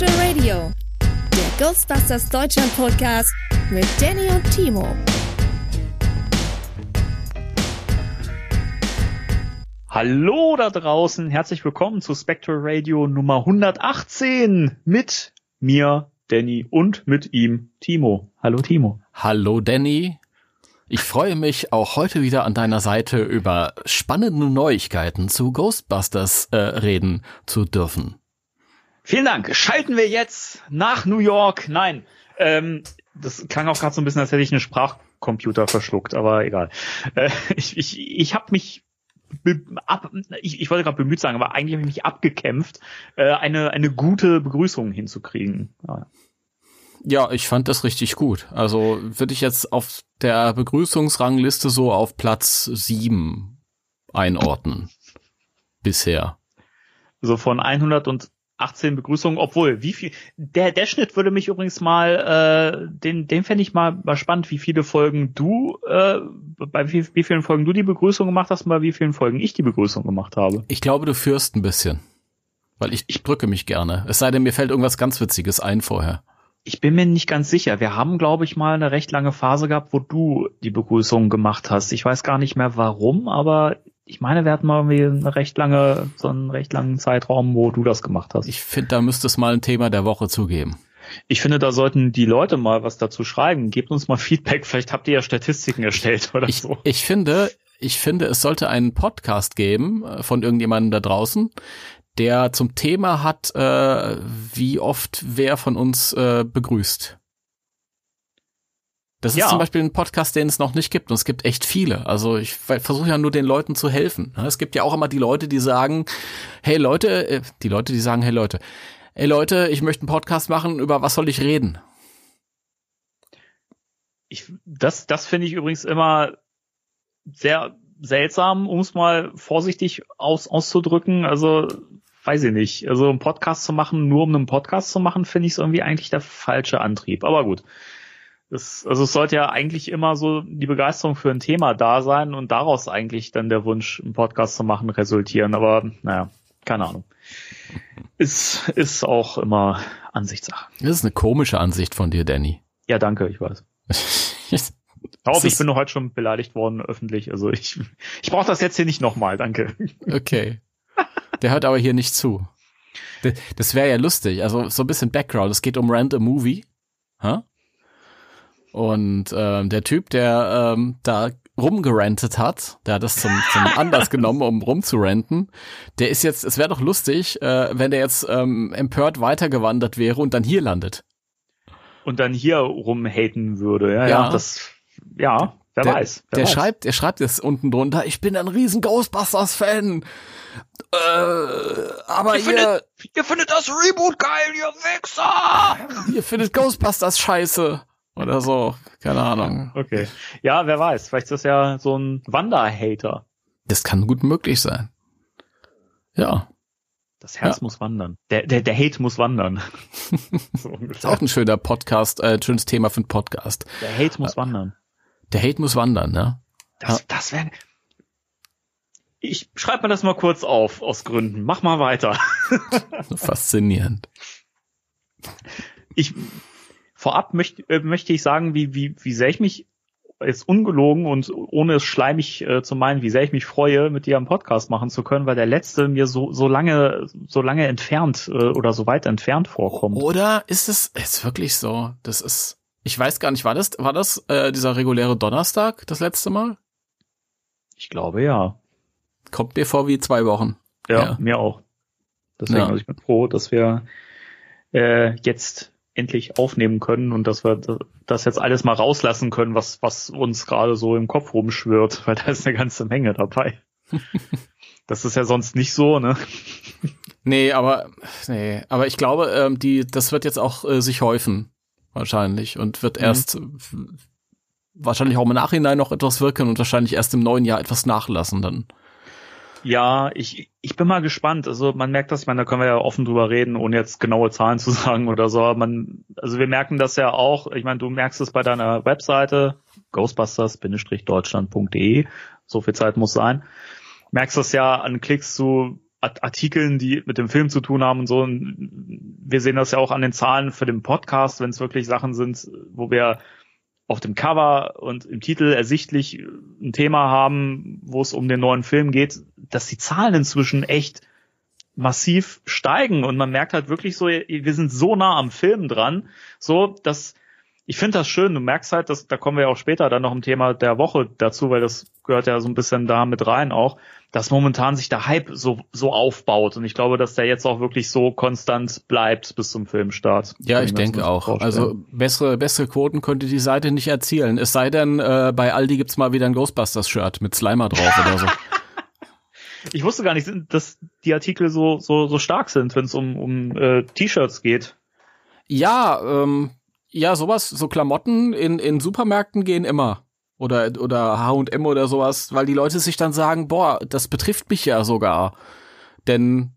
Spectral Radio, der Ghostbusters Deutschland Podcast mit Danny und Timo. Hallo da draußen, herzlich willkommen zu Spectral Radio Nummer 118 mit mir, Danny, und mit ihm, Timo. Hallo Timo. Hallo Danny. Ich freue mich auch heute wieder an deiner Seite über spannende Neuigkeiten zu Ghostbusters äh, reden zu dürfen. Vielen Dank. Schalten wir jetzt nach New York. Nein, ähm, das klang auch gerade so ein bisschen, als hätte ich einen Sprachcomputer verschluckt, aber egal. Äh, ich ich, ich habe mich ab, ich, ich wollte gerade bemüht sagen, aber eigentlich habe ich mich abgekämpft, äh, eine, eine gute Begrüßung hinzukriegen. Ja. Ja, ich fand das richtig gut. Also würde ich jetzt auf der Begrüßungsrangliste so auf Platz sieben einordnen. Bisher. So von 118 Begrüßungen, obwohl, wie viel, der, der Schnitt würde mich übrigens mal, äh, den, den fände ich mal, mal spannend, wie viele Folgen du, äh, bei wie, wie vielen Folgen du die Begrüßung gemacht hast und bei wie vielen Folgen ich die Begrüßung gemacht habe. Ich glaube, du führst ein bisschen. Weil ich, ich drücke mich gerne. Es sei denn, mir fällt irgendwas ganz Witziges ein vorher. Ich bin mir nicht ganz sicher. Wir haben, glaube ich, mal eine recht lange Phase gehabt, wo du die Begrüßung gemacht hast. Ich weiß gar nicht mehr warum, aber ich meine, wir hatten mal irgendwie eine recht lange, so einen recht langen Zeitraum, wo du das gemacht hast. Ich finde, da müsste es mal ein Thema der Woche zugeben. Ich finde, da sollten die Leute mal was dazu schreiben. Gebt uns mal Feedback. Vielleicht habt ihr ja Statistiken erstellt oder ich, so. Ich finde, ich finde, es sollte einen Podcast geben äh, von irgendjemandem da draußen, der zum Thema hat, äh, wie oft wer von uns äh, begrüßt. Das ja. ist zum Beispiel ein Podcast, den es noch nicht gibt und es gibt echt viele. Also ich versuche ja nur den Leuten zu helfen. Es gibt ja auch immer die Leute, die sagen, hey Leute, äh, die Leute, die sagen, hey Leute, hey Leute, ich möchte einen Podcast machen, über was soll ich reden? Ich, das, das finde ich übrigens immer sehr seltsam, um es mal vorsichtig aus, auszudrücken. Also weiß ich nicht. Also einen Podcast zu machen, nur um einen Podcast zu machen, finde ich es irgendwie eigentlich der falsche Antrieb. Aber gut. Das, also es sollte ja eigentlich immer so die Begeisterung für ein Thema da sein und daraus eigentlich dann der Wunsch, einen Podcast zu machen, resultieren. Aber naja, keine Ahnung. Ist, ist auch immer Ansichtssache. Das ist eine komische Ansicht von dir, Danny. Ja, danke, ich weiß. Auf, ich bin noch heute schon beleidigt worden öffentlich. Also ich, ich brauche das jetzt hier nicht nochmal, danke. Okay. Der hört aber hier nicht zu. Das wäre ja lustig. Also so ein bisschen Background. Es geht um Rent a Movie. Huh? Und ähm, der Typ, der ähm, da rumgerentet hat, der hat das zum, zum Anlass genommen, um rumzurenten, der ist jetzt, es wäre doch lustig, äh, wenn der jetzt ähm, empört weitergewandert wäre und dann hier landet. Und dann hier rumhaten würde, ja, ja, ja das, ja, wer der, weiß. Wer der weiß. schreibt, der schreibt jetzt unten drunter, ich bin ein riesen Ghostbusters-Fan. Äh, aber ihr, ihr, findet, ihr findet das Reboot geil, ihr Wichser! Ihr findet Ghostbusters scheiße. Oder so. Keine Ahnung. Okay. Ja, wer weiß. Vielleicht ist das ja so ein Wander-Hater. Das kann gut möglich sein. Ja. Das Herz ja. muss wandern. Der, der, der Hate muss wandern. so ist auch ein schöner Podcast, äh, schönes Thema für einen Podcast. Der Hate muss äh, wandern. Der Hate muss wandern, ne? Das, das wäre. Ich schreibe mir das mal kurz auf, aus Gründen. Mach mal weiter. Faszinierend. Ich vorab möchte, äh, möchte ich sagen, wie, wie, wie sehr ich mich jetzt ungelogen und ohne es schleimig äh, zu meinen, wie sehr ich mich freue, mit dir einen Podcast machen zu können, weil der letzte mir so, so lange, so lange entfernt äh, oder so weit entfernt vorkommt. Oder ist es ist wirklich so? Das ist, ich weiß gar nicht, war das, war das äh, dieser reguläre Donnerstag das letzte Mal? Ich glaube ja. Kommt dir vor wie zwei Wochen. Ja, ja. mir auch. Deswegen, ja. also ich bin froh, dass wir äh, jetzt endlich aufnehmen können und dass wir das jetzt alles mal rauslassen können, was, was uns gerade so im Kopf rumschwirrt, weil da ist eine ganze Menge dabei. Das ist ja sonst nicht so, ne? Nee, aber nee, aber ich glaube, ähm, die, das wird jetzt auch äh, sich häufen wahrscheinlich und wird mhm. erst wahrscheinlich auch im Nachhinein noch etwas wirken und wahrscheinlich erst im neuen Jahr etwas nachlassen dann. Ja, ich, ich bin mal gespannt. Also man merkt das, ich meine, da können wir ja offen drüber reden, ohne jetzt genaue Zahlen zu sagen oder so. Aber man, also wir merken das ja auch, ich meine, du merkst es bei deiner Webseite, ghostbusters-deutschland.de, so viel Zeit muss sein. Merkst das ja an Klicks zu Artikeln, die mit dem Film zu tun haben und so. Und wir sehen das ja auch an den Zahlen für den Podcast, wenn es wirklich Sachen sind, wo wir auf dem Cover und im Titel ersichtlich ein Thema haben, wo es um den neuen Film geht, dass die Zahlen inzwischen echt massiv steigen. Und man merkt halt wirklich so, wir sind so nah am Film dran, so dass ich finde das schön. Du merkst halt, dass da kommen wir ja auch später dann noch im Thema der Woche dazu, weil das gehört ja so ein bisschen da mit rein auch, dass momentan sich der Hype so so aufbaut und ich glaube, dass der jetzt auch wirklich so konstant bleibt bis zum Filmstart. Ja, ich denke auch. Also bessere bessere Quoten könnte die Seite nicht erzielen. Es sei denn, äh, bei Aldi gibt's mal wieder ein Ghostbusters Shirt mit Slimer drauf oder so. Ich wusste gar nicht, dass die Artikel so so so stark sind, wenn es um um äh, T-Shirts geht. Ja, ähm, ja, sowas, so Klamotten in, in Supermärkten gehen immer. Oder, oder H&M oder sowas, weil die Leute sich dann sagen, boah, das betrifft mich ja sogar. Denn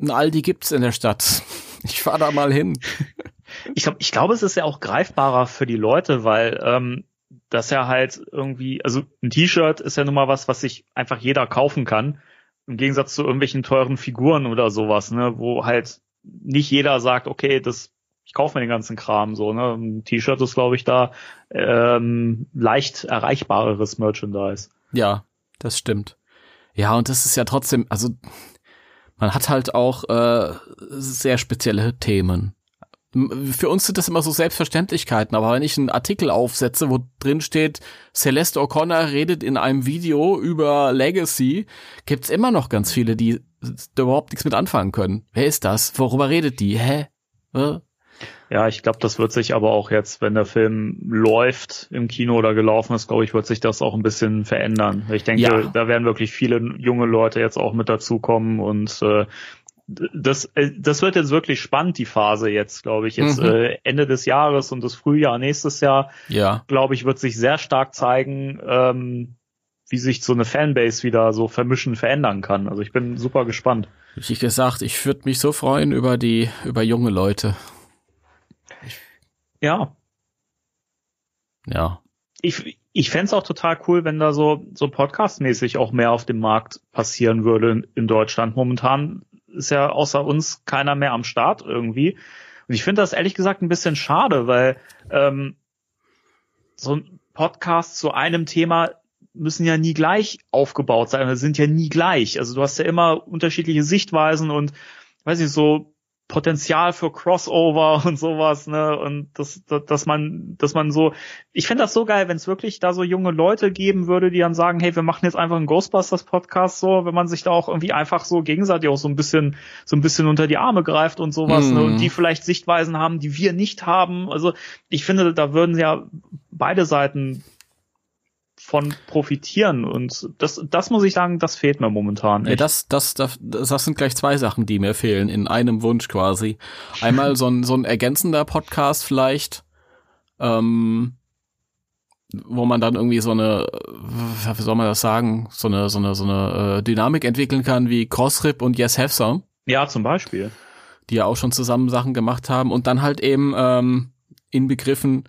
ein Aldi gibt's in der Stadt. Ich fahr da mal hin. Ich glaube, ich glaube, es ist ja auch greifbarer für die Leute, weil ähm, das ja halt irgendwie, also ein T-Shirt ist ja nun mal was, was sich einfach jeder kaufen kann. Im Gegensatz zu irgendwelchen teuren Figuren oder sowas, ne, wo halt nicht jeder sagt, okay, das ich kaufe mir den ganzen Kram so, ne? Ein T-Shirt ist, glaube ich, da ähm, leicht erreichbareres Merchandise. Ja, das stimmt. Ja, und das ist ja trotzdem, also man hat halt auch äh, sehr spezielle Themen. Für uns sind das immer so Selbstverständlichkeiten, aber wenn ich einen Artikel aufsetze, wo drin steht, Celeste O'Connor redet in einem Video über Legacy, gibt's immer noch ganz viele, die überhaupt nichts mit anfangen können. Wer ist das? Worüber redet die? Hä? Äh? Ja, ich glaube, das wird sich aber auch jetzt, wenn der Film läuft im Kino oder gelaufen ist, glaube ich, wird sich das auch ein bisschen verändern. Ich denke, ja. da werden wirklich viele junge Leute jetzt auch mit dazukommen und äh, das, äh, das wird jetzt wirklich spannend, die Phase jetzt, glaube ich. Jetzt mhm. äh, Ende des Jahres und das Frühjahr nächstes Jahr, ja. glaube ich, wird sich sehr stark zeigen, ähm, wie sich so eine Fanbase wieder so vermischen, verändern kann. Also ich bin super gespannt. Wie gesagt, ich würde mich so freuen über die, über junge Leute. Ja. Ja. Ich, ich fände auch total cool, wenn da so, so podcastmäßig auch mehr auf dem Markt passieren würde in, in Deutschland. Momentan ist ja außer uns keiner mehr am Start irgendwie. Und ich finde das ehrlich gesagt ein bisschen schade, weil ähm, so ein Podcast zu einem Thema müssen ja nie gleich aufgebaut sein, sind ja nie gleich. Also du hast ja immer unterschiedliche Sichtweisen und weiß nicht, so Potenzial für Crossover und sowas, ne? Und das, das dass man, dass man so, ich fände das so geil, wenn es wirklich da so junge Leute geben würde, die dann sagen, hey, wir machen jetzt einfach einen Ghostbusters Podcast so, wenn man sich da auch irgendwie einfach so gegenseitig auch so ein bisschen, so ein bisschen unter die Arme greift und sowas, mm. ne? Und mhm. die vielleicht Sichtweisen haben, die wir nicht haben. Also ich finde, da würden ja beide Seiten von profitieren. Und das, das muss ich sagen, das fehlt mir momentan. Ja, das, das, das, das sind gleich zwei Sachen, die mir fehlen, in einem Wunsch quasi. Einmal so ein, so ein ergänzender Podcast vielleicht, ähm, wo man dann irgendwie so eine, wie soll man das sagen, so eine, so eine, so eine äh, Dynamik entwickeln kann wie Crossrip und Yes Have Some. Ja, zum Beispiel. Die ja auch schon zusammen Sachen gemacht haben und dann halt eben ähm, inbegriffen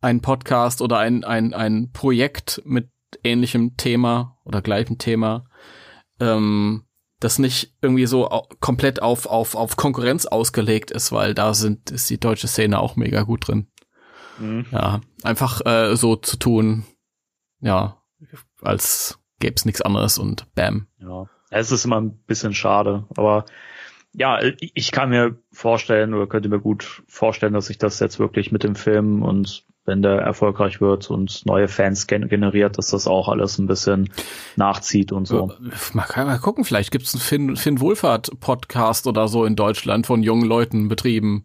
ein Podcast oder ein, ein, ein Projekt mit ähnlichem Thema oder gleichem Thema, ähm, das nicht irgendwie so komplett auf, auf, auf Konkurrenz ausgelegt ist, weil da sind, ist die deutsche Szene auch mega gut drin. Mhm. Ja, einfach äh, so zu tun, ja, als gäbe es nichts anderes und bam. Ja, es ist immer ein bisschen schade, aber ja, ich kann mir vorstellen oder könnte mir gut vorstellen, dass sich das jetzt wirklich mit dem Film und wenn der erfolgreich wird und neue Fans generiert, dass das auch alles ein bisschen nachzieht und so. Man kann mal gucken, vielleicht gibt es einen Finn, Finn Wohlfahrt Podcast oder so in Deutschland von jungen Leuten betrieben.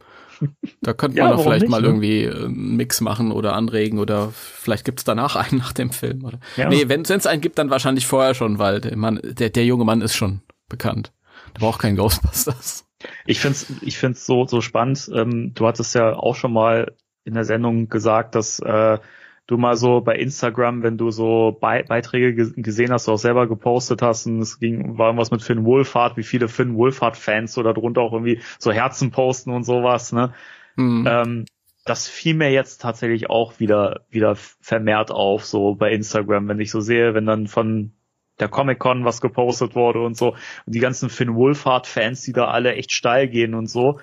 Da könnte Ja, man doch warum vielleicht nicht, mal ne? irgendwie äh, einen Mix machen oder anregen oder vielleicht gibt's danach einen nach dem Film. Oder? Ja. Nee, wenn es einen gibt, dann wahrscheinlich vorher schon, weil der Mann, der, der junge Mann ist schon bekannt. Der braucht keinen Ghostbusters. Ich find's, ich find's so, so spannend. Ähm, du hattest ja auch schon mal in der Sendung gesagt, dass äh, du mal so bei Instagram, wenn du so Be Beiträge ge gesehen hast, du auch selber gepostet hast, und es ging, war irgendwas mit Finn Wohlfahrt, wie viele Finn Wohlfahrt-Fans so darunter auch irgendwie so Herzen posten und sowas, ne? Hm. Ähm, das fiel mir jetzt tatsächlich auch wieder, wieder vermehrt auf, so bei Instagram, wenn ich so sehe, wenn dann von der Comic-Con was gepostet wurde und so, und die ganzen Finn Wohlfahrt-Fans, die da alle echt steil gehen und so.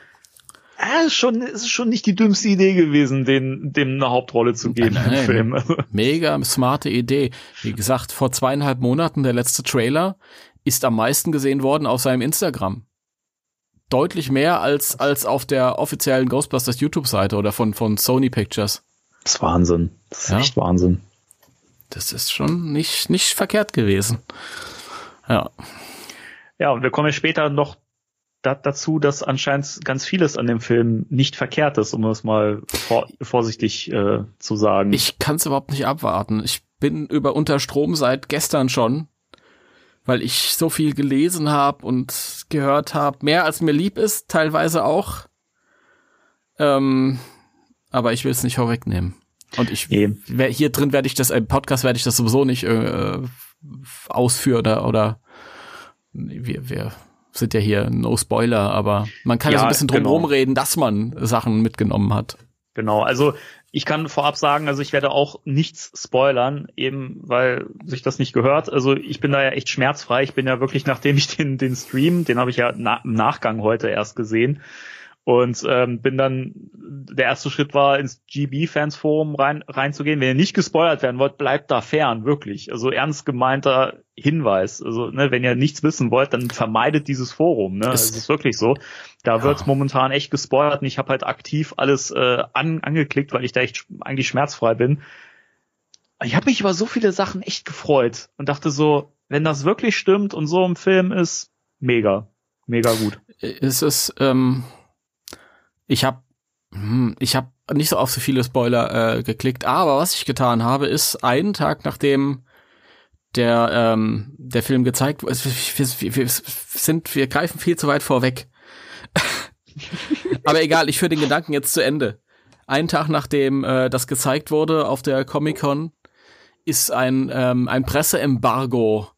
Ist schon, ist schon nicht die dümmste Idee gewesen, den, dem eine Hauptrolle zu geben im Nein. Film. Mega smarte Idee. Wie gesagt, vor zweieinhalb Monaten der letzte Trailer ist am meisten gesehen worden auf seinem Instagram. Deutlich mehr als, als auf der offiziellen Ghostbusters YouTube-Seite oder von, von Sony Pictures. Das ist Wahnsinn. Das ist Ja. echt Wahnsinn. Das ist schon nicht, nicht verkehrt gewesen. Ja. Ja, und wir kommen später noch da, dazu, dass anscheinend ganz vieles an dem Film nicht verkehrt ist, um es mal vor, vorsichtig äh, zu sagen. Ich kann es überhaupt nicht abwarten. Ich bin über Unterstrom seit gestern schon, weil ich so viel gelesen habe und gehört habe. Mehr als mir lieb ist, teilweise auch. Ähm, aber ich will es nicht vorwegnehmen. Und ich wer- hier drin werde ich das im Podcast werde ich das sowieso nicht äh, ausführen oder oder wir, wir sind ja hier no Spoiler, aber man kann ja, so ein bisschen drum genau. rumreden, dass man Sachen mitgenommen hat. Genau, also ich kann vorab sagen, also ich werde auch nichts spoilern, eben weil sich das nicht gehört. Also ich bin da ja echt schmerzfrei. Ich bin ja wirklich, nachdem ich den, den Stream, den habe ich ja na, im Nachgang heute erst gesehen und ähm, bin dann, der erste Schritt war, ins GB-Fans-Forum rein, reinzugehen. Wenn ihr nicht gespoilert werden wollt, bleibt da fern, wirklich. Also ernst gemeinter Hinweis. Also ne, wenn ihr nichts wissen wollt, dann vermeidet dieses Forum. Ne? Es- ist wirklich so. Da Ja. wird's momentan echt gespoilert und ich habe halt aktiv alles äh, an, angeklickt, weil ich da echt eigentlich schmerzfrei bin. Ich habe mich über so viele Sachen echt gefreut und dachte so, wenn das wirklich stimmt und so im Film ist, mega, mega gut. ist es, ähm, ich habe ich habe nicht so auf so viele Spoiler äh, geklickt, aber was ich getan habe, ist einen Tag nachdem der ähm, der Film gezeigt wurde, wir, wir, wir sind, wir greifen viel zu weit vorweg. aber egal, ich führe den Gedanken jetzt zu Ende. Einen Tag nachdem äh, das gezeigt wurde auf der Comic Con, ist ein ähm, ein Presseembargo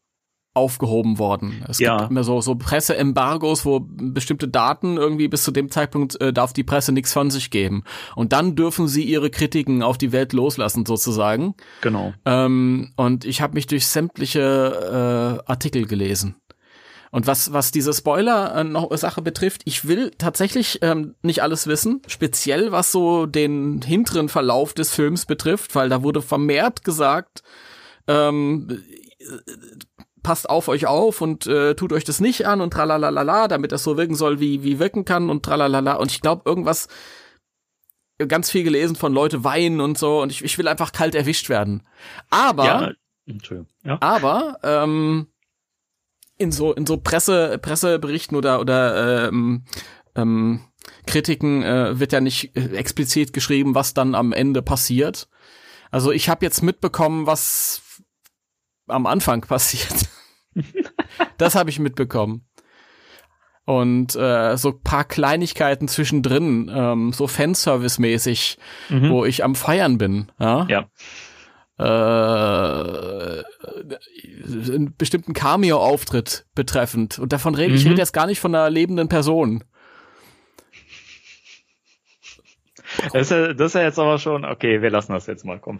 aufgehoben worden. Es Ja. gibt immer so, so Presseembargos, wo bestimmte Daten irgendwie bis zu dem Zeitpunkt äh, darf die Presse nichts von sich geben. Und dann dürfen sie ihre Kritiken auf die Welt loslassen, sozusagen. Genau. Ähm, und ich habe mich durch sämtliche äh, Artikel gelesen. Und was, was diese Spoiler äh, betrifft, ich will tatsächlich ähm, nicht alles wissen, speziell was so den hinteren Verlauf des Films betrifft, weil da wurde vermehrt gesagt, ähm, passt auf euch auf und äh, tut euch das nicht an und tralalala, damit das so wirken soll, wie, wie wirken kann und tralalala. Und ich glaube, irgendwas, ganz viel gelesen von Leute weinen und so und ich, ich will einfach kalt erwischt werden. Aber, Ja, Entschuldigung. Ja. aber, ähm, in so, in so Presse, Presseberichten oder, oder, ähm, ähm, Kritiken äh, wird ja nicht äh, explizit geschrieben, was dann am Ende passiert. Also ich habe jetzt mitbekommen, was am Anfang passiert. Das habe ich mitbekommen. Und äh, so paar Kleinigkeiten zwischendrin, ähm, so Fanservice-mäßig, Mhm. wo ich am Feiern bin. Ja. Ja. Äh, einen bestimmten Cameo-Auftritt betreffend. Und davon rede ich Mhm. rede jetzt gar nicht von einer lebenden Person. Das ist, ja, das ist ja jetzt aber schon, okay, wir lassen das jetzt mal kommen.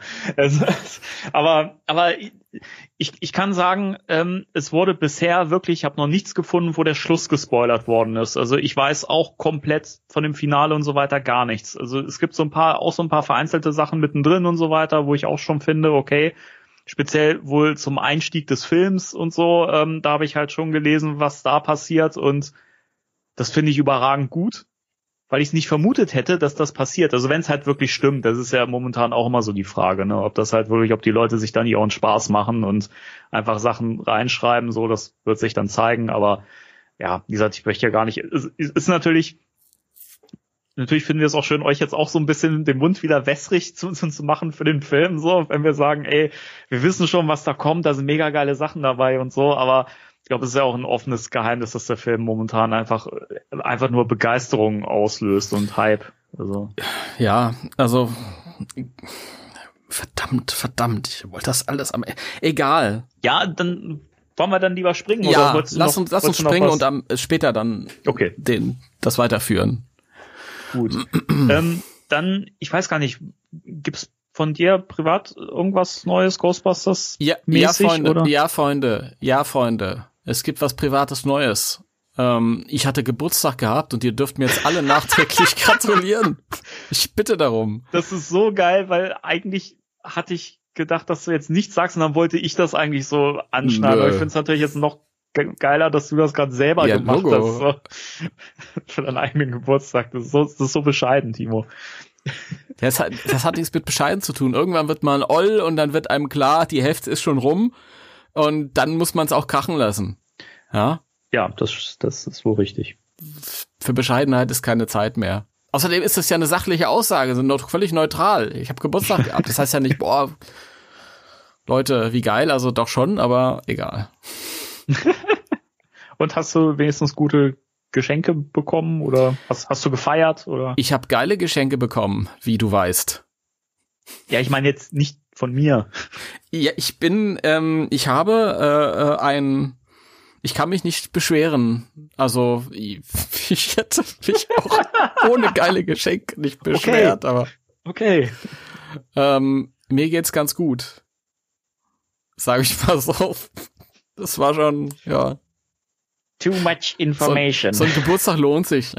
Aber aber ich, ich kann sagen, ähm, es wurde bisher wirklich, ich habe noch nichts gefunden, wo der Schluss gespoilert worden ist. Also ich weiß auch komplett von dem Finale und so weiter gar nichts. Also es gibt so ein paar, auch so ein paar vereinzelte Sachen mittendrin und so weiter, wo ich auch schon finde, okay, speziell wohl zum Einstieg des Films und so, ähm, da habe ich halt schon gelesen, was da passiert und das finde ich überragend gut weil ich es nicht vermutet hätte, dass das passiert. Also wenn es halt wirklich stimmt, das ist ja momentan auch immer so die Frage, ne? ob das halt wirklich, ob die Leute sich da nicht auch einen Spaß machen und einfach Sachen reinschreiben, so, das wird sich dann zeigen. Aber ja, wie gesagt, ich möchte ja gar nicht. Es es ist natürlich, natürlich finden wir es auch schön, euch jetzt auch so ein bisschen den Mund wieder wässrig zu, zu, zu machen für den Film, so, wenn wir sagen, ey, wir wissen schon, was da kommt, da sind mega geile Sachen dabei und so, aber ich glaube, es ist ja auch ein offenes Geheimnis, dass der Film momentan einfach, einfach nur Begeisterung auslöst und Hype. Also. Ja, also, verdammt, verdammt, ich wollte das alles am, egal. Ja, dann wollen wir dann lieber springen? Ja, oder lass uns, lass uns springen und am, später dann okay. den, das weiterführen. Gut. ähm, dann, ich weiß gar nicht, gibt's von dir privat irgendwas Neues, Ghostbusters? Ja, ja Freunde, oder? ja, Freunde, ja, Freunde. Es gibt was Privates Neues. Ähm, ich hatte Geburtstag gehabt und ihr dürft mir jetzt alle nachträglich gratulieren. Ich bitte darum. Das ist so geil, weil eigentlich hatte ich gedacht, dass du jetzt nichts sagst und dann wollte ich das eigentlich so anschneiden. Aber ich finde es natürlich jetzt noch geiler, dass du das gerade selber ja, gemacht Logo. hast. So. Für deinen eigenen Geburtstag. Das ist so, das ist so bescheiden, Timo. Das hat, das hat nichts mit bescheiden zu tun. Irgendwann wird man oll und dann wird einem klar, die Hälfte ist schon rum und dann muss man es auch krachen lassen. Ja? Ja, das, das ist wohl richtig. Für Bescheidenheit ist keine Zeit mehr. Außerdem ist das ja eine sachliche Aussage, sind doch völlig neutral. Ich habe Geburtstag gehabt. Das heißt ja nicht, boah, Leute, wie geil, also doch schon, aber egal. Und hast du wenigstens gute Geschenke bekommen oder hast, hast du gefeiert oder? Ich habe geile Geschenke bekommen, wie du weißt. Ja, ich meine jetzt nicht von mir. Ja, ich bin, ähm, ich habe äh, äh ein, ich kann mich nicht beschweren. Also ich, hätte mich auch ohne geile Geschenke nicht beschwert, okay. aber okay. Ähm, mir geht's ganz gut. Sag ich mal so. Das war schon, ja. Too much information. So, so ein Geburtstag lohnt sich.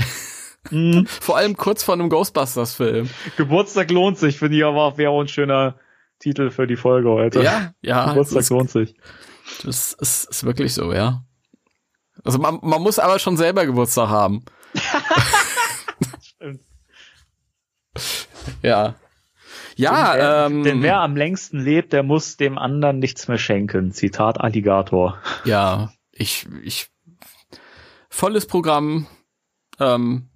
Mhm. Vor allem kurz vor einem Ghostbusters-Film. Geburtstag lohnt sich, finde ich aber wäre auch ein schöner Titel für die Folge heute. Ja, ja. Geburtstag das, lohnt sich. Das ist, ist wirklich so, ja. Also man, man muss aber schon selber Geburtstag haben. Stimmt. ja. Ja, denn wer, ähm, denn wer am längsten lebt, der muss dem anderen nichts mehr schenken. Zitat Alligator. Ja, ich, ich, volles Programm. Ähm,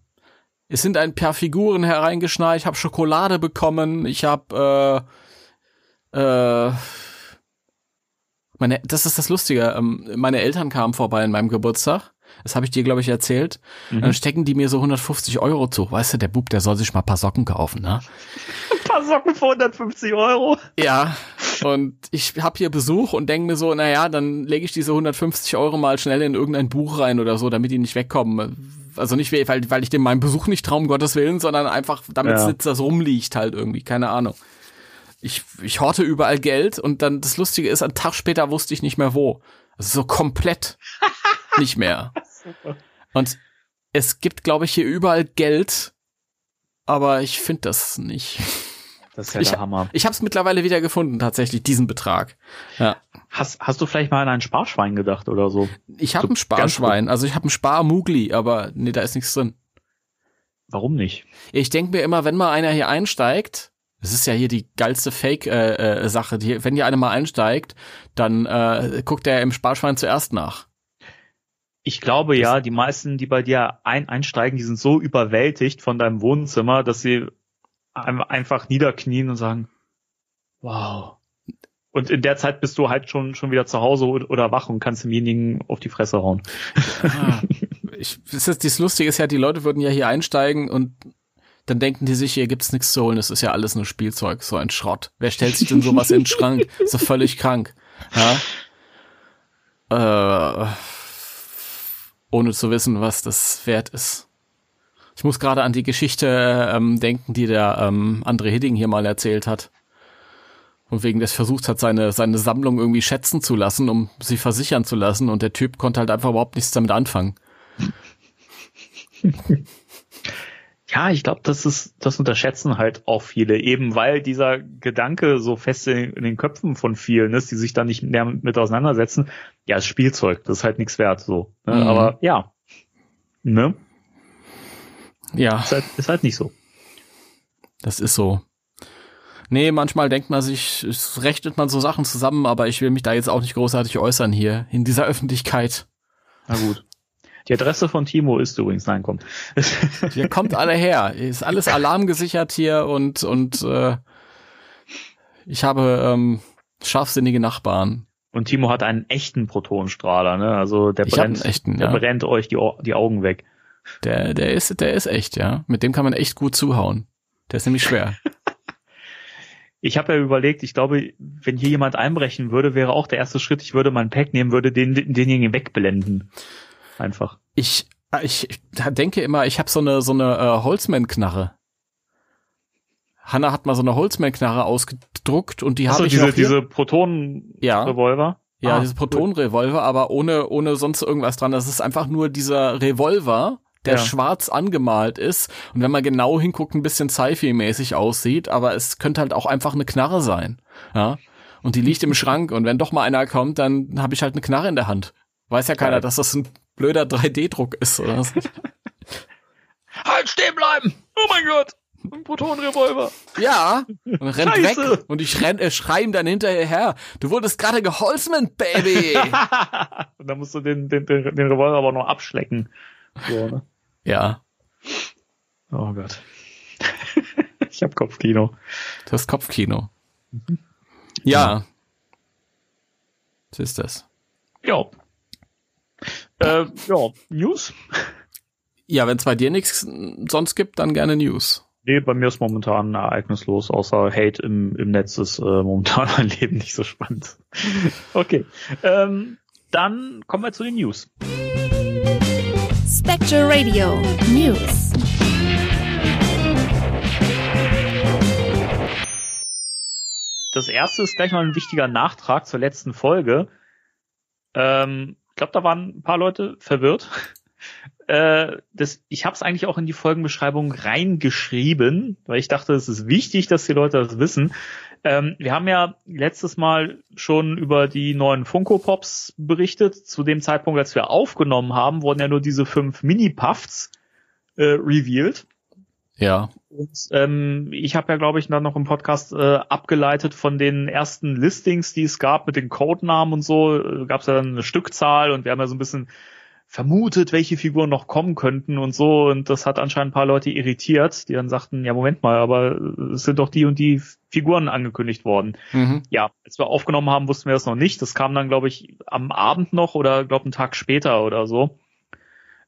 es sind ein paar Figuren hereingeschneit. Ich habe Schokolade bekommen. Ich habe, äh, äh, meine, das ist das Lustige. Ähm, meine Eltern kamen vorbei in meinem Geburtstag. Das habe ich dir, glaube ich, erzählt. Mhm. Dann stecken die mir so 150 Euro zu. Weißt du, der Bub, der soll sich mal ein paar Socken kaufen, ne? Ein paar Socken für 150 Euro. Ja. Und ich habe hier Besuch und denke mir so, naja, dann lege ich diese 150 Euro mal schnell in irgendein Buch rein oder so, damit die nicht wegkommen. Also nicht, weil, weil ich dem meinen Besuch nicht traue, um Gottes Willen, sondern einfach, damit ja. das rumliegt halt irgendwie, keine Ahnung. Ich, ich horte überall Geld und dann das Lustige ist, einen Tag später wusste ich nicht mehr wo. Also so komplett nicht mehr. Und es gibt, glaube ich, hier überall Geld, aber ich finde das nicht. Das ist ja ich, der Hammer. Ich habe es mittlerweile wieder gefunden, tatsächlich, diesen Betrag. Ja. Hast, hast du vielleicht mal an ein Sparschwein gedacht oder so? Ich habe so ein Sparschwein, also ich habe ein Sparmugli, aber nee, da ist nichts drin. Warum nicht? Ich denke mir immer, wenn mal einer hier einsteigt, das ist ja hier die geilste Fake-Sache, äh, äh, wenn hier einer mal einsteigt, dann äh, guckt er im Sparschwein zuerst nach. Ich glaube das ja, die meisten, die bei dir ein einsteigen, die sind so überwältigt von deinem Wohnzimmer, dass sie einfach niederknien und sagen, wow. Und in der Zeit bist du halt schon, schon wieder zu Hause oder wach und kannst demjenigen auf die Fresse hauen. Ah, ich, das, ist, das Lustige ist ja, die Leute würden ja hier einsteigen und dann denken die sich, hier gibt's nichts zu holen, das ist ja alles nur Spielzeug, so ein Schrott. Wer stellt sich denn sowas in den Schrank? So völlig krank. Ja? Äh, ohne zu wissen, was das wert ist. Ich muss gerade an die Geschichte ähm, denken, die der ähm, André Hidding hier mal erzählt hat. Und wegen des Versuchs hat, seine, seine Sammlung irgendwie schätzen zu lassen, um sie versichern zu lassen. Und der Typ konnte halt einfach überhaupt nichts damit anfangen. Ja, ich glaube, das ist, das unterschätzen halt auch viele, eben weil dieser Gedanke so fest in, in den Köpfen von vielen ist, die sich da nicht mehr mit auseinandersetzen. Ja, das Spielzeug, das ist halt nichts wert, so. Ne? Mhm. Aber ja, ne? Ja. Ist halt, ist halt nicht so. Das ist so. Nee, manchmal denkt man sich, es rechnet man so Sachen zusammen, aber ich will mich da jetzt auch nicht großartig äußern hier in dieser Öffentlichkeit. Na gut. Die Adresse von Timo ist übrigens, nein, komm. Hier kommt alle her. Ist alles alarmgesichert hier und, und äh, ich habe ähm, scharfsinnige Nachbarn. Und Timo hat einen echten Protonenstrahler, ne? Also der Ich brennt, echten, der ja. brennt euch die, die Augen weg. Der, der ist, der ist echt, ja. Mit dem kann man echt gut zuhauen. Der ist nämlich schwer. Ich habe ja überlegt, ich glaube, wenn hier jemand einbrechen würde, wäre auch der erste Schritt, ich würde mein Pack nehmen, würde den, denjenigen wegblenden. Einfach. Ich, ich, ich denke immer, ich habe so eine, so eine äh, Holzmann-Knarre. Hanna hat mal so eine Holzmann-Knarre ausgedruckt und die habe ich diese, diese Protonen-Revolver. Ja, Ah, diese Protonenrevolver, aber ohne, ohne sonst irgendwas dran. Das ist einfach nur dieser Revolver, der Ja. schwarz angemalt ist und wenn man genau hinguckt, ein bisschen Sci-Fi-mäßig aussieht, aber es könnte halt auch einfach eine Knarre sein. Ja. Und die liegt im Schrank und wenn doch mal einer kommt, dann habe ich halt eine Knarre in der Hand. Weiß ja keiner, dass das ein blöder 3D-Druck ist oder was. Halt stehen bleiben! Oh mein Gott! Ein Protonenrevolver. Ja, und rennt Scheiße. weg und ich renn, äh, schrei ihm dann hinterher, du wurdest gerade geholzman, Baby! Und dann musst du den, den, den, den Revolver aber noch abschlecken. So, ne? ja, Oh Gott. ich hab Kopfkino. das Kopfkino. Ja. Was ist das? Ja. Äh, ja, News? Ja, wenn es bei dir nichts sonst gibt, dann gerne News. Nee, bei mir ist momentan ereignislos, außer Hate im, im Netz ist äh, momentan mein Leben nicht so spannend. Okay. Ähm, dann kommen wir zu den News. Spectre Radio News. Das erste ist gleich mal ein wichtiger Nachtrag zur letzten Folge. Ähm, glaube, da waren ein paar Leute verwirrt. Äh, das, ich habe es eigentlich auch in die Folgenbeschreibung reingeschrieben, weil ich dachte, es ist wichtig, dass die Leute das wissen. Ähm, wir haben ja letztes Mal schon über die neuen Funko Pops berichtet. Zu dem Zeitpunkt, als wir aufgenommen haben, wurden ja nur diese fünf Mini-Puffs äh, revealed. Ja. Und ähm, ich habe ja, glaube ich, dann noch im Podcast äh, abgeleitet von den ersten Listings, die es gab mit den Codenamen und so, äh, gab es ja dann eine Stückzahl und wir haben ja so ein bisschen vermutet, welche Figuren noch kommen könnten und so. Und das hat anscheinend ein paar Leute irritiert, die dann sagten, ja, Moment mal, aber es sind doch die und die Figuren angekündigt worden. Mhm. Ja, als wir aufgenommen haben, wussten wir das noch nicht. Das kam dann, glaube ich, am Abend noch oder glaube einen Tag später oder so.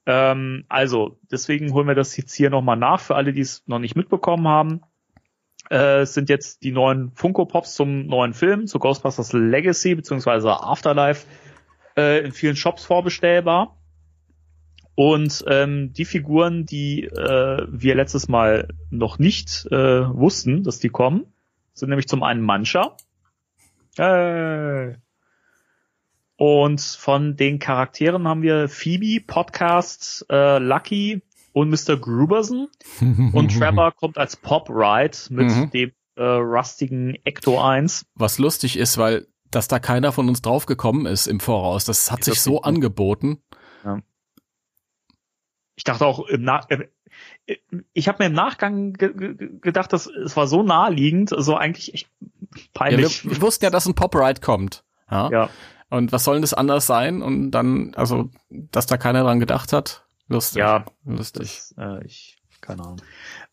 Ähm, also, deswegen holen wir das jetzt hier nochmal nach für alle, die es noch nicht mitbekommen haben. Äh, sind jetzt die neuen Funko Pops zum neuen Film, zu Ghostbusters Legacy bzw. Afterlife äh, in vielen Shops vorbestellbar. Und ähm, die Figuren, die äh, wir letztes Mal noch nicht äh, wussten, dass die kommen, sind nämlich zum einen Mancha. Äh, und von den Charakteren haben wir Phoebe, Podcast, äh, Lucky und Mr. Gruberson. Und Trevor kommt als Pop Ride mit Mhm. dem äh, rustigen Ecto 1. Was lustig ist, weil dass da keiner von uns drauf gekommen ist im Voraus. Das hat Ist sich das so gut? angeboten. Ich dachte auch im Nach äh, ich habe mir im Nachgang ge ge gedacht, dass es war so naheliegend, so eigentlich echt Ja, wir, peinlich. wir wussten ja, dass ein Pop-Ride kommt. Ja? ja. Und was soll denn das anders sein? Und dann, also, dass da keiner dran gedacht hat, lustig. Ja, lustig. Das, äh, ich, keine Ahnung.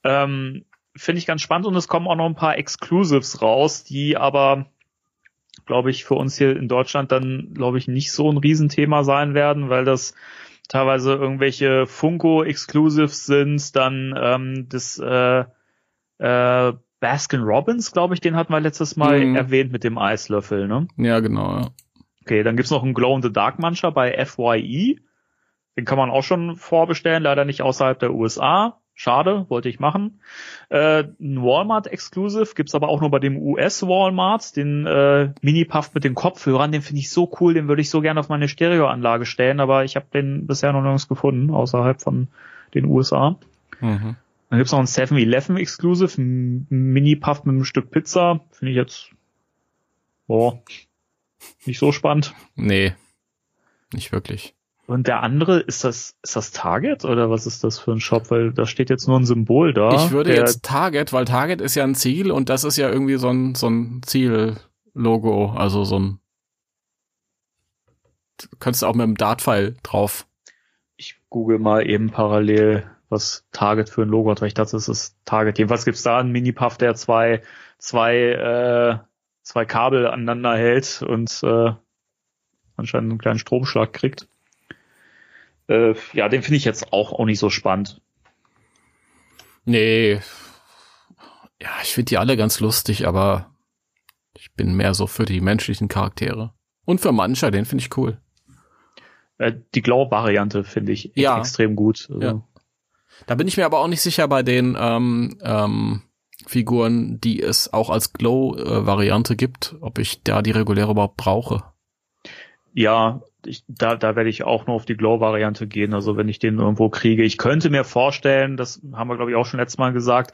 Ähm, Finde ich ganz spannend und es kommen auch noch ein paar Exclusives raus, die aber, glaube ich, für uns hier in Deutschland dann, glaube ich, nicht so ein Riesenthema sein werden, weil das teilweise irgendwelche Funko Exclusives sind, dann ähm, das äh, äh, Baskin Robbins, glaube ich, den hatten wir letztes Mal Mhm. erwähnt mit dem Eislöffel, ne? Ja, genau. Ja. Okay, dann gibt's noch einen Glow in the Dark Mancher bei FYE. Den kann man auch schon vorbestellen, leider nicht außerhalb der USA. Schade, wollte ich machen. Äh, ein Walmart Exclusive gibt's aber auch nur bei dem US Walmart, den äh, Mini-Puff mit den Kopfhörern, den finde ich so cool, den würde ich so gerne auf meine Stereoanlage stellen, aber ich habe den bisher noch nirgends gefunden, außerhalb von den USA. Mhm. Dann gibt's noch ein 7-Eleven Exclusive, ein Mini-Puff mit einem Stück Pizza, finde ich jetzt boah, nicht so spannend. Nee, nicht wirklich. Und der andere, ist das, ist das Target oder was ist das für ein Shop? Weil da steht jetzt nur ein Symbol da. ich würde jetzt Target, weil Target ist ja ein Ziel und das ist ja irgendwie so ein, so ein Ziellogo, also so ein, du könntest auch mit dem Dartpfeil drauf. Ich google mal eben parallel, was Target für ein Logo hat, weil ich dachte, das ist Target. Jedenfalls gibt's da einen Mini-Puff, der zwei, zwei, äh, zwei Kabel aneinander hält und äh, anscheinend einen kleinen Stromschlag kriegt. Äh, ja, den finde ich jetzt auch, auch nicht so spannend. Nee. Ja, ich finde die alle ganz lustig, aber ich bin mehr so für die menschlichen Charaktere. Und für mancher, den finde ich cool. Äh, die Glow-Variante finde ich Ja. extrem gut. Also, Ja. Da bin ich mir aber auch nicht sicher bei den ähm, ähm, Figuren, die es auch als Glow-Variante gibt, ob ich da die reguläre überhaupt brauche. Ja, ich, da, da werde ich auch nur auf die Glow-Variante gehen. Also wenn ich den irgendwo kriege. Ich könnte mir vorstellen, das haben wir glaube ich auch schon letztes Mal gesagt,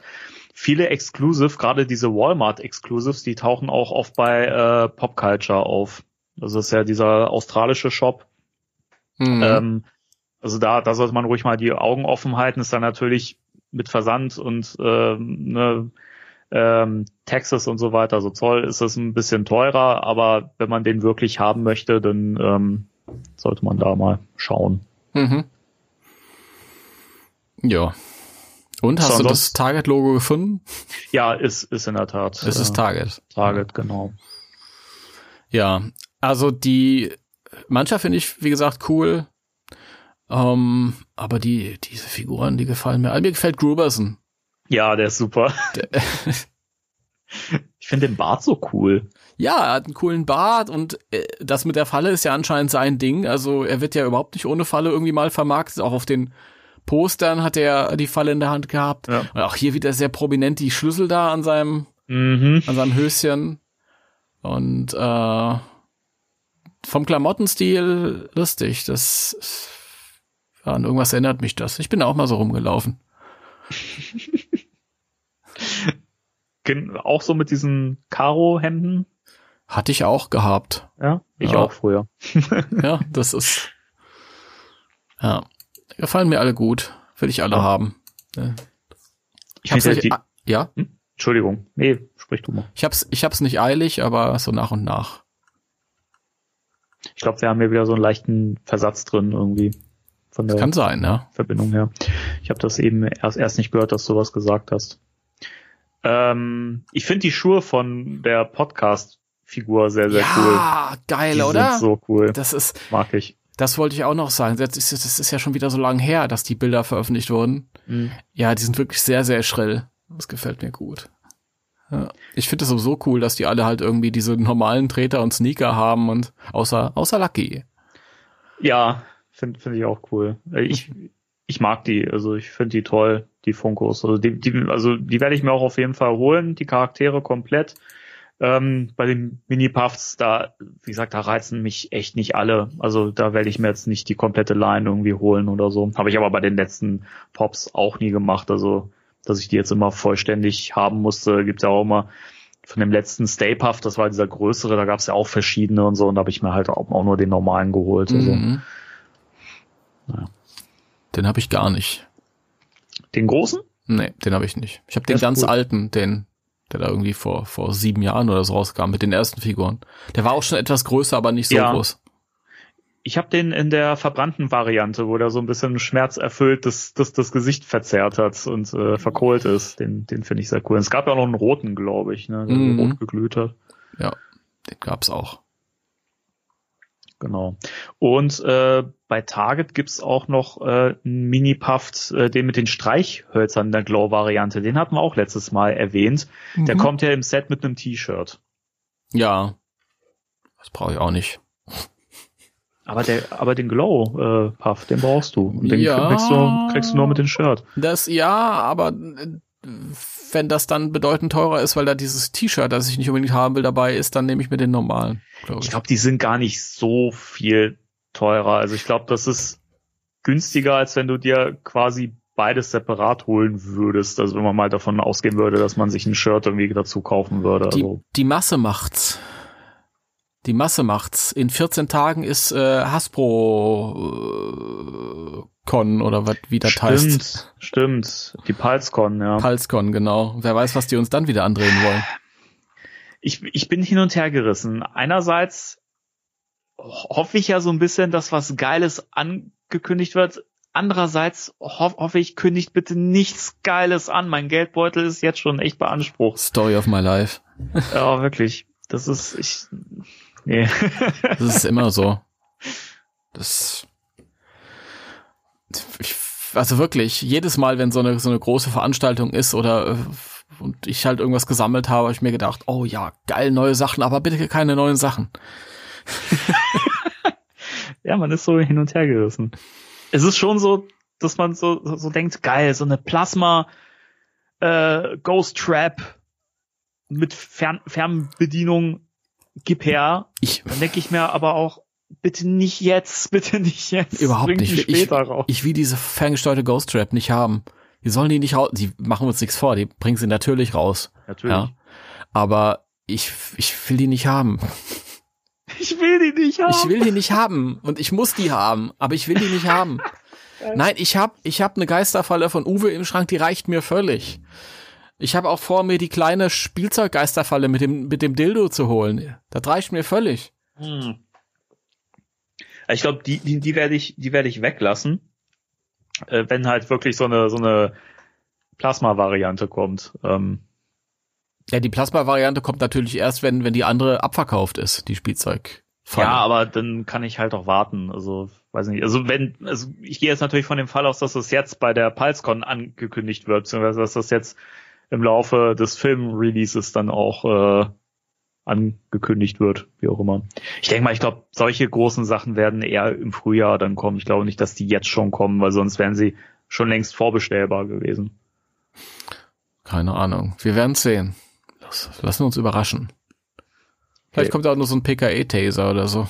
viele Exclusive, gerade diese Walmart-Exclusives, die tauchen auch oft bei äh, Pop Culture auf. Also das ist ja dieser australische Shop. Mhm. Ähm, also da, da sollte man ruhig mal die Augen offen halten. Ist dann natürlich mit Versand und ähm, ne, ähm, Taxes und so weiter, also Zoll ist das ein bisschen teurer, aber wenn man den wirklich haben möchte, dann ähm, sollte man da mal schauen. Mhm. Ja. Und hast So, du das Target-Logo gefunden? Ja, ist, ist in der Tat. Es ist äh, Target. Target, genau. Ja, also die mancher finde ich, wie gesagt, cool. Ähm, aber die, diese Figuren, die gefallen mir. Also mir gefällt Gruberson. Ja, der ist super. Der, Ich finde den Bart so cool. ja, er hat einen coolen Bart und äh, das mit der Falle ist ja anscheinend sein Ding. Also er wird ja überhaupt nicht ohne Falle irgendwie mal vermarktet. Auch auf den Postern hat er die Falle in der Hand gehabt. Ja. Und auch hier wieder sehr prominent die Schlüssel da an seinem Mhm. an seinem Höschen. Und äh, vom Klamottenstil lustig. Das an irgendwas erinnert mich das. Ich bin auch mal so rumgelaufen. Auch so mit diesen Karo-Hemden. Hatte ich auch gehabt. Ja, ich Ja. auch früher. Ja, das ist. Ja. Gefallen mir alle gut. Will ich alle Ja. haben. Ja. Ich hab's nicht, ah, ja, Entschuldigung. Nee, sprich du mal. ich hab's, ich hab's nicht eilig, aber so nach und nach. Ich glaube, wir haben hier wieder so einen leichten Versatz drin irgendwie. Von der Kann sein, ja. Verbindung her. Ich habe das eben erst, erst nicht gehört, dass du was gesagt hast. Ähm, ich finde die Schuhe von der Podcast-Figur sehr, sehr cool. ja, geil, Die oder? sind so cool. das ist, Mag ich. Das wollte ich auch noch sagen. Das ist, das ist ja schon wieder so lange her, dass die Bilder veröffentlicht wurden. Mhm. Ja, die sind wirklich sehr, sehr schrill. Das gefällt mir gut. Ja. Ich finde es sowieso cool, dass die alle halt irgendwie diese normalen Treter und Sneaker haben und außer, außer Lucky. Ja, finde find ich auch cool. Äh, Ich, ich mag die, also ich finde die toll, die Funkos. Also die, die, also die werde ich mir auch auf jeden Fall holen, die Charaktere komplett. Ähm, bei den Mini-Puffs, da, wie gesagt, da reizen mich echt nicht alle. Also da werde ich mir jetzt nicht die komplette Line irgendwie holen oder so. Habe ich aber bei den letzten Pops auch nie gemacht. Also, dass ich die jetzt immer vollständig haben musste, gibt's ja auch immer von dem letzten Stay Puff, das war dieser größere, da gab's ja auch verschiedene und so, und da habe ich mir halt auch, nur den normalen geholt. Also. Mhm. Naja. Den habe ich gar nicht. Den großen? Nee, den habe ich nicht. Ich habe den ganz cool. alten, den, der da irgendwie vor, vor sieben Jahren oder so rauskam, mit den ersten Figuren. Der war auch schon etwas größer, aber nicht so Ja. groß. Ich habe den in der verbrannten Variante, wo der so ein bisschen schmerzerfüllt das, das, das Gesicht verzerrt hat und äh, verkohlt ist. Den, den finde ich sehr cool. Es gab ja auch noch einen roten, glaube ich, ne, der Mhm. rot geglüht hat. Ja, den gab's auch. Genau. Und äh, bei Target gibt's auch noch äh, einen Mini-Puff, äh, den mit den Streichhölzern der Glow-Variante. Den hatten wir auch letztes Mal erwähnt. Der Mhm. kommt ja im Set mit einem T-Shirt. Ja. Das brauche ich auch nicht. Aber der, aber den Glow-Puff, den brauchst du. Und den Ja. kriegst, du, kriegst du nur mit dem Shirt. Das ja, aber äh, wenn das dann bedeutend teurer ist, weil da dieses T-Shirt, das ich nicht unbedingt haben will, dabei ist, dann nehme ich mir den normalen. glaub Ich glaube, die sind gar nicht so viel teurer. Also ich glaube, das ist günstiger, als wenn du dir quasi beides separat holen würdest. Also wenn man mal davon ausgehen würde, dass man sich ein Shirt irgendwie dazu kaufen würde. die, Also, die Masse macht's. Die Masse macht's. In 14 Tagen ist äh, Hasbro äh, Con oder was wie das heißt. stimmt, stimmt. Die PulseCon, ja. Pulsecon, genau. Wer weiß, was die uns dann wieder andrehen wollen. ich, ich bin hin und her gerissen. Einerseits hoffe ich ja so ein bisschen, dass was Geiles angekündigt wird. andererseits hoff, hoffe ich, kündigt bitte nichts Geiles an. Mein Geldbeutel ist jetzt schon echt beansprucht. Story of my life. Ja, wirklich. Das ist, ich, nee. Das ist immer so. Das, ich, also wirklich, jedes Mal, wenn so eine, so eine große Veranstaltung ist oder, äh, und ich halt irgendwas gesammelt habe, habe ich mir gedacht, oh ja, geil, neue Sachen, aber bitte keine neuen Sachen. ja, man ist so hin und her gerissen. Es ist schon so, dass man so, so denkt, geil, so eine Plasma äh, Ghost Trap mit Fern Fernbedienung gib her. Ich, Dann denke ich mir aber auch, bitte nicht jetzt, bitte nicht jetzt. Überhaupt Bring nicht. Ich- später raus. ich will diese ferngesteuerte Ghost Trap nicht haben. Die sollen die nicht raus, die machen uns nichts vor, die bringen sie natürlich raus. Natürlich. Ja. Aber ich, ich will die nicht haben. Ich will die nicht haben. Ich will die nicht haben und ich muss die haben, aber ich will die nicht haben. Nein, ich hab, ich hab eine Geisterfalle von Uwe im Schrank, die reicht mir völlig. Ich habe auch vor, mir die kleine Spielzeuggeisterfalle mit dem, mit dem Dildo zu holen. Das reicht mir völlig. Hm. Ich glaube, die, die, die werde ich, die werde ich weglassen, äh, wenn halt wirklich so eine, so eine Plasma-Variante kommt. Ähm, Ja, die Plasma-Variante kommt natürlich erst, wenn, wenn die andere abverkauft ist, die Spielzeugfalle. ja, aber dann kann ich halt auch warten. Also, weiß nicht. Also wenn, also ich gehe jetzt natürlich von dem Fall aus, dass das jetzt bei der PulseCon angekündigt wird, beziehungsweise dass das jetzt im Laufe des Film-Releases dann auch äh, angekündigt wird, wie auch immer. Ich denke mal, ich glaube, solche großen Sachen werden eher im Frühjahr dann kommen. Ich glaube nicht, dass die jetzt schon kommen, weil sonst wären sie schon längst vorbestellbar gewesen. Keine Ahnung. Wir werden sehen. Lass, lassen wir uns überraschen. Vielleicht Okay. kommt auch nur so ein PKE-Taser oder so.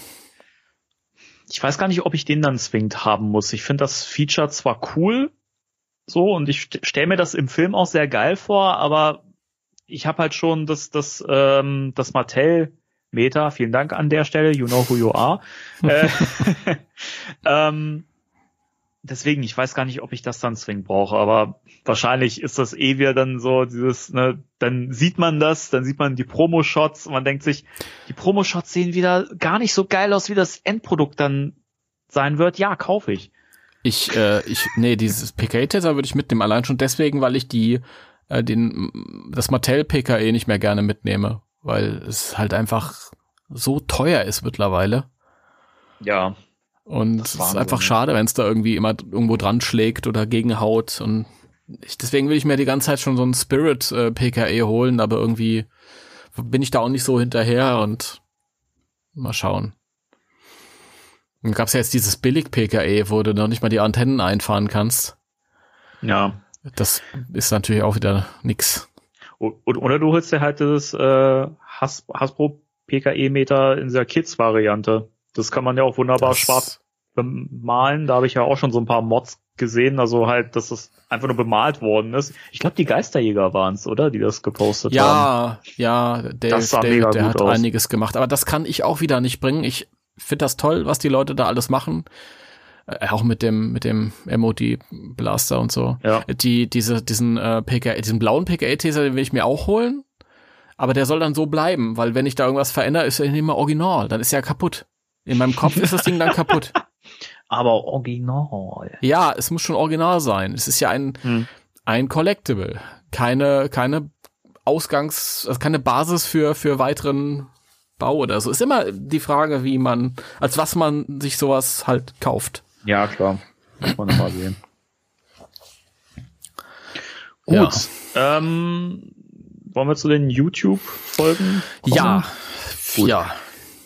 Ich weiß gar nicht, ob ich den dann zwingend haben muss. Ich finde das Feature zwar cool, so, und ich st stelle mir das im Film auch sehr geil vor, aber ich habe halt schon das, das, ähm, das Mattel Meta, vielen Dank an der Stelle, you know who you are. äh, ähm, deswegen, ich weiß gar nicht, ob ich das dann zwingend brauche, aber wahrscheinlich ist das eh wieder dann so dieses, ne, dann sieht man das, dann sieht man die Promo-Shots und man denkt sich, die Promo-Shots sehen wieder gar nicht so geil aus, wie das Endprodukt dann sein wird. Ja, kaufe ich. Ich, äh, ich, nee, dieses PKE-Taser würde ich mitnehmen, allein schon deswegen, weil ich die, äh, den, das Mattel PKE nicht mehr gerne mitnehme, weil es halt einfach so teuer ist mittlerweile. Ja. Und es ist einfach schade, wenn es da irgendwie immer irgendwo dran schlägt oder gegenhaut. Und ich, deswegen will ich mir die ganze Zeit schon so ein Spirit äh, PKE holen, aber irgendwie bin ich da auch nicht so hinterher und mal schauen. Dann gab's ja jetzt dieses Billig-PKE, wo du noch nicht mal die Antennen einfahren kannst. Ja. Das ist natürlich auch wieder nix. O- Oder du holst dir halt das äh, Has Hasbro PKE-Meter in dieser Kids-Variante. Das kann man ja auch wunderbar Das- schwarz bemalen. Da habe ich ja auch schon so ein paar Mods gesehen, also halt, dass das einfach nur bemalt worden ist. Ich glaube, die Geisterjäger waren's, oder? Die das gepostet haben. Ja, ja, Dave, Das sah David, mega der gut hat aus. einiges gemacht. Aber das kann ich auch wieder nicht bringen. Ich finde das toll, was die Leute da alles machen. Äh, auch mit dem, mit dem MOD Blaster und so. Ja. Die, diese, diesen, äh, PKE, diesen blauen PKE-Taser, den will ich mir auch holen. Aber der soll dann so bleiben, weil wenn ich da irgendwas verändere, ist er nicht mehr original. Dann ist er kaputt. In meinem Kopf ist das Ding dann kaputt. Aber original. Ja, es muss schon original sein. Es ist ja ein, Hm. ein Collectible. Keine, keine Ausgangs, also keine Basis für, für weiteren Bau oder so. Ist immer die Frage, wie man, als was man sich sowas halt kauft. Ja, klar. Muss man immer sehen. Ja. Gut. Ähm, wollen wir zu den YouTube-Folgen? Ja. Gut. Ja.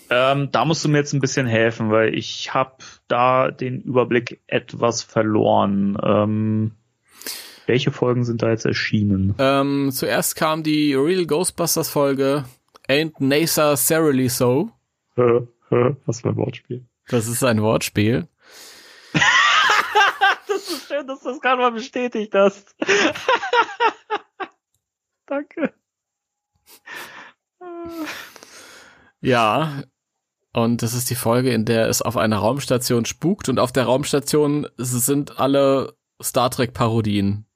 Ähm, da musst du mir jetzt ein bisschen helfen, weil ich habe da den Überblick etwas verloren. Ähm, welche Folgen sind da jetzt erschienen? Ähm, zuerst kam die Real Ghostbusters Folge Ain't NASA Seriously So. Was für ein Wortspiel. Das ist ein Wortspiel. Das ist schön, dass du das gerade mal bestätigt hast. Danke. Ja. Und das ist die Folge, in der es auf einer Raumstation spukt und auf der Raumstation sind alle Star Trek Parodien.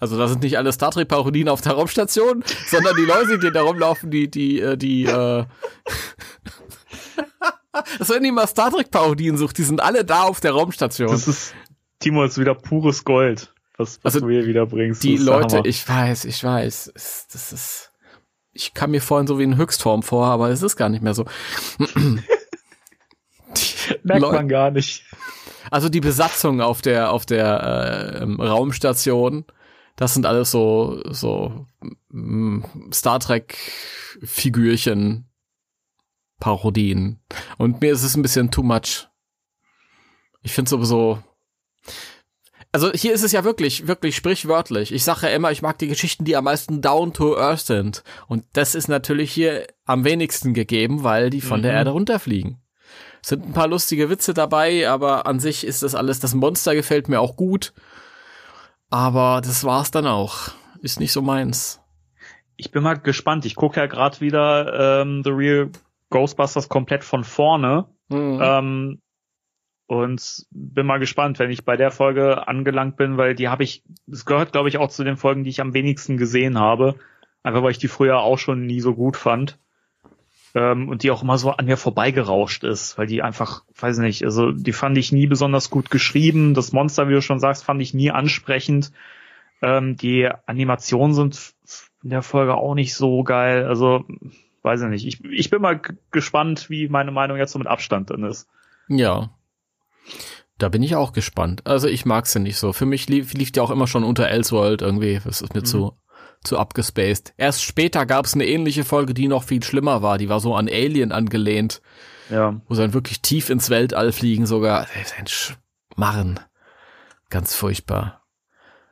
Also da sind nicht alle Star Trek Parodien auf der Raumstation, sondern die Leute, die da rumlaufen, die die äh, die äh, das wenn ihr mal Star Trek Parodien sucht, die sind alle da auf der Raumstation. Das ist, Timo, ist wieder pures Gold, was, was Also, du hier wieder bringst. die Leute, ich weiß, ich weiß, das ist, ich kam mir vorhin so wie in Höchstform vor, aber es ist gar nicht mehr so. merkt Leu- man gar nicht. Also die Besatzung auf der auf der äh, Raumstation, das sind alles so so mm, Star Trek Figürchen Parodien und mir ist es ein bisschen too much. Ich finde sowieso also hier ist es ja wirklich, wirklich sprichwörtlich. Ich sage ja immer, ich mag die Geschichten, die am meisten down to earth sind. Und das ist natürlich hier am wenigsten gegeben, weil die von der Mhm. Erde runterfliegen. Es sind ein paar lustige Witze dabei, aber an sich ist das alles, das Monster gefällt mir auch gut. Aber das war's dann auch. Ist nicht so meins. Ich bin mal gespannt. Ich gucke ja gerade wieder ähm, The Real Ghostbusters komplett von vorne. Mhm. Ähm, und bin mal gespannt, wenn ich bei der Folge angelangt bin, weil die habe ich, es gehört glaube ich auch zu den Folgen, die ich am wenigsten gesehen habe. Einfach weil ich die früher auch schon nie so gut fand. Ähm, und die auch immer so an mir vorbeigerauscht ist, weil die einfach, weiß nicht, also die fand ich nie besonders gut geschrieben. Das Monster, wie du schon sagst, fand ich nie ansprechend. Ähm, die Animationen sind in der Folge auch nicht so geil. Also, weiß ich nicht. Ich, ich bin mal gespannt, wie meine Meinung jetzt so mit Abstand dann ist. Ja. Da bin ich auch gespannt. Also ich mag's ja nicht so. Für mich lief, lief die auch immer schon unter Elseworld irgendwie. Das ist mir Mhm. zu, zu abgespaced. Erst später gab's eine ähnliche Folge, die noch viel schlimmer war. Die war so an Alien angelehnt, Ja. wo sie dann wirklich tief ins Weltall fliegen sogar. Ein Schmarren. Ganz furchtbar.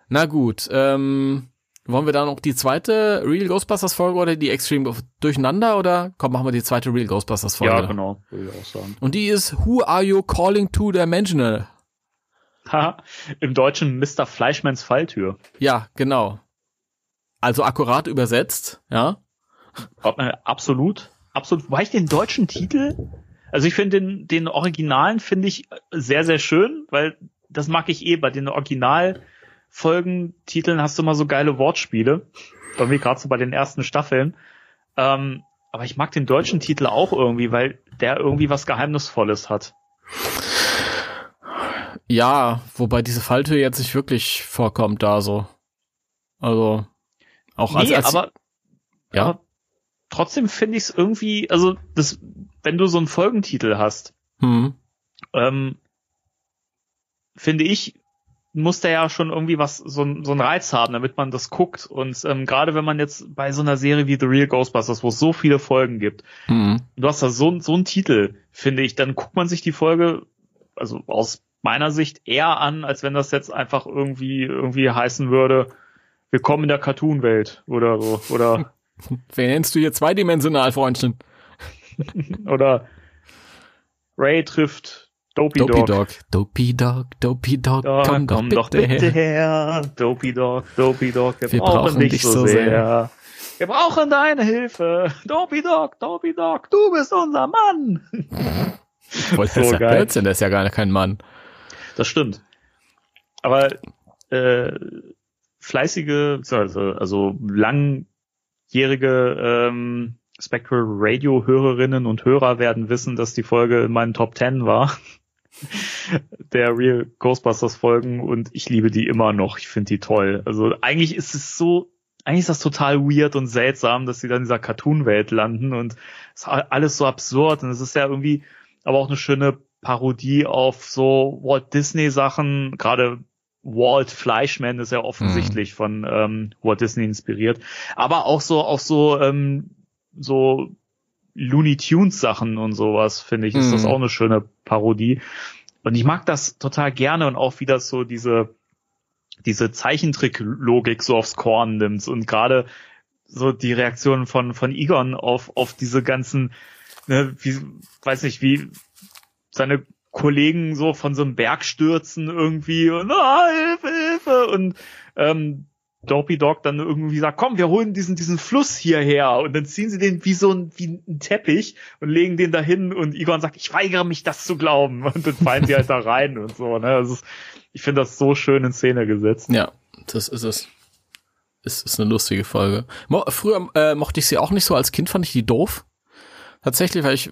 Na gut, ähm, wollen wir da noch die zweite Real Ghostbusters Folge oder die Extreme Durcheinander oder komm, machen wir die zweite Real Ghostbusters Folge. Ja, genau, würde ich auch sagen. Und die ist Who are you calling to dimensional? Haha, Im Deutschen Mr. Fleischmanns Falltür. Ja, genau. Also akkurat übersetzt, ja. Äh, Absolut, absolut. Wobei ich den deutschen Titel, also ich finde den, den Originalen finde ich sehr, sehr schön, weil das mag ich eh. Bei den Originalfolgentiteln hast du immer so geile Wortspiele. Irgendwie gerade so bei den ersten Staffeln. Ähm, aber ich mag den deutschen Titel auch irgendwie, weil der irgendwie was Geheimnisvolles hat. Ja, wobei diese Falltür jetzt nicht wirklich vorkommt da so. Also auch als, nee, als aber, ja. aber trotzdem finde ich es irgendwie, also das, wenn du so einen Folgentitel hast, hm, ähm, finde ich, muss der ja schon irgendwie was, so, so einen Reiz haben, damit man das guckt. Und ähm, gerade wenn man jetzt bei so einer Serie wie The Real Ghostbusters, wo es so viele Folgen gibt, hm, du hast da so, so einen Titel, finde ich, dann guckt man sich die Folge, also aus meiner Sicht eher an, als wenn das jetzt einfach irgendwie, irgendwie heißen würde, willkommen in der Cartoon-Welt oder so, oder, wen nennst du hier zweidimensional, Freundchen? oder Ray trifft Dopey, Dopey Dog. Dog. Dopey Dog, Dopey Dog, Ja, komm, doch, bitte her. her. Dopey Dog, Dopey Dog, wir, Wir brauchen, dich so sehr. sehr. Wir brauchen deine Hilfe. Dopey Dog, Dopey Dog, du bist unser Mann. Voll, So das ist ja geil. Blödsinn, der ist ja gar kein Mann. Das stimmt. Aber äh, fleißige, also, also langjährige ähm, Spectral Radio Hörerinnen und Hörer werden wissen, dass die Folge in meinen Top 10 war. Der Real Ghostbusters Folgen und ich liebe die immer noch. Ich finde die toll. Also eigentlich ist es so, eigentlich ist das total weird und seltsam, dass sie dann in dieser Cartoon-Welt landen und ist alles so absurd und es ist ja irgendwie aber auch eine schöne Parodie auf so Walt Disney Sachen, gerade Walt Fleischman ist ja offensichtlich von ähm, Walt Disney inspiriert, aber auch so auf so ähm, so Looney Tunes Sachen und sowas finde ich ist Mhm. das auch eine schöne Parodie. Und ich mag das total gerne und auch wie das so diese diese Zeichentrick-Logik so aufs Korn nimmt und gerade so die Reaktion von von Egon auf auf diese ganzen ne, wie weiß nicht wie seine Kollegen so von so einem Berg stürzen irgendwie und ah, Hilfe, Hilfe und ähm, Dopey Dog dann irgendwie sagt, komm, wir holen diesen diesen Fluss hierher und dann ziehen sie den wie so ein wie ein Teppich und legen den dahin und Egon sagt, ich weigere mich das zu glauben und dann fallen sie halt da rein und so, ne? Ist, ich finde das so schön in Szene gesetzt. Ja, das ist es. Es ist eine lustige Folge. Mo früher äh, mochte ich sie auch nicht so. Als Kind fand ich die doof. Tatsächlich, weil ich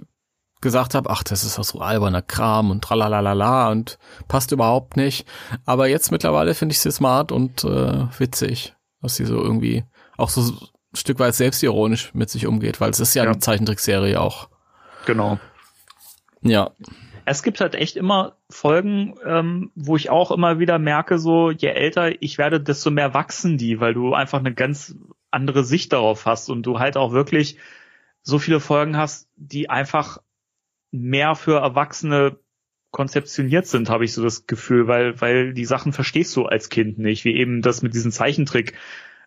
gesagt habe, ach, das ist doch so alberner Kram und tralalala und passt überhaupt nicht. Aber jetzt mittlerweile finde ich sie smart und äh, witzig, dass sie so irgendwie auch so ein Stück weit selbstironisch mit sich umgeht, weil es ist ja, Ja. eine Zeichentrickserie auch. Genau. Ja. Es gibt halt echt immer Folgen, ähm, wo ich auch immer wieder merke, so je älter ich werde, desto mehr wachsen die, weil du einfach eine ganz andere Sicht darauf hast und du halt auch wirklich so viele Folgen hast, die einfach mehr für Erwachsene konzeptioniert sind, habe ich so das Gefühl, weil weil die Sachen verstehst du als Kind nicht, wie eben das mit diesen Zeichentrick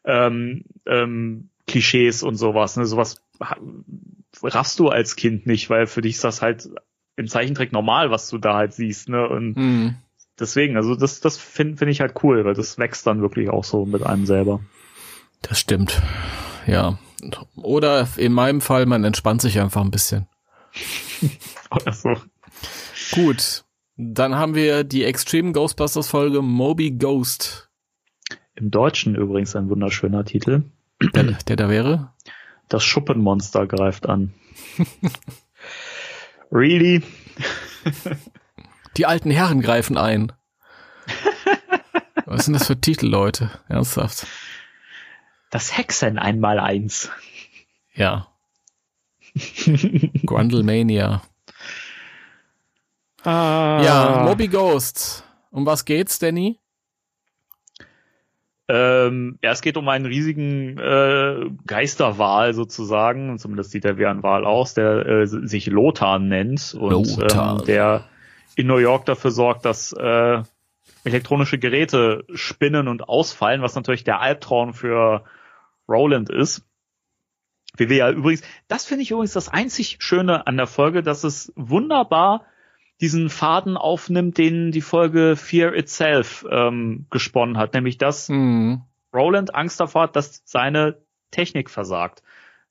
ähm, ähm, Klischees und sowas. Ne? Sowas raffst du als Kind nicht, weil für dich ist das halt im Zeichentrick normal, was du da halt siehst. Ne? Und Hm. deswegen, also das, das finde find ich halt cool, weil das wächst dann wirklich auch so mit einem selber. Das stimmt. Ja. Oder in meinem Fall, man entspannt sich einfach ein bisschen. Oder so. Gut. Dann haben wir die Extreme Ghostbusters Folge Moby Ghost. Im Deutschen übrigens ein wunderschöner Titel. Der, der da wäre? Das Schuppenmonster greift an. really? Die alten Herren greifen ein. Was sind das für Titel, Leute? Ernsthaft. Das Hexen einmal eins. Ja. Grundlemania. Ah. Ja, Moby Ghost. Um was geht's, Danny? Ähm, ja, es geht um einen riesigen äh, Geisterwal sozusagen, zumindest sieht er wie ein Wal aus, der äh, sich Lothar nennt und Lothar. Ähm, der in New York dafür sorgt, dass äh, elektronische Geräte spinnen und ausfallen, was natürlich der Albtraum für Roland ist. Wie wir ja übrigens, das finde ich übrigens das einzig Schöne an der Folge, dass es wunderbar diesen Faden aufnimmt, den die Folge Fear Itself ähm, gesponnen hat, nämlich dass Hm. Roland Angst davor hat, dass seine Technik versagt.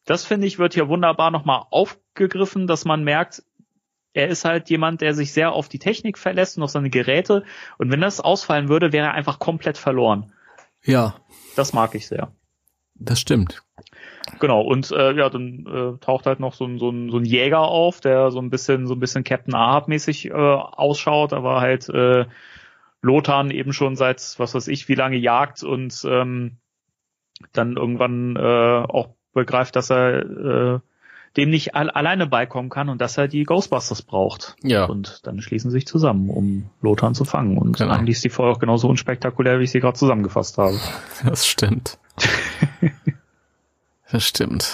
Das finde ich wird hier wunderbar nochmal aufgegriffen, dass man merkt, er ist halt jemand, der sich sehr auf die Technik verlässt und auf seine Geräte. Und wenn das ausfallen würde, wäre er einfach komplett verloren. Ja, Das mag ich sehr. Das stimmt. Genau, und äh, ja, dann äh, taucht halt noch so ein, so, ein, so ein Jäger auf, der so ein bisschen, so ein bisschen Captain Ahab-mäßig äh, ausschaut, aber halt äh, Lothar eben schon seit was weiß ich wie lange jagt und ähm, dann irgendwann äh, auch begreift, dass er äh, dem nicht al alleine beikommen kann und dass er die Ghostbusters braucht. Ja. Und dann schließen sie sich zusammen, um Lothar zu fangen. Und Genau. eigentlich ist die Folge auch genauso unspektakulär, wie ich sie gerade zusammengefasst habe. Das stimmt. das stimmt.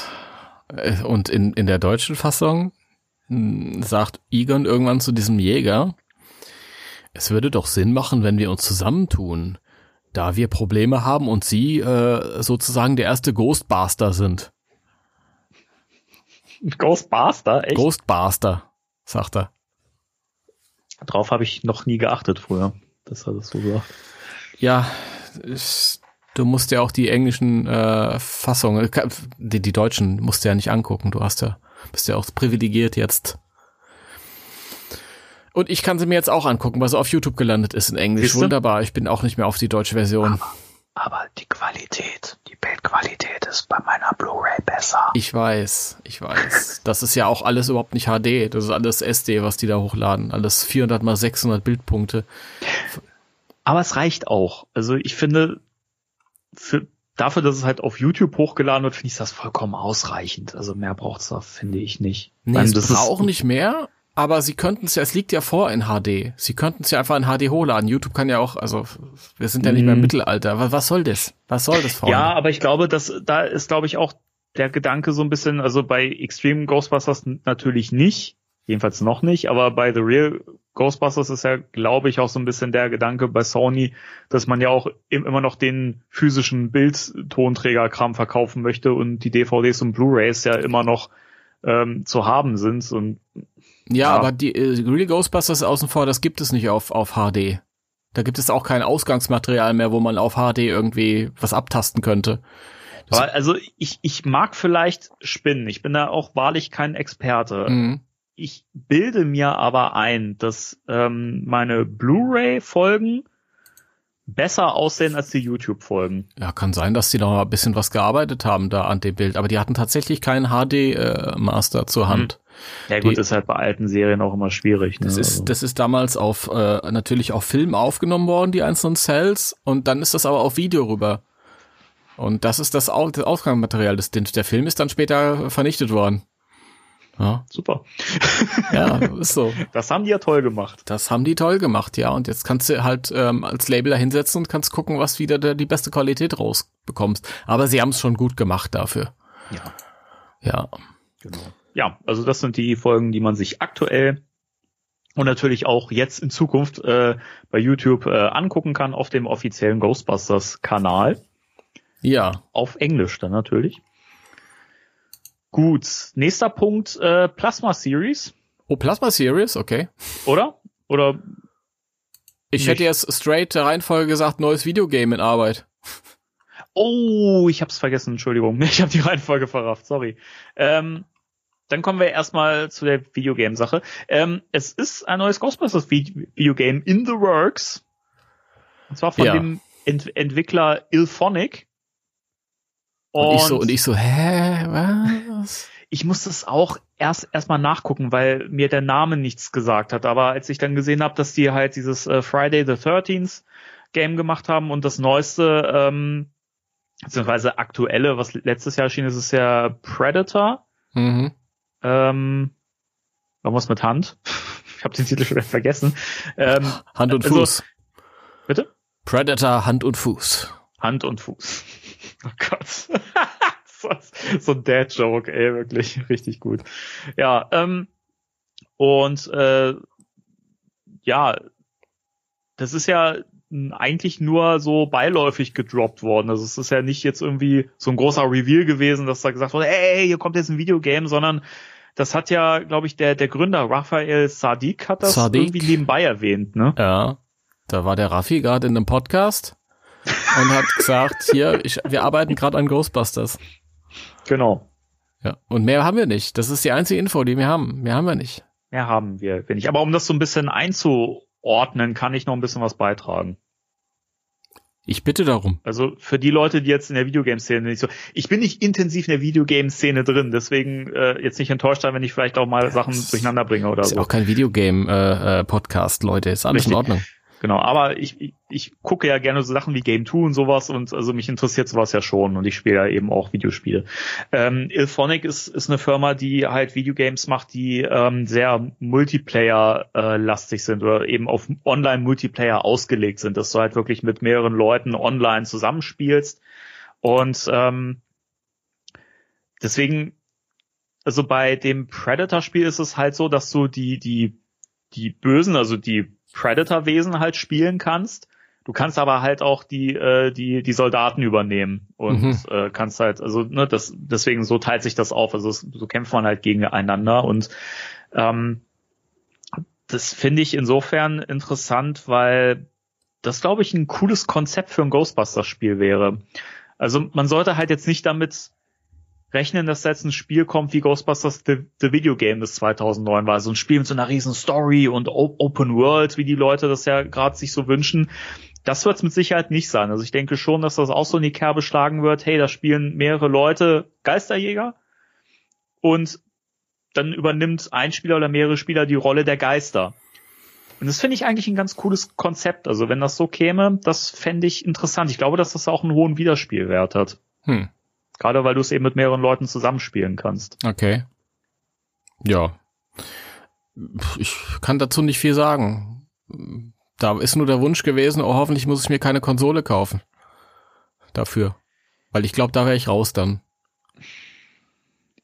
Und in, in der deutschen Fassung mh, sagt Egon irgendwann zu diesem Jäger, es würde doch Sinn machen, wenn wir uns zusammentun, da wir Probleme haben und Sie äh, sozusagen der erste Ghostbuster sind. Ghostbuster, echt? Ghostbuster, sagt er. Drauf habe ich noch nie geachtet früher, dass er das so sagt. Ja, ich, du musst ja auch die englischen äh, Fassungen, die, die deutschen musst du ja nicht angucken. Du hast ja, bist ja auch privilegiert jetzt. Und ich kann sie mir jetzt auch angucken, weil sie auf YouTube gelandet ist in Englisch. Wunderbar. Ich bin auch nicht mehr auf die deutsche Version. Aber die Qualität, Bildqualität ist bei meiner Blu-ray besser. Ich weiß, ich weiß. Das ist ja auch alles überhaupt nicht HD. Das ist alles SD, was die da hochladen. Alles 400 mal 600 Bildpunkte. Aber es reicht auch. Also ich finde, für, dafür, dass es halt auf YouTube hochgeladen wird, finde ich das vollkommen ausreichend. Also mehr braucht's da, finde ich nicht. Nee, Weil es das brauchen ist, nicht mehr, aber sie könnten es ja, es liegt ja vor in HD. Sie könnten es ja einfach in HD hochladen. YouTube kann ja auch, also wir sind ja nicht mehr im Mhm. Mittelalter. Was, was soll das? Was soll das, Freunde? Ja, aber ich glaube, dass da ist, glaube ich, auch der Gedanke so ein bisschen, also bei Extreme Ghostbusters natürlich nicht, jedenfals noch nicht, aber bei The Real Ghostbusters ist ja, glaube ich, auch so ein bisschen der Gedanke bei Sony, dass man ja auch im, immer noch den physischen Bildtonträgerkram verkaufen möchte und die DVDs und Blu-rays ja immer noch ähm, zu haben sind und Ja, Ja. aber die äh, Real Ghostbusters außen vor, das gibt es nicht auf, auf HD. Da gibt es auch kein Ausgangsmaterial mehr, wo man auf HD irgendwie was abtasten könnte. Das- aber also ich, ich mag vielleicht Spinnen. Ich bin da auch wahrlich kein Experte. Mhm. Ich bilde mir aber ein, dass ähm, meine Blu-ray-Folgen besser aussehen als die YouTube-Folgen. Ja, kann sein, dass die noch ein bisschen was gearbeitet haben da an dem Bild, aber die hatten tatsächlich keinen HD-Master zur Hand. Ja gut, Die- das ist halt bei alten Serien auch immer schwierig. Ne? Das ist, Also, das ist damals auf äh, natürlich auf Film aufgenommen worden, die einzelnen Cells, und dann ist das aber auf Video rüber. Und das ist das, Au das Ausgangsmaterial. Das, der Film ist dann später vernichtet worden. Ja, super. ja ist so. Das haben die ja toll gemacht. Das haben die toll gemacht, ja. Und jetzt kannst du halt ähm, als Label da hinsetzen und kannst gucken, was wieder der, die beste Qualität rausbekommst. Aber sie haben es schon gut gemacht dafür. Ja, Ja. genau. Ja, also das sind die Folgen, die man sich aktuell und natürlich auch jetzt in Zukunft äh, bei YouTube äh, angucken kann auf dem offiziellen Ghostbusters-Kanal. Ja. Auf Englisch dann natürlich. Gut, nächster Punkt, äh, Plasma Series, Oh, Plasma Series, okay. oder? Oder Ich Nicht. hätte jetzt straight der Reihenfolge gesagt, neues Videogame in Arbeit. Oh, ich hab's vergessen, Entschuldigung. Ich habe die Reihenfolge verrafft, sorry. Ähm, dann kommen wir erstmal zu der Videogame-Sache. Ähm, es ist ein neues Ghostbusters-Videogame in the works. Und zwar von Ja. dem Ent Entwickler Ilphonic. Und, ich so, und ich so, hä, was? ich musste es auch erst erstmal nachgucken, weil mir der Name nichts gesagt hat. Aber als ich dann gesehen habe, dass die halt dieses äh, Friday the 13th Game gemacht haben und das neueste, ähm, beziehungsweise aktuelle, was letztes Jahr erschien ist, ist ja Predator. Mhm. Ähm, irgendwas mit Hand. Ich habe den Titel schon wieder vergessen. Ähm, Hand und Also- Fuß. bitte? Predator, Hand und Fuß. Hand und Fuß. Oh Gott. so, ein Dad-Joke, ey, wirklich richtig gut. Ja, ähm, und äh, ja, das ist ja eigentlich nur so beiläufig gedroppt worden. Also es ist ja nicht jetzt irgendwie so ein großer Reveal gewesen, dass da gesagt wurde, ey, hier kommt jetzt ein Videogame, sondern das hat ja, glaube ich, der, der Gründer Raphael Sadiq hat das Sadiq. irgendwie nebenbei erwähnt, ne? Ja. Da war der Raffi gerade in einem Podcast und hat gesagt, hier, ich, wir arbeiten gerade an Ghostbusters. Genau. Ja. Und mehr haben wir nicht. Das ist die einzige Info, die wir haben. Mehr haben wir nicht. Mehr haben wir, finde ich. Aber um das so ein bisschen einzuordnen, kann ich noch ein bisschen was beitragen. Ich bitte darum. Also für die Leute, die jetzt in der Videogame-Szene nicht so, ich bin nicht intensiv in der Videogame-Szene drin, deswegen äh, jetzt nicht enttäuscht sein, wenn ich vielleicht auch mal Sachen durcheinander bringe oder ist so. auch kein Videogame-Podcast, Leute. Ist alles in Richtig. Ordnung. Genau, aber ich, ich, ich gucke ja gerne so Sachen wie Game 2 und sowas und also mich interessiert sowas ja schon und ich spiele ja eben auch Videospiele. Ähm, Ilphonic ist, ist eine Firma, die halt Videogames macht, die ähm, sehr Multiplayer-lastig sind oder eben auf Online-Multiplayer ausgelegt sind, dass du halt wirklich mit mehreren Leuten online zusammenspielst und ähm, deswegen also bei dem Predator-Spiel ist es halt so, dass du die, die, die Bösen, also die Predator-Wesen halt spielen kannst. Du kannst aber halt auch die, äh, die, die Soldaten übernehmen und Mhm. äh, kannst halt, also, ne, das, deswegen so teilt sich das auf. Also es, so kämpft man halt gegeneinander und ähm, das finde ich insofern interessant, weil das, glaube ich, ein cooles Konzept für ein Ghostbusters-Spiel wäre. Also man sollte halt jetzt nicht damit rechnen, dass da jetzt ein Spiel kommt wie Ghostbusters The, The Video Game, das 2009 war. So ein Spiel mit so einer riesen Story und O- Open World, wie die Leute das ja gerade sich so wünschen. Das wird es mit Sicherheit nicht sein. Also ich denke schon, dass das auch so in die Kerbe schlagen wird. Hey, da spielen mehrere Leute Geisterjäger und dann übernimmt ein Spieler oder mehrere Spieler die Rolle der Geister. Und das finde ich eigentlich ein ganz cooles Konzept. Also wenn das so käme, das fände ich interessant. Ich glaube, dass das auch einen hohen Wiederspielwert hat. Hm. Gerade weil du es eben mit mehreren Leuten zusammenspielen kannst. Okay. Ja. Ich kann dazu nicht viel sagen. Da ist nur der Wunsch gewesen, oh, hoffentlich muss ich mir keine Konsole kaufen. Dafür. Weil ich glaube, da wäre ich raus dann.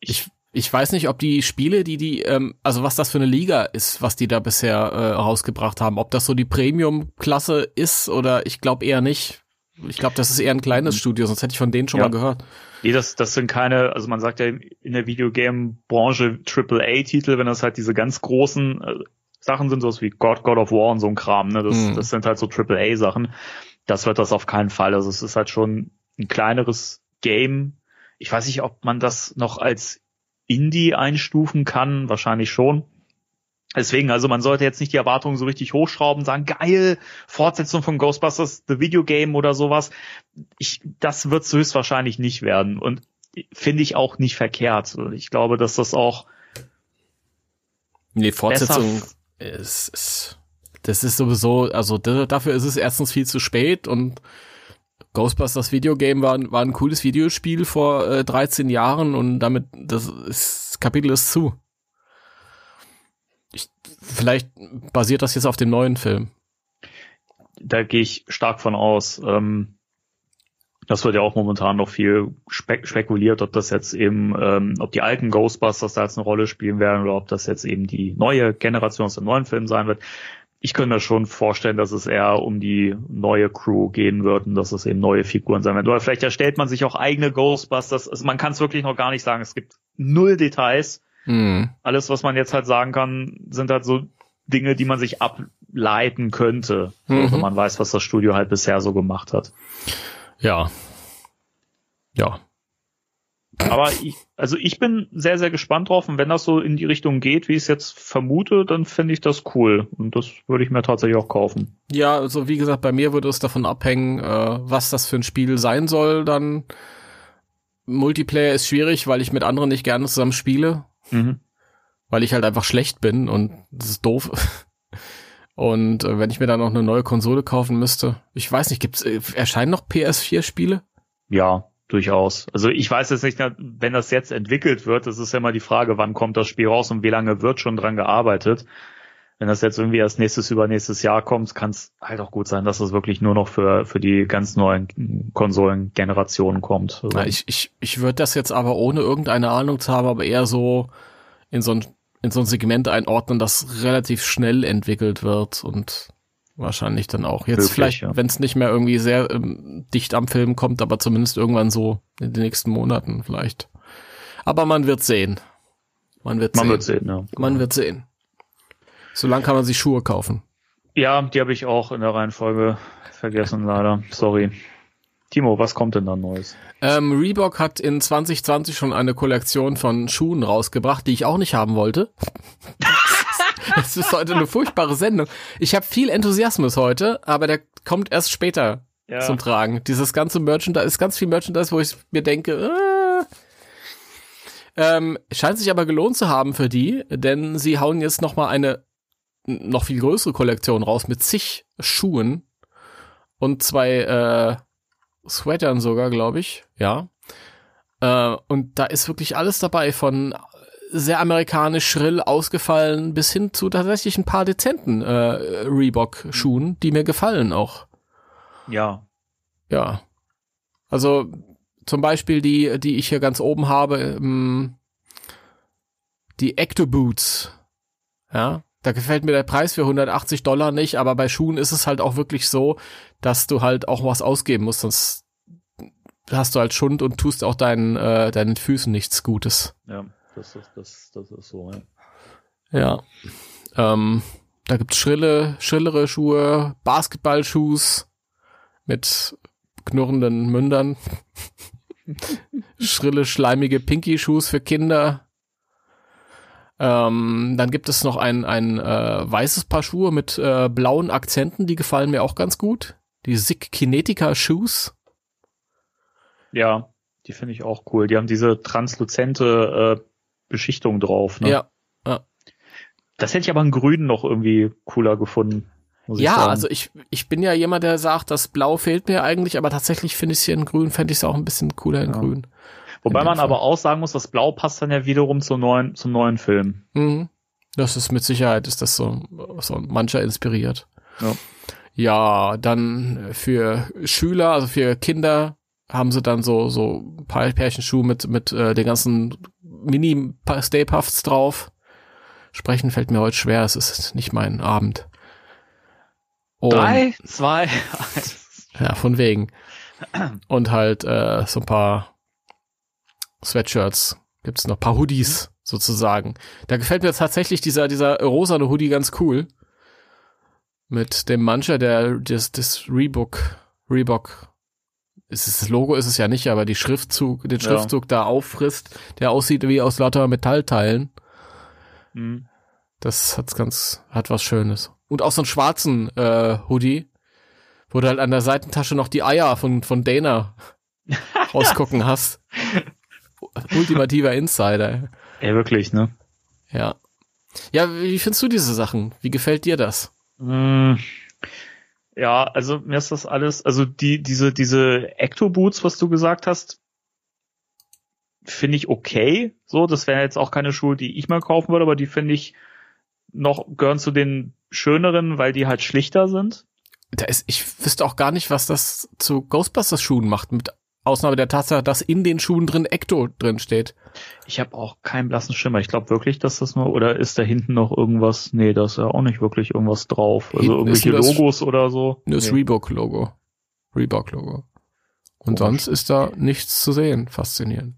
Ich, ich weiß nicht, ob die Spiele, die die, ähm, also was das für eine Liga ist, was die da bisher äh, rausgebracht haben, ob das so die Premium-Klasse ist oder ich glaube eher nicht. Ich glaube, das ist eher ein kleines Studio, sonst hätte ich von denen schon Ja. mal gehört. Nee, das, das sind keine, also man sagt ja in der Videogame-Branche AAA-Titel, wenn das halt diese ganz großen äh, Sachen sind, sowas wie God, God of War und so ein Kram, ne? Das, Mhm. das sind halt so AAA-Sachen. Das wird das auf keinen Fall. Also es ist halt schon ein kleineres Game. Ich weiß nicht, ob man das noch als Indie einstufen kann, wahrscheinlich schon. Deswegen, also man sollte jetzt nicht die Erwartungen so richtig hochschrauben, sagen, geil, Fortsetzung von Ghostbusters, The Video Game oder sowas. Ich, das wird höchstwahrscheinlich nicht werden und finde ich auch nicht verkehrt. Ich glaube, dass das auch Nee, Fortsetzung ist, ist, das ist sowieso, also dafür ist es erstens viel zu spät und Ghostbusters Videogame war, war ein cooles Videospiel vor äh, 13 Jahren und damit, das, ist, das Kapitel ist zu. Ich, vielleicht basiert das jetzt auf dem neuen Film. Da gehe ich stark von aus. Ähm, das wird ja auch momentan noch viel spek spekuliert, ob das jetzt eben, ähm, ob die alten Ghostbusters da jetzt eine Rolle spielen werden oder ob das jetzt eben die neue Generation aus dem neuen Film sein wird. Ich könnte mir schon vorstellen, dass es eher um die neue Crew gehen wird und dass es eben neue Figuren sein werden. Oder vielleicht erstellt man sich auch eigene Ghostbusters. Also man kann es wirklich noch gar nicht sagen. Es gibt null Details. Mhm. Alles, was man jetzt halt sagen kann, sind halt so Dinge, die man sich ableiten könnte, mhm. wenn man weiß, was das Studio halt bisher so gemacht hat. Ja. Ja. Aber ich, also ich bin sehr, sehr gespannt drauf und wenn das so in die Richtung geht, wie ich es jetzt vermute, dann finde ich das cool und das würde ich mir tatsächlich auch kaufen. Ja, also wie gesagt, bei mir würde es davon abhängen, äh, was das für ein Spiel sein soll. Dann Multiplayer ist schwierig, weil ich mit anderen nicht gerne zusammen spiele, mhm. weil ich halt einfach schlecht bin und das ist doof. Und äh, wenn ich mir dann noch eine neue Konsole kaufen müsste, ich weiß nicht, gibt's äh, erscheinen noch PS4-Spiele? Ja, durchaus. Also ich weiß jetzt nicht, wenn das jetzt entwickelt wird, das ist ja immer die Frage, wann kommt das Spiel raus und wie lange wird schon dran gearbeitet. Wenn das jetzt irgendwie erst nächstes übernächstes Jahr kommt, kann es halt auch gut sein, dass es wirklich nur noch für, für die ganz neuen Konsolengenerationen kommt. Also Na, ich ich, ich würde das jetzt aber ohne irgendeine Ahnung zu haben, aber eher so in so ein in so ein Segment einordnen, das relativ schnell entwickelt wird und wahrscheinlich dann auch jetzt Wirklich, vielleicht, ja. wenn es nicht mehr irgendwie sehr ähm, dicht am Film kommt, aber zumindest irgendwann so in den nächsten Monaten vielleicht. Aber man wird sehen. Man wird man sehen. Wird sehen ja. Man wird sehen. Solange kann man sich Schuhe kaufen. Ja, die habe ich auch in der Reihenfolge vergessen, leider. Sorry. Timo, was kommt denn da Neues? Ähm, Reebok hat in 2020 schon eine Kollektion von Schuhen rausgebracht, die ich auch nicht haben wollte. Es ist heute eine furchtbare Sendung. Ich habe viel Enthusiasmus heute, aber der kommt erst später ja. zum Tragen. Dieses ganze Merchandise ist ganz viel Merchandise, wo ich mir denke, äh, ähm, scheint sich aber gelohnt zu haben für die, denn sie hauen jetzt noch mal eine noch viel größere Kollektion raus mit zig Schuhen und zwei äh, Sweatern sogar, glaube ich, ja. Äh, und da ist wirklich alles dabei, von sehr amerikanisch schrill ausgefallen bis hin zu tatsächlich ein paar dezenten äh, Reebok-Schuhen, die mir gefallen auch. Ja. Ja. Also zum Beispiel die, die ich hier ganz oben habe, ähm, die Ecto Boots. Ja, da gefällt mir der Preis für 180 Dollar nicht, aber bei Schuhen ist es halt auch wirklich so, dass du halt auch was ausgeben musst, sonst hast du halt Schund und tust auch deinen, äh, deinen Füßen nichts Gutes. Ja, das ist, das, das ist so, ja. Ja. Ähm, da gibt's schrille, schrillere Schuhe, Basketballschuhs mit knurrenden Mündern, schrille, schleimige Pinky-Schuhs für Kinder, ähm, dann gibt es noch ein, ein äh, weißes Paar Schuhe mit äh, blauen Akzenten, die gefallen mir auch ganz gut. Die Sick Kinetica Shoes. Ja, die finde ich auch cool. Die haben diese transluzente äh, Beschichtung drauf. Ne? Ja, ja. Das hätte ich aber in Grün noch irgendwie cooler gefunden. ja, also ich, ich bin ja jemand, der sagt, das Blau fehlt mir eigentlich, aber tatsächlich finde ich es hier in Grün, fände ich es auch ein bisschen cooler in ja. Grün. Wobei man Fall. aber auch sagen muss, das Blau passt dann ja wiederum zum neuen, zum neuen Film. Mhm. Das ist mit Sicherheit, ist das so, so mancher inspiriert. Ja. ja, dann für Schüler, also für Kinder haben sie dann so, so ein paar Pärchenschuhe mit, mit äh, den ganzen Mini-Stay Puffs drauf. Sprechen fällt mir heute schwer, es ist nicht mein Abend. Und, Drei, zwei, eins. Ja, von wegen. Und halt äh, so ein paar Sweatshirts gibt's noch, paar Hoodies sozusagen. Da gefällt mir tatsächlich dieser, dieser rosane Hoodie ganz cool. Mit dem Mancher, der, das, das Reebok, Reebok, ist es, das Logo ist es ja nicht, aber die Schriftzug, den Schriftzug ja. da auffrisst, der aussieht wie aus lauter Metallteilen. Mhm. Das hat's ganz, hat was Schönes. Und auch so einen schwarzen äh, Hoodie, wo du halt an der Seitentasche noch die Eier von, von Dana rausgucken hast ultimativer Insider. Ja, wirklich, ne? Ja. Ja, wie findest du diese Sachen? Wie gefällt dir das? Hm, ja, also mir ist das alles, also die, diese, diese Ecto-Boots, was du gesagt hast, finde ich okay. So, das wären jetzt auch keine Schuhe, die ich mal kaufen würde, aber die finde ich noch, gehören zu den schöneren, weil die halt schlichter sind. Da ist, ich wüsste auch gar nicht, was das zu Ghostbusters Schuhen macht, mit Ausnahme der Tatsache, dass in den Schuhen drin Ecto drin steht. Ich habe auch keinen blassen Schimmer. Ich glaube wirklich, dass das nur, oder ist da hinten noch irgendwas? Nee, da ist ja auch nicht wirklich irgendwas drauf. Also Hinten irgendwelche Logos oder so. Das Nee. Reebok-Logo. Reebok-Logo. Und Komisch. sonst ist da nichts zu sehen. Faszinierend.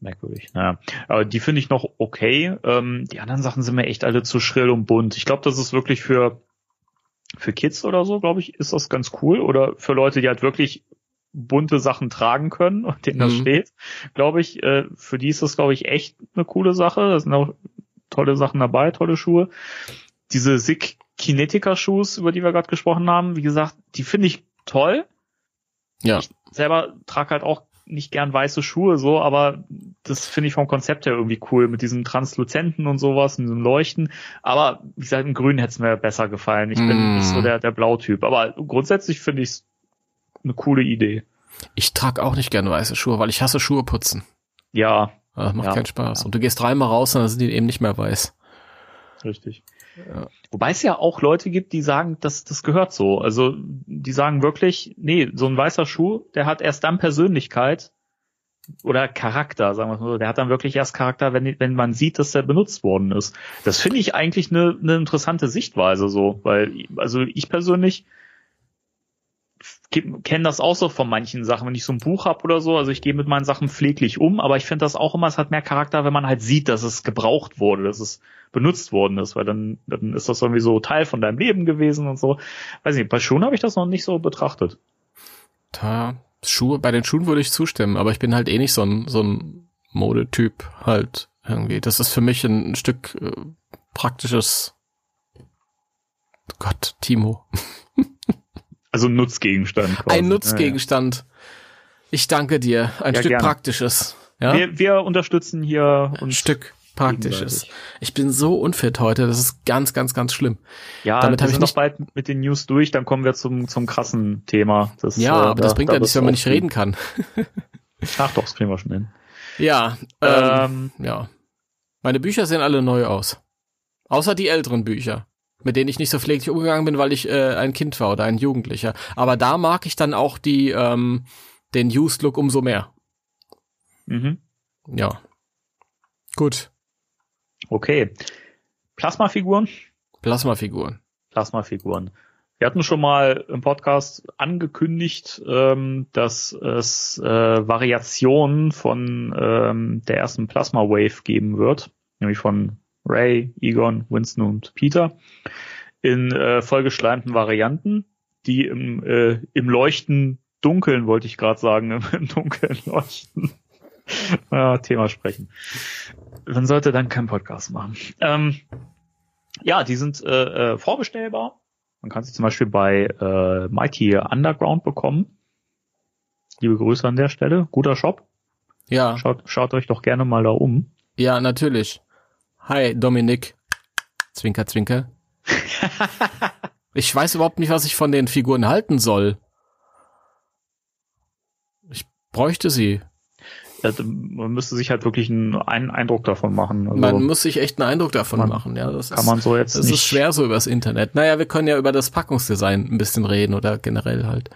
Merkwürdig. Naja, aber die finde ich noch okay. Ähm, die anderen Sachen sind mir echt alle zu schrill und bunt. Ich glaube, das ist wirklich für für Kids oder so, glaube ich, ist das ganz cool. Oder für Leute, die halt wirklich bunte Sachen tragen können und denen das Mhm. steht, glaube ich, äh, für die ist das, glaube ich, echt eine coole Sache. Da sind auch tolle Sachen dabei, tolle Schuhe. Diese Sig Kinetica Shoes, über die wir gerade gesprochen haben, wie gesagt, die finde ich toll. Ja. selber trage halt auch nicht gern weiße Schuhe so, aber das finde ich vom Konzept her irgendwie cool mit diesem Transluzenten und sowas, und diesem Leuchten. Aber wie gesagt, in Grün hätte es mir besser gefallen. Ich bin Mm. nicht so der, der Blautyp. Aber grundsätzlich finde ich es eine coole Idee. Ich trage auch nicht gerne weiße Schuhe, weil ich hasse Schuhe putzen. Ja, Das macht Ja. keinen Spaß. Ja. Und du gehst dreimal raus und dann sind die eben nicht mehr weiß. richtig. Ja. Wobei es ja auch Leute gibt, die sagen, das, das gehört so. Also die sagen wirklich, nee, so ein weißer Schuh, der hat erst dann Persönlichkeit oder Charakter, sagen wir mal so. Der hat dann wirklich erst Charakter, wenn, wenn man sieht, dass der benutzt worden ist. Das finde ich eigentlich eine, eine interessante Sichtweise so, weil also ich persönlich kenne das auch so von manchen Sachen, wenn ich so ein Buch habe oder so, also ich gehe mit meinen Sachen pfleglich um, aber ich finde das auch immer, es hat mehr Charakter, wenn man halt sieht, dass es gebraucht wurde, dass es benutzt worden ist, weil dann, dann ist das irgendwie so Teil von deinem Leben gewesen und so. Weiß nicht, bei Schuhen habe ich das noch nicht so betrachtet. Da, Schuhe, bei den Schuhen würde ich zustimmen, aber ich bin halt eh nicht so ein, so ein Modetyp halt irgendwie. Das ist für mich ein, ein Stück äh, praktisches Gott, Timo. Also ein Nutzgegenstand. Quasi. Ein Nutzgegenstand. Ich danke dir. Ein Stück gerne. Praktisches. Ja? Wir, wir unterstützen hier Ein uns. Stück Praktisches. Ich bin so unfit heute. Das ist ganz, ganz, ganz schlimm. Ja, Damit wir hab ich noch bald mit den News durch, dann kommen wir zum, zum krassen Thema. Das, Ja, äh, aber da- das bringt da ja nichts, wenn man nicht reden kann. Ach doch, das kriegen wir schon hin. Ja, ähm, Ähm, ja. Meine Bücher sehen alle neu aus. Außer die älteren Bücher, mit denen ich nicht so pfleglich umgegangen bin, weil ich äh, ein Kind war oder ein Jugendlicher. Aber da mag ich dann auch die ähm, den Used Look umso mehr. mhm. Ja. Gut. Okay. Plasmafiguren? Plasmafiguren. Plasmafiguren. Wir hatten schon mal im Podcast angekündigt, ähm, dass es äh, Variationen von ähm, der ersten Plasma Wave geben wird, nämlich von Ray, Egon, Winston und Peter in äh, vollgeschleimten Varianten, die im, äh, im Leuchten dunkeln, wollte ich gerade sagen, im, im dunkeln Leuchten. ja, Thema sprechen. Man sollte dann keinen Podcast machen. Ähm, ja, die sind äh, äh, vorbestellbar. Man kann sie zum Beispiel bei äh, Mighty Underground bekommen. Liebe Grüße an der Stelle. Guter Shop. Ja, Schaut, schaut euch doch gerne mal da um. ja, natürlich. Hi, Dominik. Zwinker, zwinker. Ich weiß überhaupt nicht, was ich von den Figuren halten soll. Ich bräuchte sie. Ja, Man müsste sich halt wirklich einen, einen Eindruck davon machen. Also Man muss sich echt einen Eindruck davon machen, ja. Das kann ist, man so jetzt das nicht. ist schwer so übers Internet. Naja, wir können ja über das Packungsdesign ein bisschen reden oder generell halt.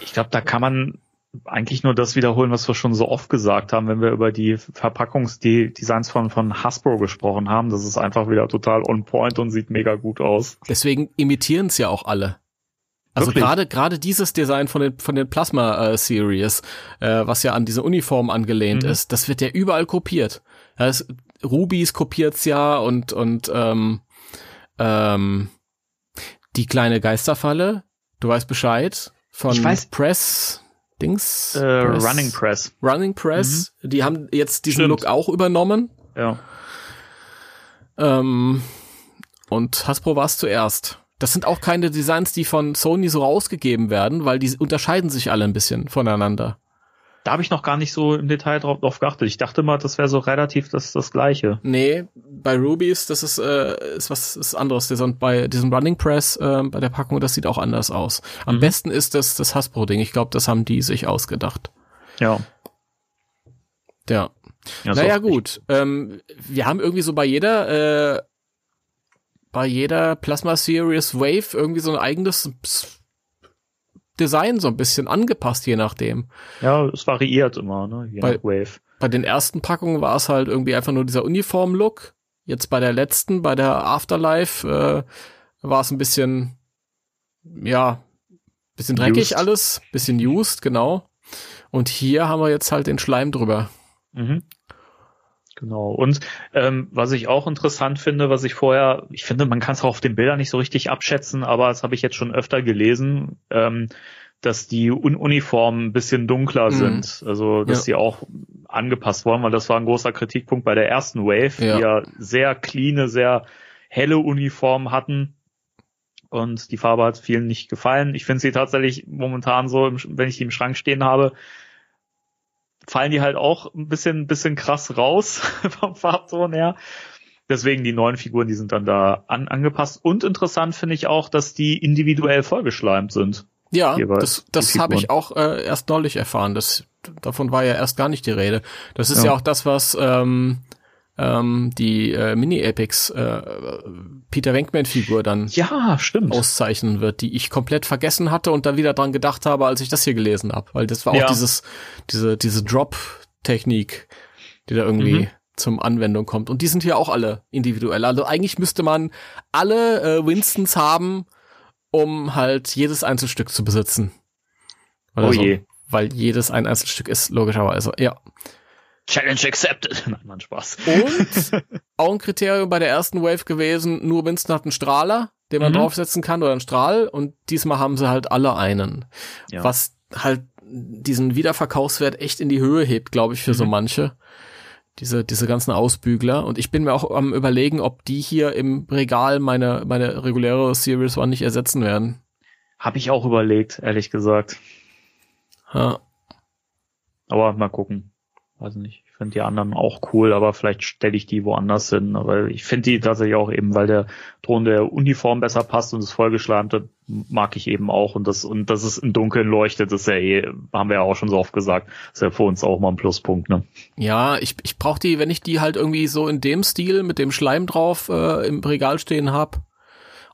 Ich glaube, da kann man eigentlich nur das wiederholen, was wir schon so oft gesagt haben, wenn wir über die Verpackungsdesigns von, von Hasbro gesprochen haben. Das ist einfach wieder total on point und sieht mega gut aus. Deswegen imitieren es ja auch alle. Also gerade gerade dieses Design von den von den Plasma äh, Series, äh, was ja an diese Uniform angelehnt Mhm. ist, das wird ja überall kopiert. Ja, es, Rubies kopiert's ja und und ähm, ähm, die kleine Geisterfalle, du weißt Bescheid von Ich weiß- Press Dings Äh, Press, Running Press. Running Press, die haben jetzt diesen Stimmt. Look auch übernommen Ja. ähm, und Hasbro war es zuerst. Das sind auch keine Designs, die von Sony so rausgegeben werden, weil die unterscheiden sich alle ein bisschen voneinander. Da habe ich noch gar nicht so im Detail drauf, drauf geachtet. Ich dachte mal, das wäre so relativ das, das gleiche. Nee, bei Rubies, das ist, äh, ist was ist anderes. Und bei diesem Running Press, äh, bei der Packung, das sieht auch anders aus. Am Mhm. besten ist das das Hasbro-Ding. Ich glaube, das haben die sich ausgedacht. Ja. Ja. ja naja, gut. Ähm, wir haben irgendwie so bei jeder, äh, bei jeder Plasma Series Wave irgendwie so ein eigenes Design so ein bisschen angepasst, je nachdem. Ja, es variiert immer, ne? Je Bei- nach Wave. Bei den ersten Packungen war es halt irgendwie einfach nur dieser Uniform-Look. Jetzt bei der letzten, bei der Afterlife, äh, war es ein bisschen, ja, bisschen dreckig Used. alles, bisschen used, genau. Und hier haben wir jetzt halt den Schleim drüber. Mhm. Genau. Und ähm, was ich auch interessant finde, was ich vorher, ich finde, man kann es auch auf den Bildern nicht so richtig abschätzen, aber das habe ich jetzt schon öfter gelesen, ähm, dass die Un Uniformen ein bisschen dunkler Mhm. sind. Also dass Ja. die auch angepasst wurden, weil das war ein großer Kritikpunkt bei der ersten Wave, Ja. die ja sehr cleane, sehr helle Uniformen hatten. Und die Farbe hat vielen nicht gefallen. Ich finde sie tatsächlich momentan so, wenn ich die im Schrank stehen habe, fallen die halt auch ein bisschen, bisschen krass raus vom Farbton her. Deswegen die neuen Figuren, die sind dann da an, angepasst. Und interessant finde ich auch, dass die individuell vollgeschleimt sind. Ja, Jeweils das, das habe ich auch äh, erst neulich erfahren. Das, davon war ja erst gar nicht die Rede. Das ist ja, Ja. auch das, was ähm, ähm, die äh, Mini-Epics äh, Peter Venkman-Figur dann Ja, stimmt. auszeichnen wird, die ich komplett vergessen hatte und dann wieder dran gedacht habe, als ich das hier gelesen habe. Weil das war auch Ja. dieses, diese, diese Drop-Technik, die da irgendwie Mhm. zum Anwendung kommt. Und die sind hier auch alle individuell. Also eigentlich müsste man alle äh, Winstons haben, um halt jedes Einzelstück zu besitzen. Oder oh so. je. Weil jedes ein Einzelstück ist, logischerweise. Ja. Challenge accepted. Nein, Mann, Spaß. Und auch ein Kriterium bei der ersten Wave gewesen, nur Winston hat einen Strahler, den man Mhm. draufsetzen kann oder einen Strahl und diesmal haben sie halt alle einen. Ja. Was halt diesen Wiederverkaufswert echt in die Höhe hebt, glaube ich, für so Mhm. manche. Diese, diese ganzen Ausbügler. Und ich bin mir auch am überlegen, ob die hier im Regal meine, meine reguläre Series One nicht ersetzen werden. Habe ich auch überlegt, ehrlich gesagt. Ja. Aber mal gucken. Weiß nicht. Ich finde die anderen auch cool, aber vielleicht stelle ich die woanders hin. Aber ich finde die tatsächlich auch eben, weil der Ton der Uniform besser passt und das vollgeschleimte mag ich eben auch. Und das, und dass es im Dunkeln leuchtet, ist ja eh, haben wir ja auch schon so oft gesagt, ist ja für uns auch mal ein Pluspunkt, ne? Ja, ich, ich brauche die, wenn ich die halt irgendwie so in dem Stil mit dem Schleim drauf äh, im Regal stehen hab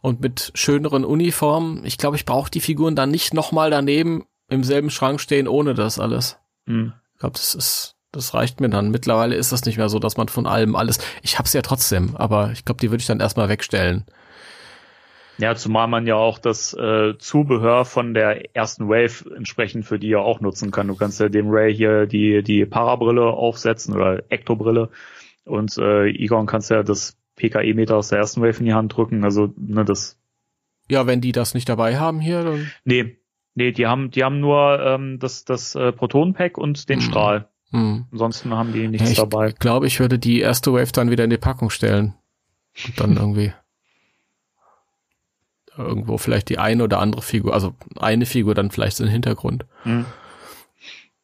und mit schöneren Uniformen, ich glaube, ich brauche die Figuren dann nicht nochmal daneben im selben Schrank stehen ohne das alles. Hm. Ich glaube, das ist, das reicht mir dann. Mittlerweile ist das nicht mehr so, dass man von allem alles. Ich hab's ja trotzdem, aber ich glaube, die würde ich dann erstmal wegstellen. Ja, zumal man ja auch das äh, Zubehör von der ersten Wave entsprechend für die ja auch nutzen kann. Du kannst ja dem Ray hier die, die Parabrille aufsetzen oder Ektobrille und äh, Egon kannst ja das PKE-Meter aus der ersten Wave in die Hand drücken. Also, ne, das, Ja, wenn die das nicht dabei haben hier, dann. nee, nee, die haben, die haben nur ähm, das, das äh, Proton-Pack und den Hm. Strahl. Hm. Ansonsten haben die Ja, nichts ich dabei. glaube, ich würde die erste Wave dann wieder in die Packung stellen. Und dann irgendwie irgendwo vielleicht die eine oder andere Figur, also eine Figur dann vielleicht in den Hintergrund. Hm.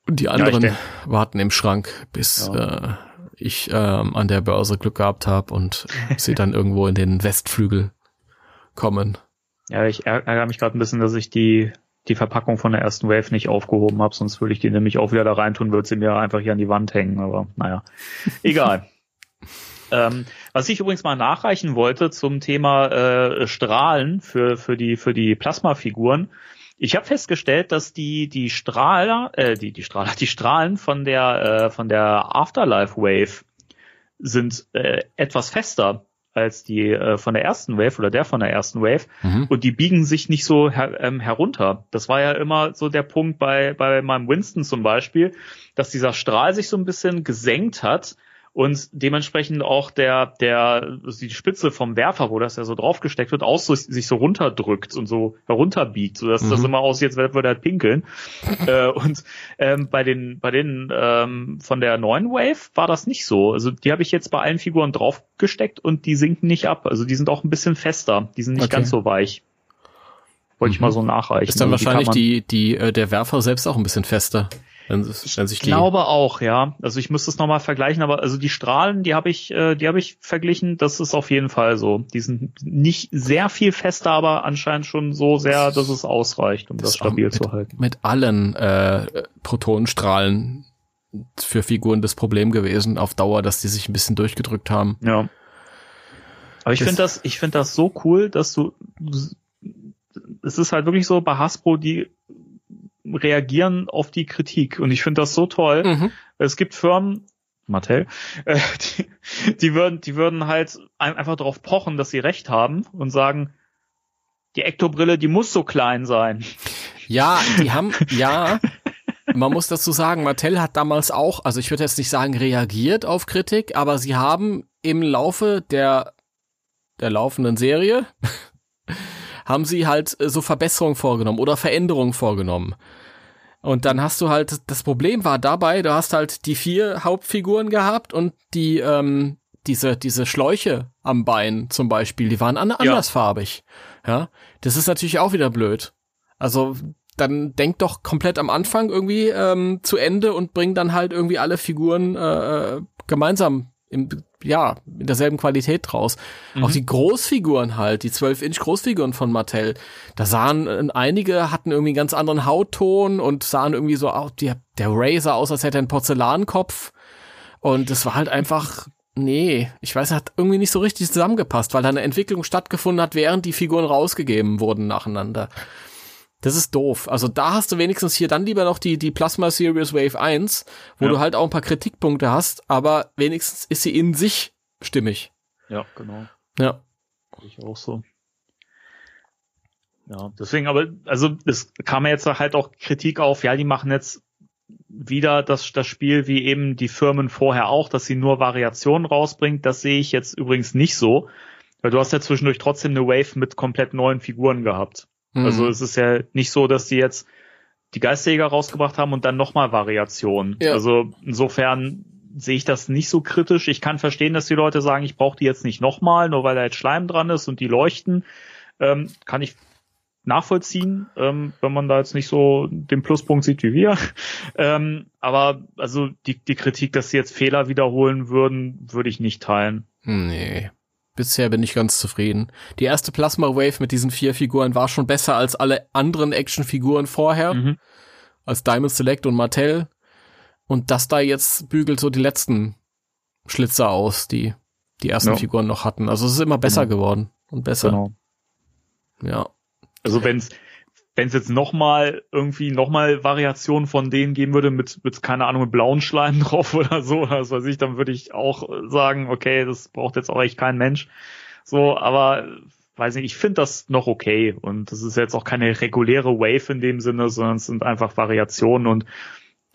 Und die ich anderen denk- warten im Schrank, bis äh, ich ähm, an der Börse Glück gehabt habe und sie dann irgendwo in den Westflügel kommen. Ja, ich ärg- ärgere mich gerade ein bisschen, dass ich die die Verpackung von der ersten Wave nicht aufgehoben habe, sonst würde ich die nämlich auch wieder da reintun, würde sie mir einfach hier an die Wand hängen, aber naja, egal. ähm, was ich übrigens mal nachreichen wollte zum Thema äh, Strahlen für für die für die Plasmafiguren. Ich habe festgestellt, dass die die Strahler, äh, die die Strahler, die Strahlen von der äh, von der Afterlife Wave sind äh, etwas fester als die äh, von der ersten Wave oder der von der ersten Wave Mhm. und die biegen sich nicht so her, ähm, herunter. Das war ja immer so der Punkt bei, bei meinem Winston zum Beispiel, dass dieser Strahl sich so ein bisschen gesenkt hat und dementsprechend auch der, der, die Spitze vom Werfer, wo das ja so draufgesteckt wird, auch so, sich so runterdrückt und so herunterbiegt, sodass das Mhm. immer aussieht, als würde er pinkeln. äh, und ähm, bei den, bei den ähm, von der neuen Wave war das nicht so. Also die habe ich jetzt bei allen Figuren draufgesteckt und die sinken nicht ab. Also die sind auch ein bisschen fester, die sind nicht Okay. ganz so weich. Wollte ich Mhm. mal so nachreichen. Ist dann Also wahrscheinlich die, die, äh, der Werfer selbst auch ein bisschen fester. Wenn sich ich glaube auch, ja. Also ich müsste es nochmal vergleichen, aber also die Strahlen, die habe ich, äh, die habe ich verglichen. Das ist auf jeden Fall so. Die sind nicht sehr viel fester, aber anscheinend schon so sehr, dass es ausreicht, um das, das stabil mit, zu halten. Mit allen äh, Protonenstrahlen für Figuren das Problem gewesen auf Dauer, dass die sich ein bisschen durchgedrückt haben. Ja. Aber ich finde das, ich finde das so cool, dass du, es ist halt wirklich so bei Hasbro, die reagieren auf die Kritik. Und ich finde das so toll. Mhm. Es gibt Firmen, Mattel, äh, die, die würden, die würden halt einfach darauf pochen, dass sie recht haben und sagen, die Ektobrille, die muss so klein sein. Ja, die haben, ja, man muss dazu sagen, Mattel hat damals auch, also ich würde jetzt nicht sagen reagiert auf Kritik, aber sie haben im Laufe der, der laufenden Serie haben sie halt so Verbesserungen vorgenommen oder Veränderungen vorgenommen. Und dann hast du halt, das Problem war dabei, du hast halt die vier Hauptfiguren gehabt und die, ähm, diese, diese Schläuche am Bein zum Beispiel, die waren an andersfarbig. Ja. ja, das ist natürlich auch wieder blöd. Also, dann denk doch komplett am Anfang irgendwie ähm, zu Ende und bring dann halt irgendwie alle Figuren äh, äh gemeinsam im, ja, in derselben Qualität draus. Mhm. Auch die Großfiguren halt, die 12-Inch Großfiguren von Mattel, da sahen äh, einige hatten irgendwie einen ganz anderen Hautton und sahen irgendwie so auch, die, der Ray sah aus, als hätte er einen Porzellankopf. Und es war halt einfach, nee, ich weiß, hat irgendwie nicht so richtig zusammengepasst, weil da eine Entwicklung stattgefunden hat, während die Figuren rausgegeben wurden nacheinander. Das ist doof. Also da hast du wenigstens hier dann lieber noch die, die Plasma Series Wave 1, wo ja. du halt auch ein paar Kritikpunkte hast, aber wenigstens ist sie in sich stimmig. Ja, genau. Ja. Ich auch so. Ja, deswegen, aber, also, es kam ja jetzt halt auch Kritik auf, ja, die machen jetzt wieder das, das Spiel wie eben die Firmen vorher auch, dass sie nur Variationen rausbringt. Das sehe ich jetzt übrigens nicht so. Weil du hast ja zwischendurch trotzdem eine Wave mit komplett neuen Figuren gehabt. Mhm. Also es ist ja nicht so, dass die jetzt die Geisterjäger rausgebracht haben und dann nochmal Variationen. Ja. Also insofern sehe ich das nicht so kritisch. Ich kann verstehen, dass die Leute sagen, ich brauche die jetzt nicht nochmal, nur weil da jetzt Schleim dran ist und die leuchten. Ähm, kann ich nachvollziehen, ähm, wenn man da jetzt nicht so den Pluspunkt sieht wie wir. Ähm, aber also die, die Kritik, dass sie jetzt Fehler wiederholen würden, würde ich nicht teilen. Nee bisher bin ich ganz zufrieden. Die erste Plasma Wave mit diesen vier Figuren war schon besser als alle anderen Actionfiguren vorher. Mhm. Als Diamond Select und Mattel. Und das da jetzt bügelt so die letzten Schlitzer aus, die die ersten ja. Figuren noch hatten. Also es ist immer besser genau. geworden und besser. Genau. Ja. Also wenn's wenn es jetzt nochmal irgendwie nochmal Variationen von denen geben würde mit, mit, keine Ahnung, mit blauen Schleim drauf oder so, was weiß ich, dann würde ich auch sagen, okay, das braucht jetzt auch echt kein Mensch. So, aber weiß nicht, ich finde das noch okay. Und das ist jetzt auch keine reguläre Wave in dem Sinne, sondern es sind einfach Variationen. Und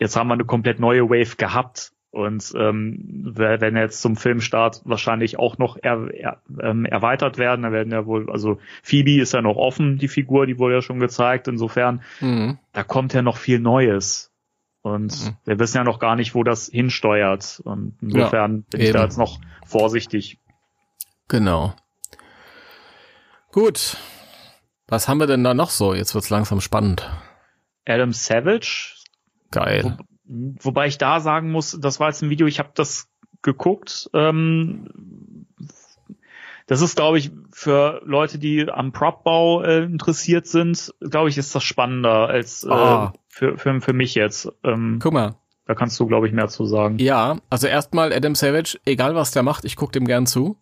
jetzt haben wir eine komplett neue Wave gehabt und ähm, werden jetzt zum Filmstart wahrscheinlich auch noch er, er, ähm, erweitert werden. Da werden ja wohl, also Phoebe ist ja noch offen, die Figur, die wurde ja schon gezeigt. Insofern, mhm. da kommt ja noch viel Neues. Und mhm. wir wissen ja noch gar nicht, wo das hinsteuert. Und insofern ja, bin ich da jetzt noch vorsichtig. Genau. Gut. Was haben wir denn da noch so? Jetzt wird's langsam spannend. Adam Savage. Geil. Wobei ich da sagen muss, das war jetzt ein Video, ich habe das geguckt. Ähm, das ist, glaube ich, für Leute, die am Prop-Bau äh, interessiert sind, glaube ich, ist das spannender als äh, ah. für, für, für mich jetzt. Ähm, Guck mal. Da kannst du, glaube ich, mehr zu sagen. Ja, also erstmal Adam Savage, egal was der macht, ich gucke dem gern zu.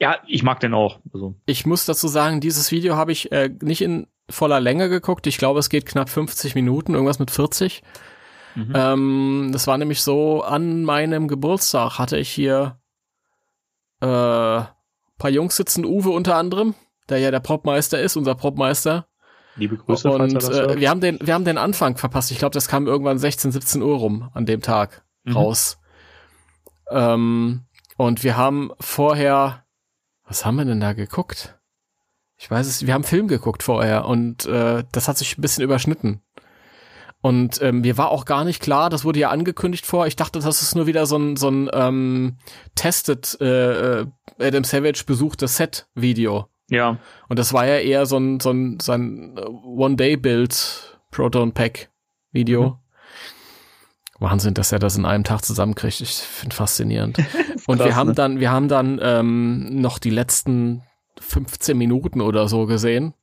Ja, ich mag den auch. Also. Ich muss dazu sagen, dieses Video habe ich äh, nicht in voller Länge geguckt. Ich glaube, es geht knapp 50 Minuten, irgendwas mit 40. Mhm. Ähm, das war nämlich so, an meinem Geburtstag hatte ich hier äh, paar Jungs sitzen, Uwe unter anderem, der ja der Propmeister ist, unser Propmeister. Liebe Grüße. Und äh, wir haben den, wir haben den Anfang verpasst. Ich glaube, das kam irgendwann 16, 17 Uhr rum an dem Tag mhm. raus. Ähm, und wir haben vorher, was haben wir denn da geguckt? Ich weiß es, wir haben Film geguckt vorher und äh, das hat sich ein bisschen überschnitten. Und ähm, mir war auch gar nicht klar, das wurde ja angekündigt vor. Ich dachte, das ist nur wieder so ein, so ein ähm, Tested äh, äh Adam Savage besuchtes Set-Video. Ja. Und das war ja eher so ein, so ein, so ein äh, One-Day-Build Proton Pack Video. Mhm. Wahnsinn, dass er das in einem Tag zusammenkriegt. Ich finde faszinierend. Und krass, wir haben ne? dann, wir haben dann ähm, noch die letzten 15 Minuten oder so gesehen.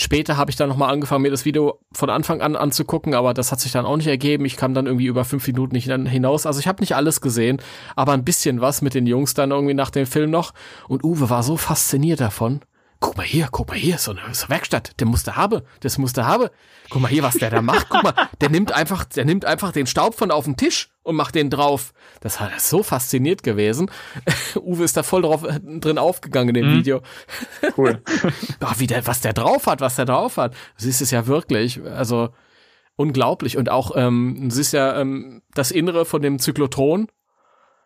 Später habe ich dann nochmal angefangen, mir das Video von Anfang an anzugucken, aber das hat sich dann auch nicht ergeben. Ich kam dann irgendwie über fünf Minuten nicht hin- hinaus. Also ich habe nicht alles gesehen, aber ein bisschen was mit den Jungs dann irgendwie nach dem Film noch. Und Uwe war so fasziniert davon. Guck mal hier, guck mal hier, so eine, so eine Werkstatt, der musste habe, das musste habe. Guck mal hier, was der da macht. Guck mal, der nimmt einfach, der nimmt einfach den Staub von auf den Tisch und macht den drauf. Das hat er so fasziniert gewesen. Uwe ist da voll drauf äh, drin aufgegangen in dem Video. Cool. Ach, wie der, was der drauf hat, was der drauf hat. Du siehst es ja wirklich. Also unglaublich. Und auch, ähm, du siehst ja ähm, das Innere von dem Zyklotron,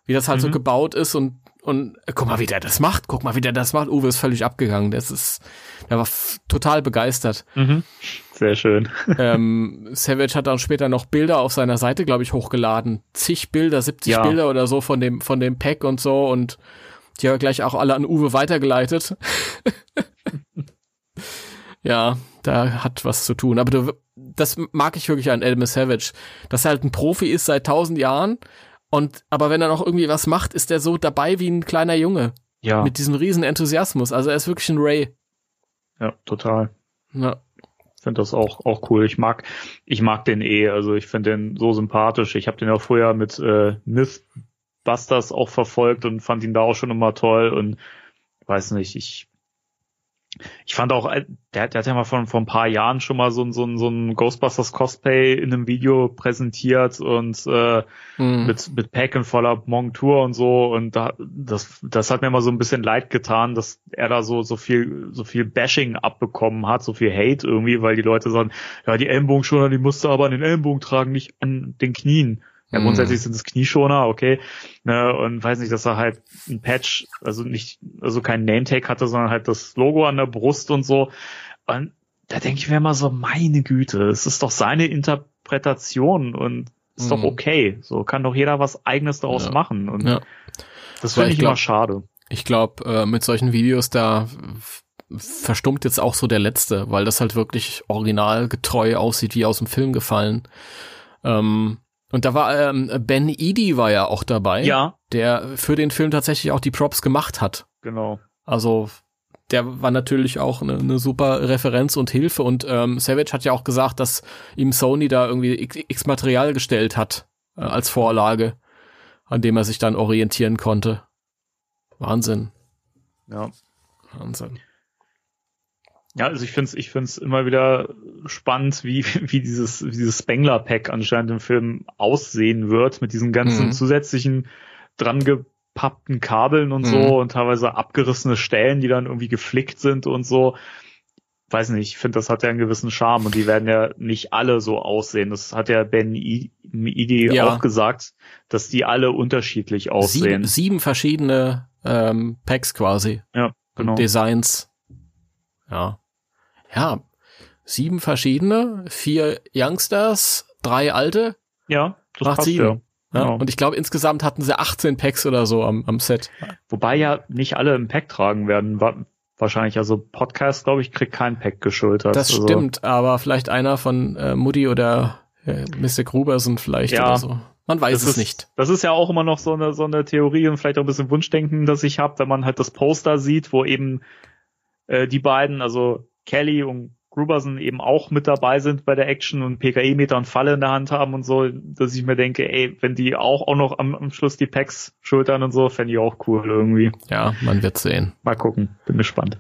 wie das halt so gebaut ist und und äh, guck mal, wie der das macht. Guck mal, wie der das macht. Uwe ist völlig abgegangen. Das ist, der war total begeistert. mhm. Sehr schön. ähm, Savage hat dann später noch Bilder auf seiner Seite, glaube ich, hochgeladen. Zig Bilder, 70 Ja. Bilder oder so von dem, von dem Pack und so und die hat er gleich auch alle an Uwe weitergeleitet. ja, da hat was zu tun. Aber du, das mag ich wirklich an Elmer Savage, dass er halt ein Profi ist seit tausend Jahren und, aber wenn er noch irgendwie was macht, ist er so dabei wie ein kleiner Junge. Ja, Mit diesem riesen Enthusiasmus. Also er ist wirklich ein Ray. ja, total. Ja. Finde das auch auch cool. Ich mag ich mag den eh, also ich finde den so sympathisch. Ich habe den auch vorher mit äh, Mythbusters auch verfolgt und fand ihn da auch schon immer toll und weiß nicht, ich ich fand auch, äh, der, der hat ja mal vor, vor ein paar Jahren schon mal so, ein so, ein so ein Ghostbusters Cosplay in einem Video präsentiert und äh, Mhm. mit, mit Pack in voller Montur und so und da, das, das hat mir immer so ein bisschen leid getan, dass er da so, so viel, so viel Bashing abbekommen hat, so viel Hate irgendwie, weil die Leute sagen, ja, die Ellenbogenschoner, die musst du aber an den Ellenbogen tragen, nicht an den Knien. Ja, Mhm. grundsätzlich sind es Knieschoner, okay. Ne, und weiß nicht, dass er halt ein Patch, also nicht, also kein Name-Tag hatte, sondern halt das Logo an der Brust und so. Und da denke ich mir immer so, meine Güte, es ist doch seine Interpretation und ist doch Mhm. okay. So kann doch jeder was eigenes daraus Ja. machen. Und Ja. das finde ich ich glaub- immer schade. Ich glaube, äh, mit solchen Videos da verstummt jetzt auch so der letzte, weil das halt wirklich originalgetreu aussieht, wie aus dem Film gefallen. Ähm, und da war ähm, Ben Eady war ja auch dabei, Ja, der für den Film tatsächlich auch die Props gemacht hat. genau. Also der war natürlich auch eine, eine super Referenz und Hilfe und ähm, Savage hat ja auch gesagt, dass ihm Sony da irgendwie x, x Material gestellt hat äh, als Vorlage, an dem er sich dann orientieren konnte. Wahnsinn, Ja. Wahnsinn. Ja, also ich finde es ich find's immer wieder spannend, wie, wie dieses, wie dieses Spengler-Pack anscheinend im Film aussehen wird, mit diesen ganzen Mhm. zusätzlichen dran gepappten Kabeln und Mhm. so und teilweise abgerissene Stellen, die dann irgendwie geflickt sind und so. Weiß nicht, ich finde, das hat ja einen gewissen Charme und die werden ja nicht alle so aussehen. Das hat ja Ben I- Idi Ja. auch gesagt, dass die alle unterschiedlich Sieben, aussehen. sieben verschiedene ähm, Packs quasi ja, genau. Designs. Ja. Ja. Sieben verschiedene, vier Youngsters, drei alte, Ja, das macht passt sieben. ja. Ja, Genau. Und ich glaube, insgesamt hatten sie 18 Packs oder so am, am Set. Wobei ja nicht alle im Pack tragen werden. Wa- Wahrscheinlich, also Podcast, glaube ich, kriegt kein Pack geschultert. Das also, stimmt, aber vielleicht einer von äh, Mutti oder äh, Mr. Gruberson vielleicht Ja. oder so. Man weiß Das es ist, nicht. Das ist ja auch immer noch so eine, so eine Theorie und vielleicht auch ein bisschen Wunschdenken, das ich habe, wenn man halt das Poster sieht, wo eben äh, die beiden, also Kelly und Gruberson eben auch mit dabei sind bei der Action und PKE-Meter und Falle in der Hand haben und so, dass ich mir denke, ey, wenn die auch, auch noch am, am Schluss die Packs schultern und so, fände ich auch cool irgendwie. Ja, man wird sehen. Mal gucken, bin gespannt.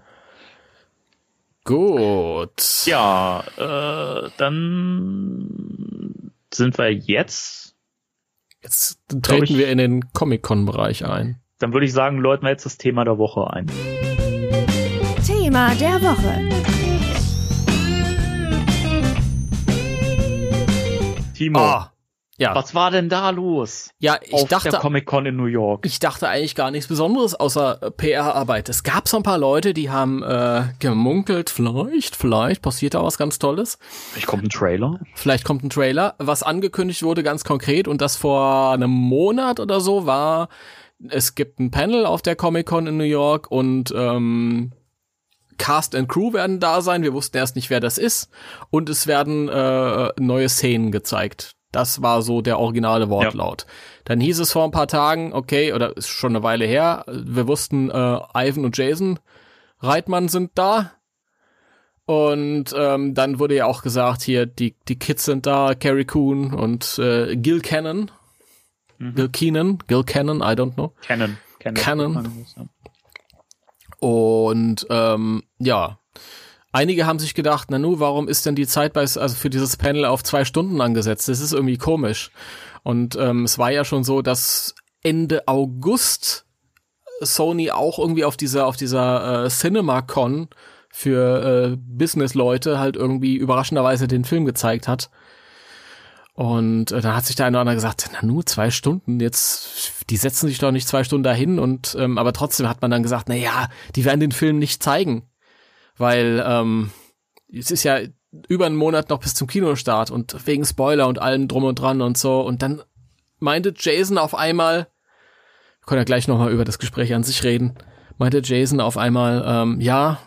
Gut. Ja, äh, dann sind wir jetzt. Jetzt treten ich- wir in den Comic-Con-Bereich ein. Dann würde ich sagen, läuten wir jetzt das Thema der Woche ein. Thema der Woche. Timo, Ah, ja. was war denn da los? Ja, ich auf dachte, der Comic Con in New York. ich dachte eigentlich gar nichts Besonderes außer äh, PR-Arbeit. Es gab so ein paar Leute, die haben äh, gemunkelt, vielleicht, vielleicht passiert da was ganz Tolles. Ich kommt ein Trailer. Vielleicht kommt ein Trailer, was angekündigt wurde ganz konkret und das vor einem Monat oder so war, es gibt ein Panel auf der Comic-Con in New York und ähm, Cast and Crew werden da sein. Wir wussten erst nicht, wer das ist. Und es werden äh, neue Szenen gezeigt. Das war so der originale Wortlaut. Ja. Dann hieß es vor ein paar Tagen, okay, oder ist schon eine Weile her, wir wussten, äh, Ivan und Jason Reitmann sind da. Und ähm, dann wurde ja auch gesagt, hier, die, die Kids sind da, Carrie Coon und äh, Gil Cannon. Mhm. Gil Keenan, Gil Cannon, I don't know. Cannon. Cannon. Cannon. Und ähm, ja, einige haben sich gedacht, Nanu, warum ist denn die Zeit bei, also für dieses Panel auf zwei Stunden angesetzt? Das ist irgendwie komisch. Und ähm, es war ja schon so, dass Ende August Sony auch irgendwie auf dieser auf dieser äh, CinemaCon für äh, Business-Leute halt irgendwie überraschenderweise den Film gezeigt hat. Und äh, dann hat sich der eine oder andere gesagt, na nur zwei Stunden, jetzt, die setzen sich doch nicht zwei Stunden dahin und ähm, aber trotzdem hat man dann gesagt, na ja, die werden den Film nicht zeigen. Weil ähm, es ist ja über einen Monat noch bis zum Kinostart und wegen Spoiler und allem drum und dran und so. Und dann meinte Jason auf einmal, wir können ja gleich nochmal über das Gespräch an sich reden, meinte Jason auf einmal, ähm, ja,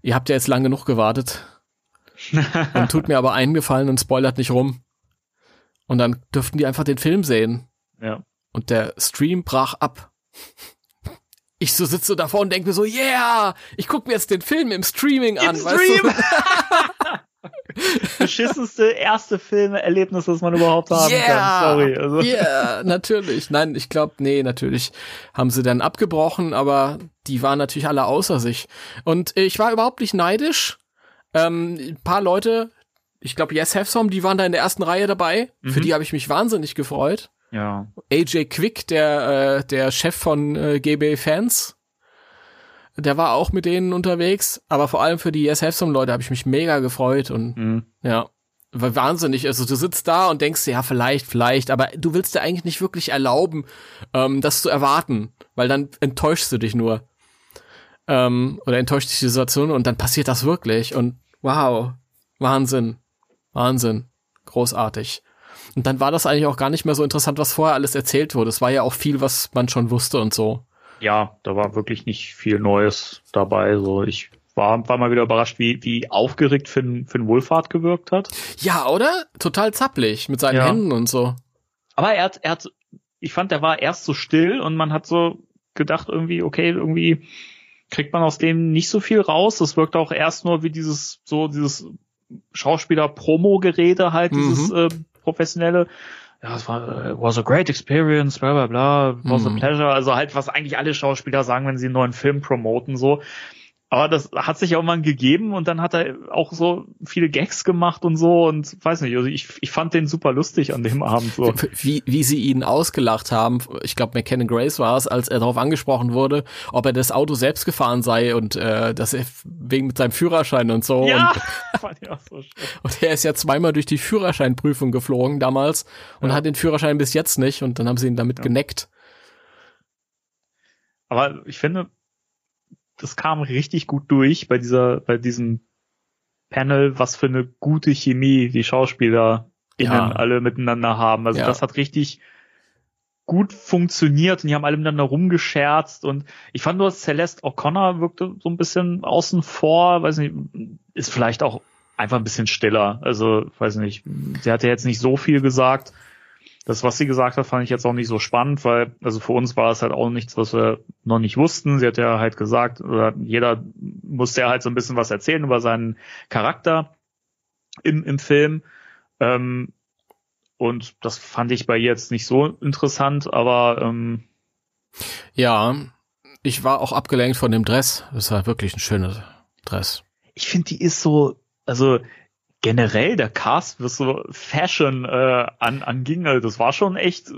ihr habt ja jetzt lang genug gewartet. und tut mir aber einen Gefallen und spoilert nicht rum. Und dann dürften die einfach den Film sehen. Ja. Und der Stream brach ab. Ich so sitze davor und denke mir so, yeah, ich guck mir jetzt den Film im Streaming Im an. Stream. Weißt du? beschissenste erste Filmerlebnis, das man überhaupt haben yeah, kann. Sorry. Also. Yeah, natürlich. Nein, ich glaube, nee, natürlich haben sie dann abgebrochen, aber die waren natürlich alle außer sich. Und ich war überhaupt nicht neidisch. Ähm, ein paar Leute, ich glaube, Yes Have Some, die waren da in der ersten Reihe dabei. Mhm. Für die habe ich mich wahnsinnig gefreut. Ja. AJ Quick, der, äh, der Chef von äh, GB Fans, der war auch mit denen unterwegs, aber vor allem für die Yes Have Some Leute habe ich mich mega gefreut und mhm. ja, war wahnsinnig. Also du sitzt da und denkst, ja, vielleicht, vielleicht, aber du willst dir eigentlich nicht wirklich erlauben, ähm, das zu erwarten, weil dann enttäuschst du dich nur. Ähm, oder enttäuscht dich die Situation und dann passiert das wirklich und wow, Wahnsinn, Wahnsinn, großartig. Und dann war das eigentlich auch gar nicht mehr so interessant, was vorher alles erzählt wurde. Es war ja auch viel, was man schon wusste und so ja, da war wirklich nicht viel Neues dabei. So, ich war, war mal wieder überrascht, wie, wie aufgeregt Finn, Finn Wohlfahrt gewirkt hat. Ja, oder? Total zappelig mit seinen ja. Händen und so. Aber er hat, er hat, ich fand, der war erst so still und man hat so gedacht irgendwie, okay, irgendwie kriegt man aus dem nicht so viel raus. Das wirkt auch erst nur wie dieses, so dieses Schauspieler-Promo-Gerede halt, mhm. dieses äh, professionelle ja, es war, uh, was a great experience, bla bla bla, was mhm. a pleasure. Also halt, was eigentlich alle Schauspieler sagen, wenn sie einen neuen Film promoten, so. Aber das hat sich auch mal gegeben und dann hat er auch so viele Gags gemacht und so und weiß nicht, also ich, ich fand den super lustig an dem Abend so. Wie, wie sie ihn ausgelacht haben, ich glaube McKenna Grace war es, als er darauf angesprochen wurde, ob er das Auto selbst gefahren sei und äh, dass er wegen mit seinem Führerschein und so. Ja, und, fand ich auch so schön. und er ist ja zweimal durch die Führerscheinprüfung geflogen damals und ja. hat den Führerschein bis jetzt nicht und dann haben sie ihn damit ja. geneckt. Aber ich finde, das kam richtig gut durch bei dieser, bei diesem Panel, was für eine gute Chemie die Schauspieler innen ja. alle miteinander haben. Also ja. das hat richtig gut funktioniert und die haben alle miteinander rumgescherzt und ich fand nur, Celeste O'Connor wirkte so ein bisschen außen vor, weiß nicht, ist vielleicht auch einfach ein bisschen stiller. Also, weiß nicht, sie hat ja jetzt nicht so viel gesagt. Das, was sie gesagt hat, fand ich jetzt auch nicht so spannend, weil, also für uns war es halt auch nichts, was wir noch nicht wussten. Sie hat ja halt gesagt, oder jeder musste ja halt so ein bisschen was erzählen über seinen Charakter im, im Film. Ähm, und das fand ich bei ihr jetzt nicht so interessant, aber ähm, ja, ich war auch abgelenkt von dem Dress. Das war wirklich ein schöner Dress. Ich finde, die ist so, also generell der Cast, was so Fashion äh, an, anging, also das war schon echt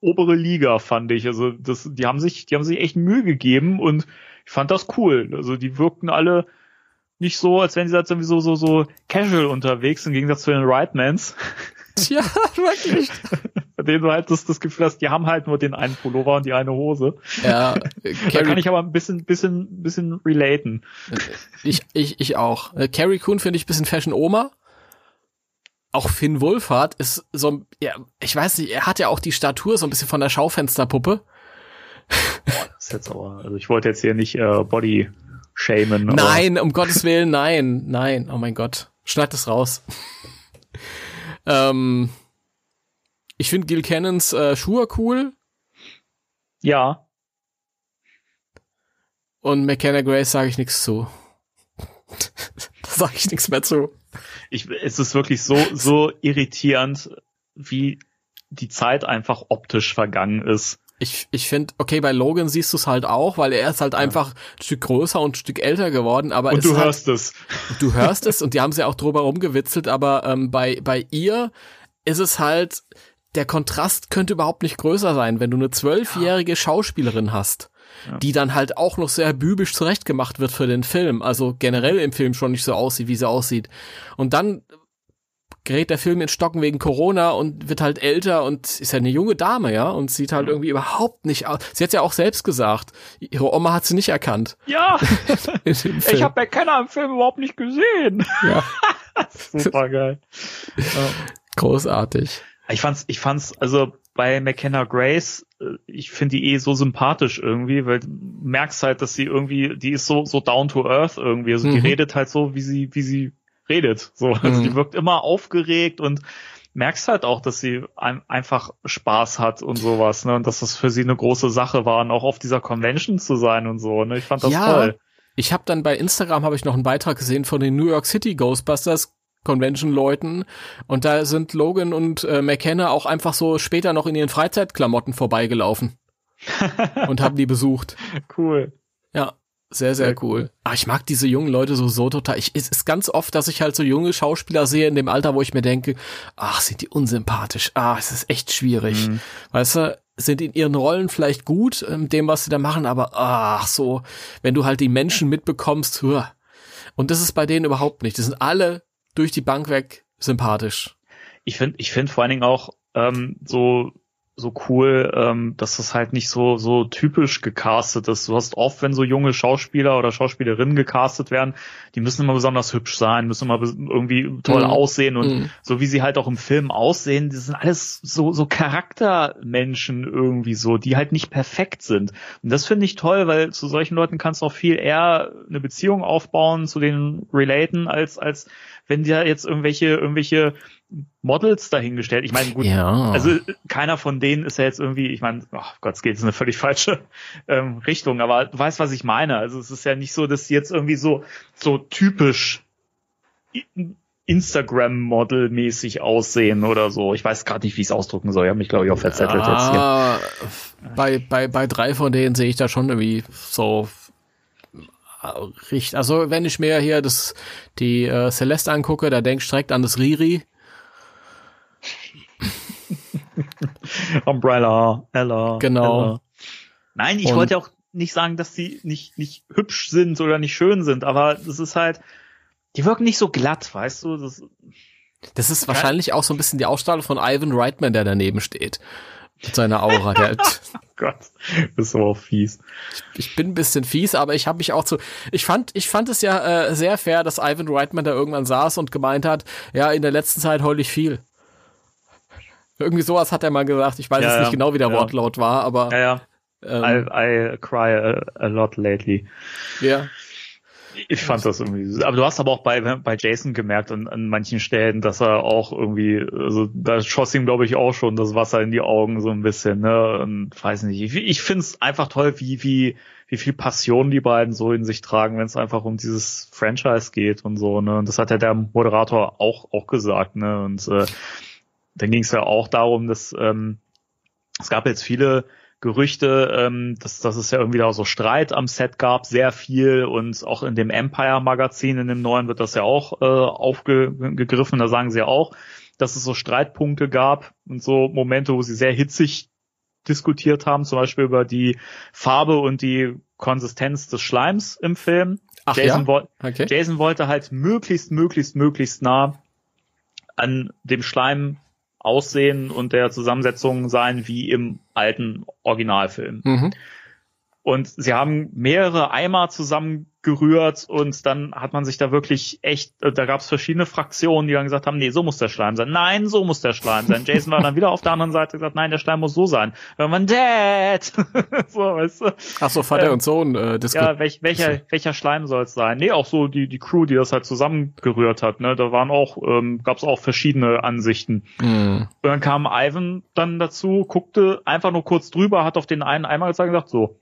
obere Liga, fand ich. Also das, die haben sich, die haben sich echt Mühe gegeben und ich fand das cool. Also die wirkten alle nicht so, als wären sie jetzt irgendwie so, so, so casual unterwegs, im Gegensatz zu den Rightmans. Ja, wirklich. Bei denen du halt das, das Gefühl hast, die haben halt nur den einen Pullover und die eine Hose. Ja. da kann ich aber ein bisschen, bisschen, bisschen relaten. Ich, ich, ich auch. Äh, Carrie Coon finde ich ein bisschen Fashion Oma auch Finn Wolfhard ist so, ja, ich weiß nicht, er hat ja auch die Statur so ein bisschen von der Schaufensterpuppe. Boah, das ist jetzt aber, also ich wollte jetzt hier nicht äh, Body shamen. Nein, um Gottes Willen, nein, nein, oh mein Gott, schneid das raus. ähm, Ich finde Gil Cannons äh, Schuhe cool. Ja. Und McKenna Grace sage ich nichts zu. da sage ich nichts mehr zu. Ich, es ist wirklich so, so irritierend, wie die Zeit einfach optisch vergangen ist. Ich, ich finde, okay, bei Logan siehst du es halt auch, weil er ist halt ja. einfach ein Stück größer und ein Stück älter geworden, aber und du halt, hörst es. Du hörst es und die haben sie auch drüber rumgewitzelt, aber ähm, bei, bei ihr ist es halt, der Kontrast könnte überhaupt nicht größer sein, wenn du eine zwölfjährige Schauspielerin hast, ja. die dann halt auch noch sehr bübisch zurechtgemacht wird für den Film, also generell im Film schon nicht so aussieht, wie sie aussieht. Und dann gerät der Film in Stocken wegen Corona und wird halt älter und ist ja eine junge Dame, ja, und sieht halt irgendwie überhaupt nicht aus. Sie hat ja auch selbst gesagt, ihre Oma hat sie nicht erkannt. Ja, ich habe Kenner im Film überhaupt nicht gesehen. Ja. Super geil. Großartig. Ich fand's, ich fand's, also bei McKenna Grace, äh, ich finde die eh so sympathisch irgendwie, weil du merkst halt, dass sie irgendwie, die ist so, so down to earth irgendwie. Also mhm. die redet halt so, wie sie, wie sie redet. So, also mhm. die wirkt immer aufgeregt und merkst halt auch, dass sie ein, einfach Spaß hat und sowas, ne? Und dass das für sie eine große Sache war, und auch auf dieser Convention zu sein und so, ne? Ich fand das ja, toll. Ich habe dann bei Instagram habe ich noch einen Beitrag gesehen von den New York City Ghostbusters Convention-Leuten und da sind Logan und äh, McKenna auch einfach so später noch in ihren Freizeitklamotten vorbeigelaufen und haben die besucht. Cool. Ja, sehr, sehr cool. Ah, ich mag diese jungen Leute so, so total. Ich, es ist ganz oft, dass ich halt so junge Schauspieler sehe in dem Alter, wo ich mir denke, ach, sind die unsympathisch. Ah, es ist echt schwierig. Mhm. Weißt du, sind in ihren Rollen vielleicht gut, in dem, was sie da machen, aber ach, so, wenn du halt die Menschen mitbekommst, hör. Und das ist bei denen überhaupt nicht. Die sind alle durch die Bank weg sympathisch. Ich finde, ich finde vor allen Dingen auch ähm, so so cool, ähm, dass das halt nicht so so typisch gecastet ist. Du hast oft, wenn so junge Schauspieler oder Schauspielerinnen gecastet werden, die müssen immer besonders hübsch sein, müssen immer irgendwie toll mm. aussehen und mm. so wie sie halt auch im Film aussehen, die sind alles so so Charaktermenschen irgendwie so, die halt nicht perfekt sind. Und das finde ich toll, weil zu solchen Leuten kannst du auch viel eher eine Beziehung aufbauen, zu denen relaten, als als wenn dir jetzt irgendwelche irgendwelche Models dahingestellt. Ich meine, gut, ja. also keiner von denen ist ja jetzt irgendwie, ich meine, oh Gott, es geht in eine völlig falsche ähm, Richtung, aber du weißt, was ich meine. Also es ist ja nicht so, dass sie jetzt irgendwie so, so typisch Instagram-Model-mäßig aussehen oder so. Ich weiß gerade nicht, wie ich es ausdrücken soll. Ich habe mich, glaube ich, auch verzettelt ja, jetzt hier. Bei, bei, bei drei von denen sehe ich da schon irgendwie so äh, richtig. Also wenn ich mir hier das die äh, Celeste angucke, da denke ich direkt an das Riri. Umbrella, Ella. Genau. Ella. Nein, ich Und wollte auch nicht sagen, dass sie nicht, nicht hübsch sind oder nicht schön sind, aber das ist halt, die wirken nicht so glatt, weißt du? Das, das ist wahrscheinlich auch so ein bisschen die Ausstrahlung von Ivan Reitman, der daneben steht. Mit seiner Aura. Der, oh Gott, bist aber auch fies. Ich, ich bin ein bisschen fies, aber ich habe mich auch zu. Ich fand, ich fand es ja äh, sehr fair, dass Ivan Reitman da irgendwann saß und gemeint hat, ja, in der letzten Zeit heul ich viel. Irgendwie sowas hat er mal gesagt. Ich weiß ja, jetzt nicht genau, wie der ja. Wortlaut war, aber. Ja, ja. Ähm, I, I cry a, a lot lately. Ja. Ich fand das irgendwie, aber du hast aber auch bei, bei Jason gemerkt an, an manchen Stellen, dass er auch irgendwie, also da schoss ihm glaube ich auch schon das Wasser in die Augen so ein bisschen, ne, und weiß nicht. Ich, ich finde es einfach toll, wie, wie, wie viel Passion die beiden so in sich tragen, wenn es einfach um dieses Franchise geht und so, ne, und das hat ja der Moderator auch, auch gesagt, ne, und äh, dann ging es ja auch darum, dass ähm, es gab jetzt viele Gerüchte, ähm, dass, dass es ja irgendwie da so Streit am Set gab, sehr viel und auch in dem Empire Magazin, in dem neuen wird das ja auch äh, aufgegriffen, da sagen sie ja auch, dass es so Streitpunkte gab und so Momente, wo sie sehr hitzig diskutiert haben, zum Beispiel über die Farbe und die Konsistenz des Schleims im Film. Ach, Jason, ja? wo okay. Jason wollte halt möglichst, möglichst, möglichst nah an dem Schleim aussehen und der Zusammensetzung sein wie im alten Originalfilm. Mhm. Und sie haben mehrere Eimer zusammengerührt und dann hat man sich da wirklich echt, äh, da gab es verschiedene Fraktionen, die dann gesagt haben, nee, so muss der Schleim sein. Nein, so muss der Schleim sein. Jason war dann wieder auf der anderen Seite gesagt, nein, der Schleim muss so sein. Wenn man Dad, so, weißt du. Ach so, Vater Ähm, und Sohn äh, Ja, welch, welcher, welcher Schleim soll es sein? Nee, auch so die, die Crew, die das halt zusammengerührt hat, ne, da waren auch, ähm, gab es auch verschiedene Ansichten. Hm. Und dann kam Ivan dann dazu, guckte einfach nur kurz drüber, hat auf den einen gezeigt und gesagt, so.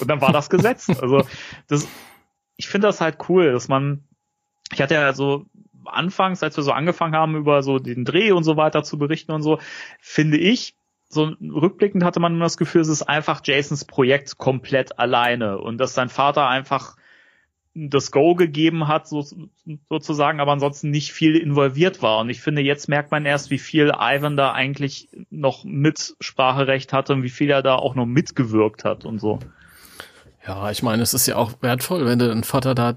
Und dann war das Gesetz. Also das, ich finde das halt cool, dass man, ich hatte ja so anfangs, als wir so angefangen haben, über so den Dreh und so weiter zu berichten und so, finde ich, so rückblickend hatte man das Gefühl, es ist einfach Jasons Projekt komplett alleine und dass sein Vater einfach das Go gegeben hat, so, sozusagen, aber ansonsten nicht viel involviert war. Und ich finde, jetzt merkt man erst, wie viel Ivan da eigentlich noch Mitspracherecht hatte und wie viel er da auch noch mitgewirkt hat und so. Ja, ich meine, es ist ja auch wertvoll, wenn du einen Vater da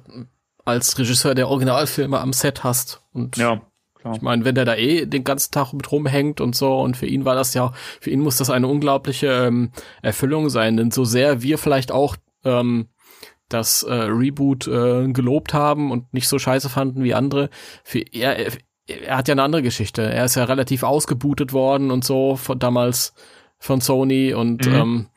als Regisseur der Originalfilme am Set hast. Und Ja, klar. ich meine, wenn der da eh den ganzen Tag mit rumhängt und so, und für ihn war das ja, für ihn muss das eine unglaubliche ähm, Erfüllung sein, denn so sehr wir vielleicht auch ähm, das äh, Reboot äh, gelobt haben und nicht so scheiße fanden wie andere, für er, er, hat ja eine andere Geschichte. Er ist ja relativ ausgebootet worden und so von damals von Sony und Mhm. ähm,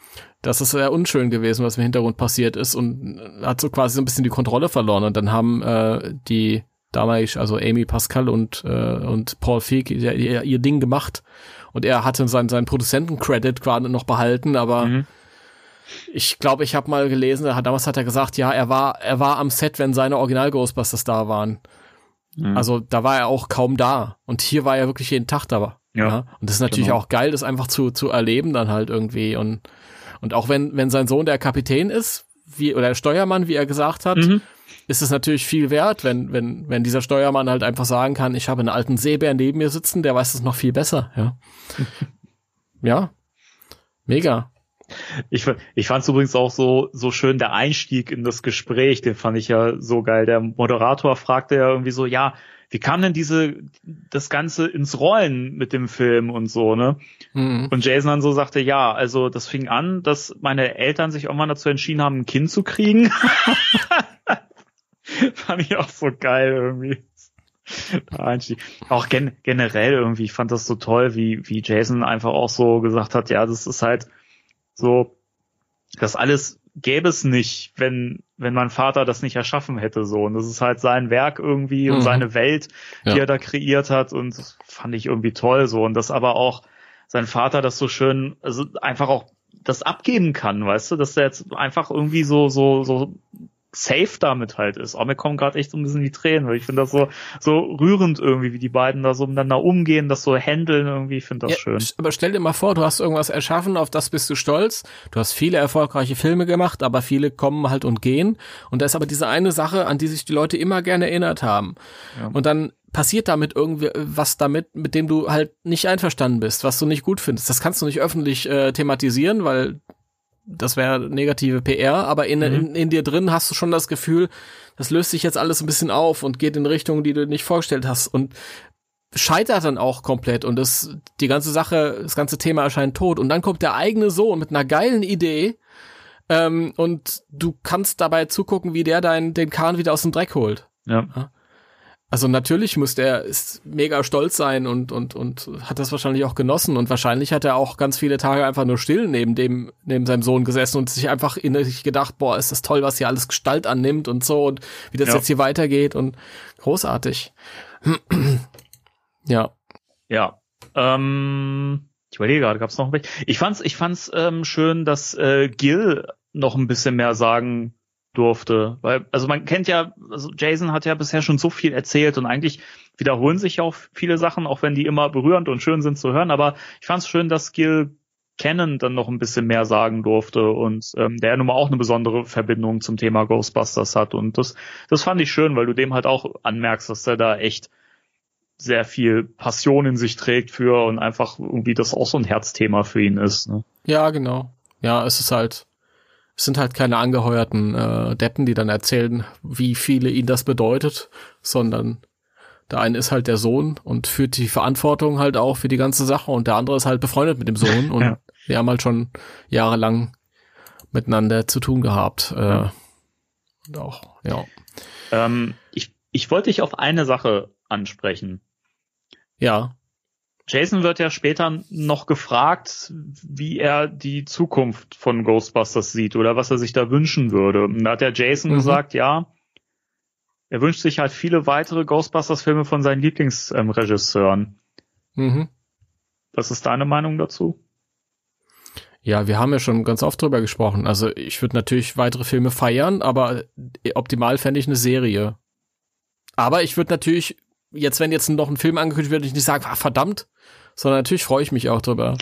das ist sehr unschön gewesen, was im Hintergrund passiert ist und hat so quasi so ein bisschen die Kontrolle verloren und dann haben äh, die damals, also Amy Pascal und äh, und Paul Feig ihr, ihr, ihr Ding gemacht und er hatte seinen seinen Produzenten-Credit gerade noch behalten, aber Mhm. Ich glaube, ich habe mal gelesen, damals hat er gesagt, ja, er war er war am Set, wenn seine Original Ghostbusters da waren. Mhm. Also da war er auch kaum da und hier war er wirklich jeden Tag da. Ja, Und das ist natürlich genau. auch geil, das einfach zu zu erleben dann halt irgendwie und und auch wenn wenn sein Sohn der Kapitän ist, wie oder der Steuermann, wie er gesagt hat, Mhm. ist es natürlich viel wert, wenn, wenn, wenn dieser Steuermann halt einfach sagen kann, ich habe einen alten Seebär neben mir sitzen, der weiß es noch viel besser, ja. ja. Mega. Ich, ich fand es übrigens auch so, so schön, der Einstieg in das Gespräch, den fand ich ja so geil. Der Moderator fragte ja irgendwie so, ja, wie kam denn diese, das Ganze ins Rollen mit dem Film und so, ne? Mhm. Und Jason dann so sagte, ja, also das fing an, dass meine Eltern sich irgendwann dazu entschieden haben, ein Kind zu kriegen. fand ich auch so geil irgendwie. Einstieg. Auch gen generell irgendwie, ich fand das so toll, wie, wie Jason einfach auch so gesagt hat, ja, das ist halt so, das alles gäbe es nicht, wenn, wenn mein Vater das nicht erschaffen hätte, so. Und das ist halt sein Werk irgendwie und Mhm. seine Welt, die Ja. er da kreiert hat und das fand ich irgendwie toll, so. Und das aber auch sein Vater das so schön, also einfach auch das abgeben kann, weißt du, dass er jetzt einfach irgendwie so, so, so safe damit halt ist. Aber mir kommen gerade echt so ein bisschen die Tränen, weil ich finde das so, so rührend irgendwie, wie die beiden da so miteinander umgehen, das so handeln irgendwie, ich finde das Ja, schön. Aber stell dir mal vor, du hast irgendwas erschaffen, auf das bist du stolz. Du hast viele erfolgreiche Filme gemacht, aber viele kommen halt und gehen. Und da ist aber diese eine Sache, an die sich die Leute immer gerne erinnert haben. Ja. Und dann passiert damit irgendwie was damit, mit dem du halt nicht einverstanden bist, was du nicht gut findest. Das kannst du nicht öffentlich äh, thematisieren, weil das wäre negative PR, aber in, Mhm. in, in dir drin hast du schon das Gefühl, das löst sich jetzt alles ein bisschen auf und geht in Richtungen, die du nicht vorgestellt hast und scheitert dann auch komplett und das, die ganze Sache, das ganze Thema erscheint tot und dann kommt der eigene Sohn mit einer geilen Idee ähm, und du kannst dabei zugucken, wie der dein, den Kahn wieder aus dem Dreck holt. Ja. Also natürlich muss der ist mega stolz sein und und und hat das wahrscheinlich auch genossen und wahrscheinlich hat er auch ganz viele Tage einfach nur still neben dem neben seinem Sohn gesessen und sich einfach innerlich gedacht, boah, ist das toll, was hier alles Gestalt annimmt und so und wie das Ja. jetzt hier weitergeht und großartig. ja. Ja. Ähm, ich überlege gerade, gab es noch welche? Ich fand's, ich fand's ähm, schön, dass äh, Gil noch ein bisschen mehr sagen durfte, weil also man kennt ja, also Jason hat ja bisher schon so viel erzählt und eigentlich wiederholen sich ja auch viele Sachen, auch wenn die immer berührend und schön sind zu hören. Aber ich fand's schön, dass Gil Cannon dann noch ein bisschen mehr sagen durfte und ähm, der ja nun mal auch eine besondere Verbindung zum Thema Ghostbusters hat und das das fand ich schön, weil du dem halt auch anmerkst, dass er da echt sehr viel Passion in sich trägt für und einfach irgendwie das auch so ein Herzthema für ihn ist. Ne? Ja, genau. Ja, es ist halt, es sind halt keine angeheuerten äh, Deppen, die dann erzählen, wie viele ihnen das bedeutet, sondern der eine ist halt der Sohn und führt die Verantwortung halt auch für die ganze Sache und der andere ist halt befreundet mit dem Sohn und Ja. wir haben halt schon jahrelang miteinander zu tun gehabt. Äh. Und auch, ja. Ähm, ich, ich wollte dich auf eine Sache ansprechen. Ja. Jason wird ja später noch gefragt, wie er die Zukunft von Ghostbusters sieht oder was er sich da wünschen würde. Und da hat der Jason mhm. gesagt, ja, er wünscht sich halt viele weitere Ghostbusters-Filme von seinen Lieblingsregisseuren. Mhm. Was ist deine Meinung dazu? Ja, wir haben ja schon ganz oft drüber gesprochen. Also ich würde natürlich weitere Filme feiern, aber optimal fände ich eine Serie. Aber ich würde natürlich, jetzt wenn jetzt noch ein Film angekündigt wird, ich nicht sagen, ah, verdammt, sondern natürlich freue ich mich auch drüber.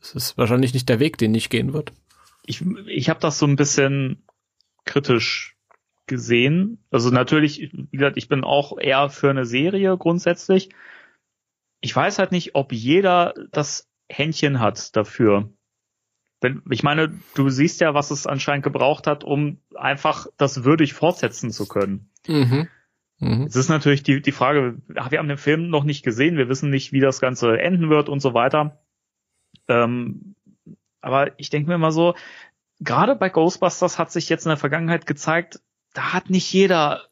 Es ist wahrscheinlich nicht der Weg, den ich gehen wird. Ich, ich habe das so ein bisschen kritisch gesehen. Also natürlich, wie gesagt, ich bin auch eher für eine Serie grundsätzlich. Ich weiß halt nicht, ob jeder das Händchen hat dafür. Wenn, ich meine, du siehst ja, was es anscheinend gebraucht hat, um einfach das würdig fortsetzen zu können. Mhm. Mhm. Es ist natürlich die, die Frage, wir haben den Film noch nicht gesehen, wir wissen nicht, wie das Ganze enden wird und so weiter. Ähm, aber ich denke mir mal so, gerade bei Ghostbusters hat sich jetzt in der Vergangenheit gezeigt, da hat nicht jeder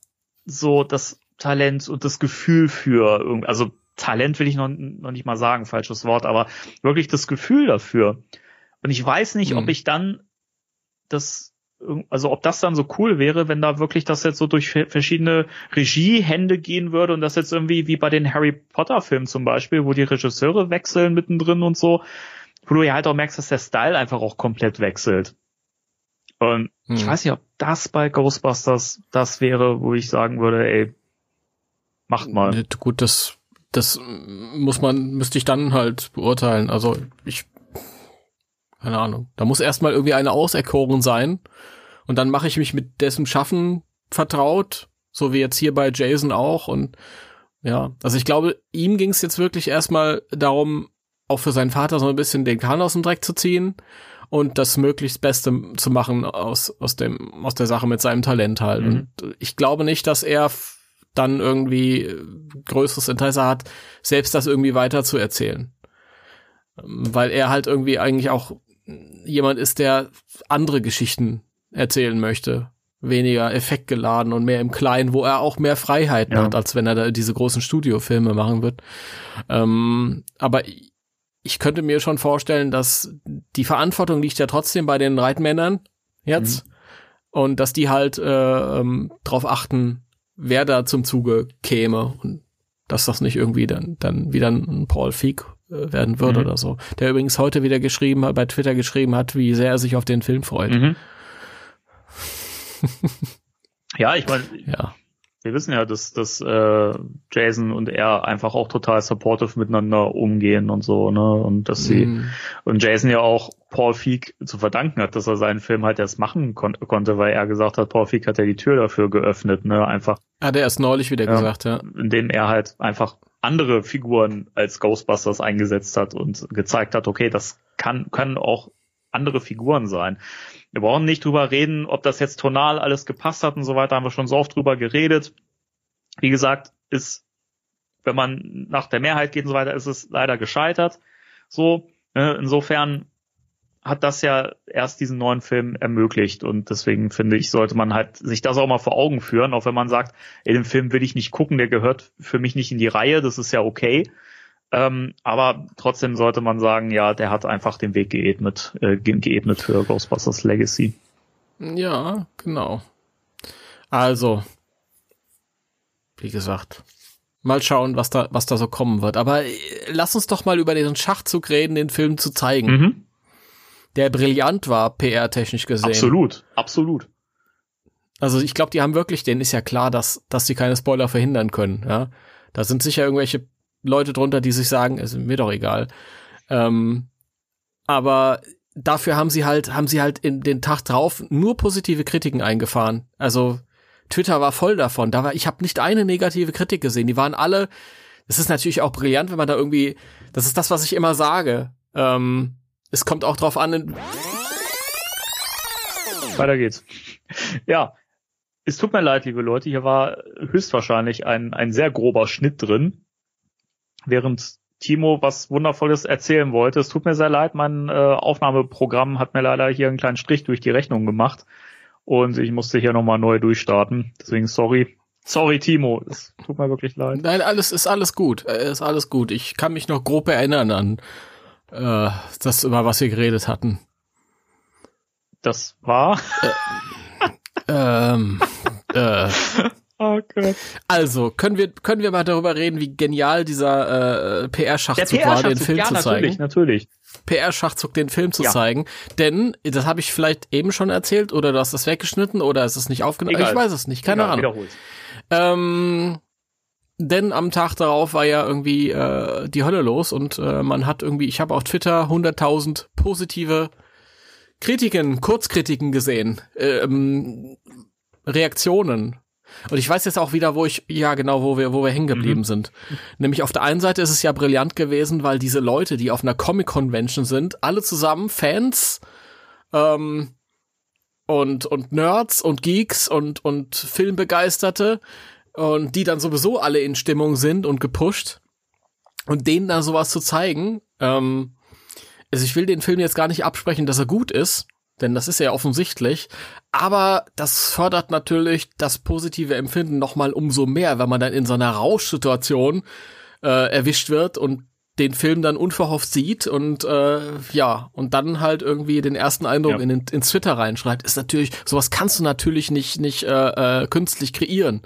so das Talent und das Gefühl für irgendwie, also Talent will ich noch, noch nicht mal sagen, falsches Wort, aber wirklich das Gefühl dafür. Und ich weiß nicht, mhm. ob ich dann das also ob das dann so cool wäre, wenn da wirklich das jetzt so durch verschiedene Regiehände gehen würde und das jetzt irgendwie wie bei den Harry Potter Filmen zum Beispiel, wo die Regisseure wechseln mittendrin und so, wo du ja halt auch merkst, dass der Style einfach auch komplett wechselt. Und hm. ich weiß nicht, ob das bei Ghostbusters das wäre, wo ich sagen würde, ey, macht mal. Gut, das, das muss man, müsste ich dann halt beurteilen. Also ich, keine Ahnung. Da muss erstmal irgendwie eine auserkoren sein. Und dann mache ich mich mit dessen Schaffen vertraut, so wie jetzt hier bei Jason auch. Und ja, also ich glaube, ihm ging es jetzt wirklich erstmal darum, auch für seinen Vater so ein bisschen den Kahn aus dem Dreck zu ziehen und das möglichst Beste zu machen aus, aus dem, aus der Sache mit seinem Talent halt. Mhm. Und ich glaube nicht, dass er dann irgendwie größeres Interesse hat, selbst das irgendwie weiter zu erzählen. Weil er halt irgendwie eigentlich auch jemand ist, der andere Geschichten erzählen möchte. Weniger effektgeladen und mehr im Kleinen, wo er auch mehr Freiheiten ja. hat, als wenn er da diese großen Studiofilme machen wird. Ähm, aber ich könnte mir schon vorstellen, dass die Verantwortung liegt ja trotzdem bei den Reitmännern jetzt. Mhm. Und dass die halt äh, ähm, darauf achten, wer da zum Zuge käme und dass das nicht irgendwie dann, dann wieder ein Paul Feig äh, werden wird mhm. oder so. Der übrigens heute wieder geschrieben hat, bei Twitter geschrieben hat, wie sehr er sich auf den Film freut. Mhm. ja, ich meine, ja wir wissen ja, dass, dass äh, Jason und er einfach auch total supportive miteinander umgehen und so, ne? Und dass sie mm. und Jason ja auch Paul Feig zu verdanken hat, dass er seinen Film halt erst machen kon konnte, weil er gesagt hat, Paul Feig hat ja die Tür dafür geöffnet, ne? Einfach. Hat er erst neulich wieder ja, gesagt, ja. Indem er halt einfach andere Figuren als Ghostbusters eingesetzt hat und gezeigt hat, okay, das kann, können auch andere Figuren sein. Wir brauchen nicht drüber reden, ob das jetzt tonal alles gepasst hat und so weiter, haben wir schon so oft drüber geredet. Wie gesagt, ist, wenn man nach der Mehrheit geht und so weiter, ist es leider gescheitert. So, ne? insofern hat das ja erst diesen neuen Film ermöglicht und deswegen finde ich, sollte man halt sich das auch mal vor Augen führen, auch wenn man sagt, ey, den Film will ich nicht gucken, der gehört für mich nicht in die Reihe, das ist ja okay. Ähm, aber trotzdem sollte man sagen, ja, der hat einfach den Weg geebnet, äh, geebnet für Ghostbusters Legacy. Ja, genau. Also, wie gesagt, mal schauen, was da, was da so kommen wird. Aber äh, lass uns doch mal über den Schachzug reden, den Film zu zeigen. Mhm. Der brillant war, PR-technisch gesehen. Absolut, absolut. Also ich glaube, die haben wirklich, denen ist ja klar, dass, dass sie keine Spoiler verhindern können. Ja, da sind sicher irgendwelche Leute drunter, die sich sagen, ist mir doch egal. Ähm, aber dafür haben sie halt, haben sie halt in den Tag drauf nur positive Kritiken eingefahren. Also Twitter war voll davon. Da war, ich habe nicht eine negative Kritik gesehen. Die waren alle. Das ist natürlich auch brillant, wenn man da irgendwie. Das ist das, was ich immer sage. Ähm, es kommt auch drauf an. Weiter geht's. Ja, es tut mir leid, liebe Leute. Hier war höchstwahrscheinlich ein ein sehr grober Schnitt drin während Timo was Wundervolles erzählen wollte. Es tut mir sehr leid, mein äh, Aufnahmeprogramm hat mir leider hier einen kleinen Strich durch die Rechnung gemacht und ich musste hier nochmal neu durchstarten. Deswegen sorry. Sorry, Timo. Es tut mir wirklich leid. Nein, alles ist alles gut. Äh, Ist alles gut. Ich kann mich noch grob erinnern an äh, das, über was wir geredet hatten. Das war. Ähm, äh, Oh Gott. also, können wir, können wir mal darüber reden, wie genial dieser äh, Der PR-Schachzug war, den Film ja, zu natürlich, zeigen? natürlich. PR-Schachzug, den Film zu Ja. zeigen. Denn, das habe ich vielleicht eben schon erzählt, oder du hast das weggeschnitten, oder ist es nicht aufgenommen? Egal. Ich weiß es nicht, keine Ja, Ahnung. wiederhol's. Ähm, denn am Tag darauf war ja irgendwie äh, die Hölle los und äh, man hat irgendwie, ich habe auf Twitter 100.000 positive Kritiken, Kurzkritiken gesehen, ähm, Reaktionen. Und ich weiß jetzt auch wieder, wo ich, ja genau, wo wir, wo wir hängen geblieben Mhm. sind. Nämlich auf der einen Seite ist es ja brillant gewesen, weil diese Leute, die auf einer Comic-Convention sind, alle zusammen Fans ähm, und, und Nerds und Geeks und, und Filmbegeisterte und die dann sowieso alle in Stimmung sind und gepusht und denen dann sowas zu zeigen, ähm, also ich will den Film jetzt gar nicht absprechen, dass er gut ist, denn das ist ja offensichtlich, aber das fördert natürlich das positive Empfinden nochmal umso mehr, wenn man dann in so einer Rauschsituation äh, erwischt wird und den Film dann unverhofft sieht und äh, ja, und dann halt irgendwie den ersten Eindruck Ja. in, in, ins Twitter reinschreibt, ist natürlich, sowas kannst du natürlich nicht, nicht äh, äh, künstlich kreieren.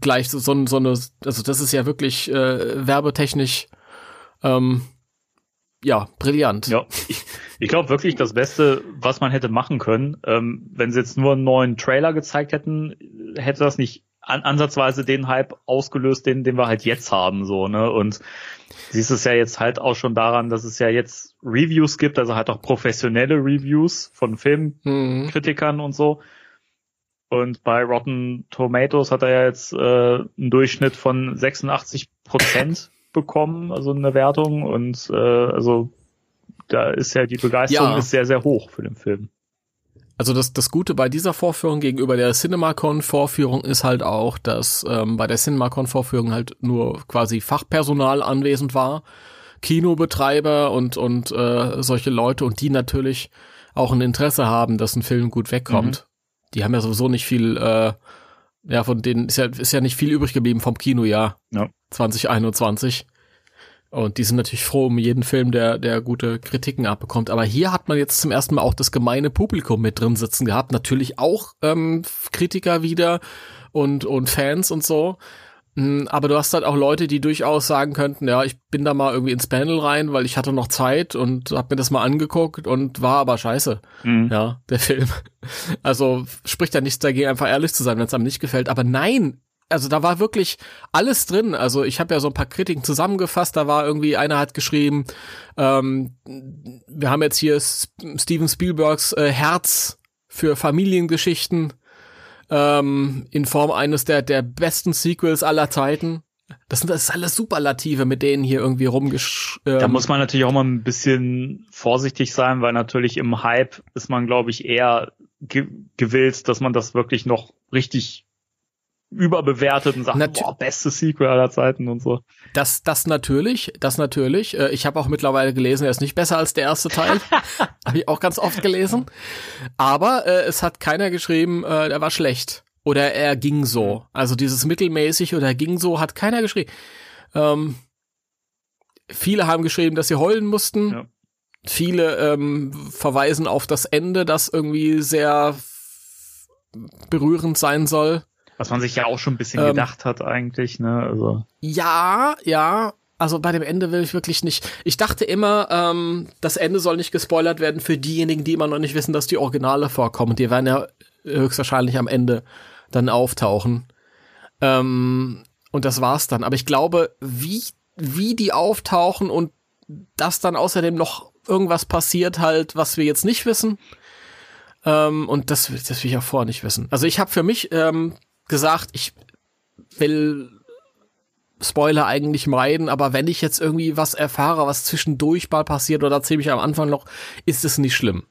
Gleich so, so, so eine, also das ist ja wirklich äh, werbetechnisch ähm, ja, brillant. Ja, ich, ich glaube wirklich das Beste, was man hätte machen können, ähm, wenn sie jetzt nur einen neuen Trailer gezeigt hätten, hätte das nicht an, ansatzweise den Hype ausgelöst, den, den wir halt jetzt haben, so, ne? Und siehst es ja jetzt halt auch schon daran, dass es ja jetzt Reviews gibt, also halt auch professionelle Reviews von Filmkritikern Mhm. und so. Und bei Rotten Tomatoes hat er ja jetzt äh, einen Durchschnitt von 86 Prozent bekommen, also eine Wertung. Und äh, also da ist ja die Begeisterung Ja. ist sehr, sehr hoch für den Film. Also das, das Gute bei dieser Vorführung gegenüber der CinemaCon-Vorführung ist halt auch, dass ähm, bei der CinemaCon-Vorführung halt nur quasi Fachpersonal anwesend war, Kinobetreiber und, und äh, solche Leute und die natürlich auch ein Interesse haben, dass ein Film gut wegkommt. Die haben ja sowieso nicht viel, äh, ja, von denen ist ja, ist ja nicht viel übrig geblieben vom Kinojahr Ja. 2021. Und die sind natürlich froh um jeden Film, der, der gute Kritiken abbekommt. Aber hier hat man jetzt zum ersten Mal auch das gemeine Publikum mit drin sitzen gehabt. Natürlich auch ähm, Kritiker wieder und, und Fans und so. Mm, Aber du hast halt auch Leute, die durchaus sagen könnten, ja, ich bin da mal irgendwie ins Panel rein, weil ich hatte noch Zeit und hab mir das mal angeguckt und war aber scheiße. Mhm. Ja, der Film. Also spricht ja nichts dagegen, einfach ehrlich zu sein, wenn es einem nicht gefällt. Aber nein, also da war wirklich alles drin. Also ich habe ja so ein paar Kritiken zusammengefasst. Da war irgendwie, einer hat geschrieben, ähm, wir haben jetzt hier S- Steven Spielbergs äh, Herz für Familiengeschichten ähm, in Form eines der, der besten Sequels aller Zeiten. Das sind das ist alles Superlative, mit denen hier irgendwie rumgesch... Ähm, Da muss man natürlich auch mal ein bisschen vorsichtig sein, weil natürlich im Hype ist man, glaube ich, eher ge gewillt, dass man das wirklich noch richtig überbewertet und sagt, boah, beste Sequel aller Zeiten und so. Das, das natürlich, das natürlich. Äh, Ich habe auch mittlerweile gelesen, er ist nicht besser als der erste Teil. habe ich auch ganz oft gelesen. Aber äh, es hat keiner geschrieben, äh, er war schlecht. Oder er ging so. Also dieses mittelmäßig oder ging so hat keiner geschrieben. Ähm, viele haben geschrieben, dass sie heulen mussten. Ja. Viele ähm, verweisen auf das Ende, das irgendwie sehr berührend sein soll. Was man sich ja auch schon ein bisschen Ähm, gedacht hat eigentlich, ne? Also Ja, ja. Also bei dem Ende will ich wirklich nicht. Ich dachte immer, ähm, das Ende soll nicht gespoilert werden für diejenigen, die immer noch nicht wissen, dass die Originale vorkommen. Die werden ja höchstwahrscheinlich am Ende dann auftauchen. Ähm, und das war's dann. Aber ich glaube, wie, wie die auftauchen und dass dann außerdem noch irgendwas passiert halt, was wir jetzt nicht wissen. Ähm, und das, das will ich auch vorher nicht wissen. Also ich habe für mich ähm, gesagt, ich will Spoiler eigentlich meiden, aber wenn ich jetzt irgendwie was erfahre, was zwischendurch mal passiert oder ziemlich am Anfang noch, ist es nicht schlimm.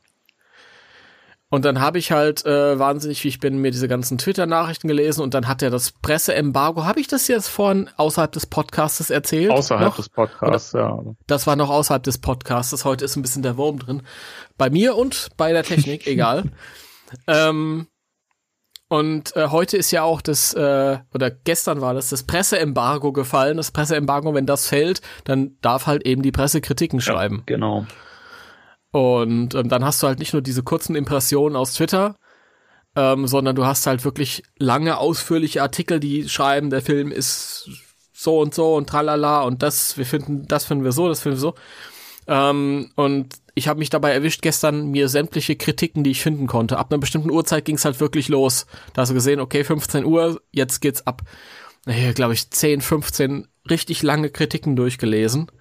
Und dann habe ich halt äh, wahnsinnig, wie ich bin, mir diese ganzen Twitter-Nachrichten gelesen und dann hat er das Presseembargo. Habe ich das jetzt vorhin außerhalb des Podcastes erzählt? Außerhalb noch? des Podcasts, Oder? ja. Das war noch außerhalb des Podcastes. Heute ist ein bisschen der Wurm drin. Bei mir und bei der Technik, egal. Ähm, und äh, heute ist ja auch das, äh, oder gestern war das, das Presseembargo gefallen. Das Presseembargo, wenn das fällt, dann darf halt eben die Presse Kritiken schreiben. Ja, genau. Und ähm, dann hast du halt nicht nur diese kurzen Impressionen aus Twitter, ähm, sondern du hast halt wirklich lange, ausführliche Artikel, die schreiben, der Film ist so und so und tralala und das, wir finden, das finden wir so, das finden wir so. Ähm, und ich habe mich dabei erwischt, gestern mir sämtliche Kritiken, die ich finden konnte. Ab einer bestimmten Uhrzeit ging es halt wirklich los. Da hast du gesehen, okay, 15 Uhr, jetzt geht's ab. Naja, glaube ich, 10, 15 richtig lange Kritiken durchgelesen.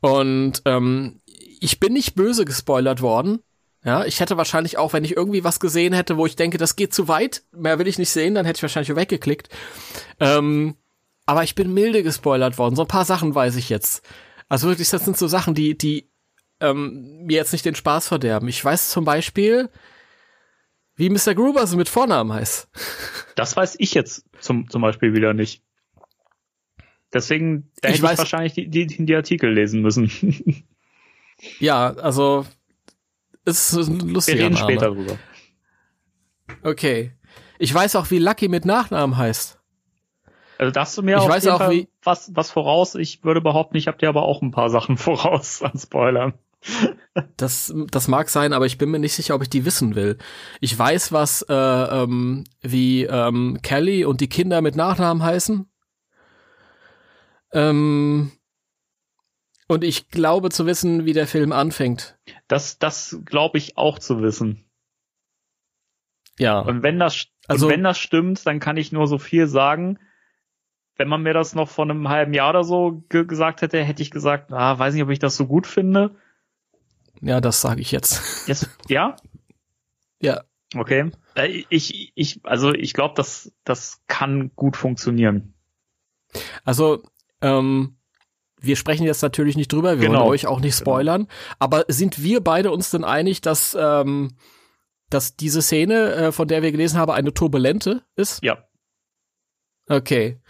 Und ähm, ich bin nicht böse gespoilert worden. Ja, ich hätte wahrscheinlich auch, wenn ich irgendwie was gesehen hätte, wo ich denke, das geht zu weit, mehr will ich nicht sehen, dann hätte ich wahrscheinlich weggeklickt. Ähm, aber ich bin milde gespoilert worden. So ein paar Sachen weiß ich jetzt. Also wirklich, das sind so Sachen, die, die ähm, mir jetzt nicht den Spaß verderben. Ich weiß zum Beispiel, wie Mr. Gruber so mit Vornamen heißt. Das weiß ich jetzt zum, zum Beispiel wieder nicht. Deswegen da Ich hätte ich weiß- wahrscheinlich die, die, die Artikel lesen müssen. Ja, also ist ein Wir lustiger reden Name. später drüber. Okay. Ich weiß auch, wie Lucky mit Nachnamen heißt. Also da hast du mir Ich auf weiß jeden auch, Fall wie- was, was voraus. Ich würde behaupten, ich habe dir aber auch ein paar Sachen voraus an Spoilern. Das, das mag sein, aber ich bin mir nicht sicher, ob ich die wissen will. Ich weiß, was äh, ähm, wie ähm, Kelly und die Kinder mit Nachnamen heißen. Ähm, und ich glaube zu wissen, wie der Film anfängt. Das, das glaube ich auch zu wissen. Ja. Und wenn das, Also- wenn das stimmt, dann kann ich nur so viel sagen. Wenn man mir das noch vor einem halben Jahr oder so ge gesagt hätte, hätte ich gesagt, ah, weiß nicht, ob ich das so gut finde. Ja, das sage ich jetzt. Jetzt, ja? ja. Okay. Äh, Ich, ich, also ich glaube, das, das kann gut funktionieren. Also, ähm, wir sprechen jetzt natürlich nicht drüber, wir Genau. wollen euch auch nicht spoilern, aber sind wir beide uns denn einig, dass, ähm, dass diese Szene, äh, von der wir gelesen haben, eine turbulente ist? Ja. Okay.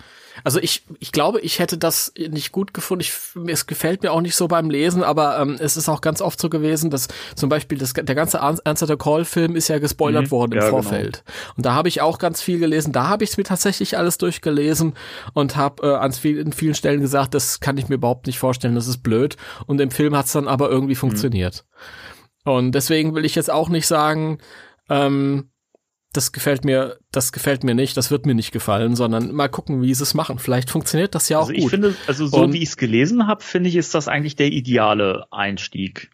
Also ich, ich glaube, ich hätte das nicht gut gefunden. Ich, es gefällt mir auch nicht so beim Lesen, aber ähm, es ist auch ganz oft so gewesen, dass zum Beispiel das, der ganze Answer the Call-Film ist ja gespoilert Mhm. worden im Ja, genau. Vorfeld. Und da habe ich auch ganz viel gelesen. Da habe ich es mir tatsächlich alles durchgelesen und habe äh, an vielen, vielen Stellen gesagt, das kann ich mir überhaupt nicht vorstellen, das ist blöd. Und im Film hat es dann aber Mhm. irgendwie funktioniert. Und deswegen will ich jetzt auch nicht sagen, ähm, das gefällt mir, das gefällt mir nicht, das wird mir nicht gefallen, sondern mal gucken, wie sie es machen. Vielleicht funktioniert das ja auch Also ich gut. finde, also so Und- wie ich es gelesen habe, finde ich, ist das eigentlich der ideale Einstieg,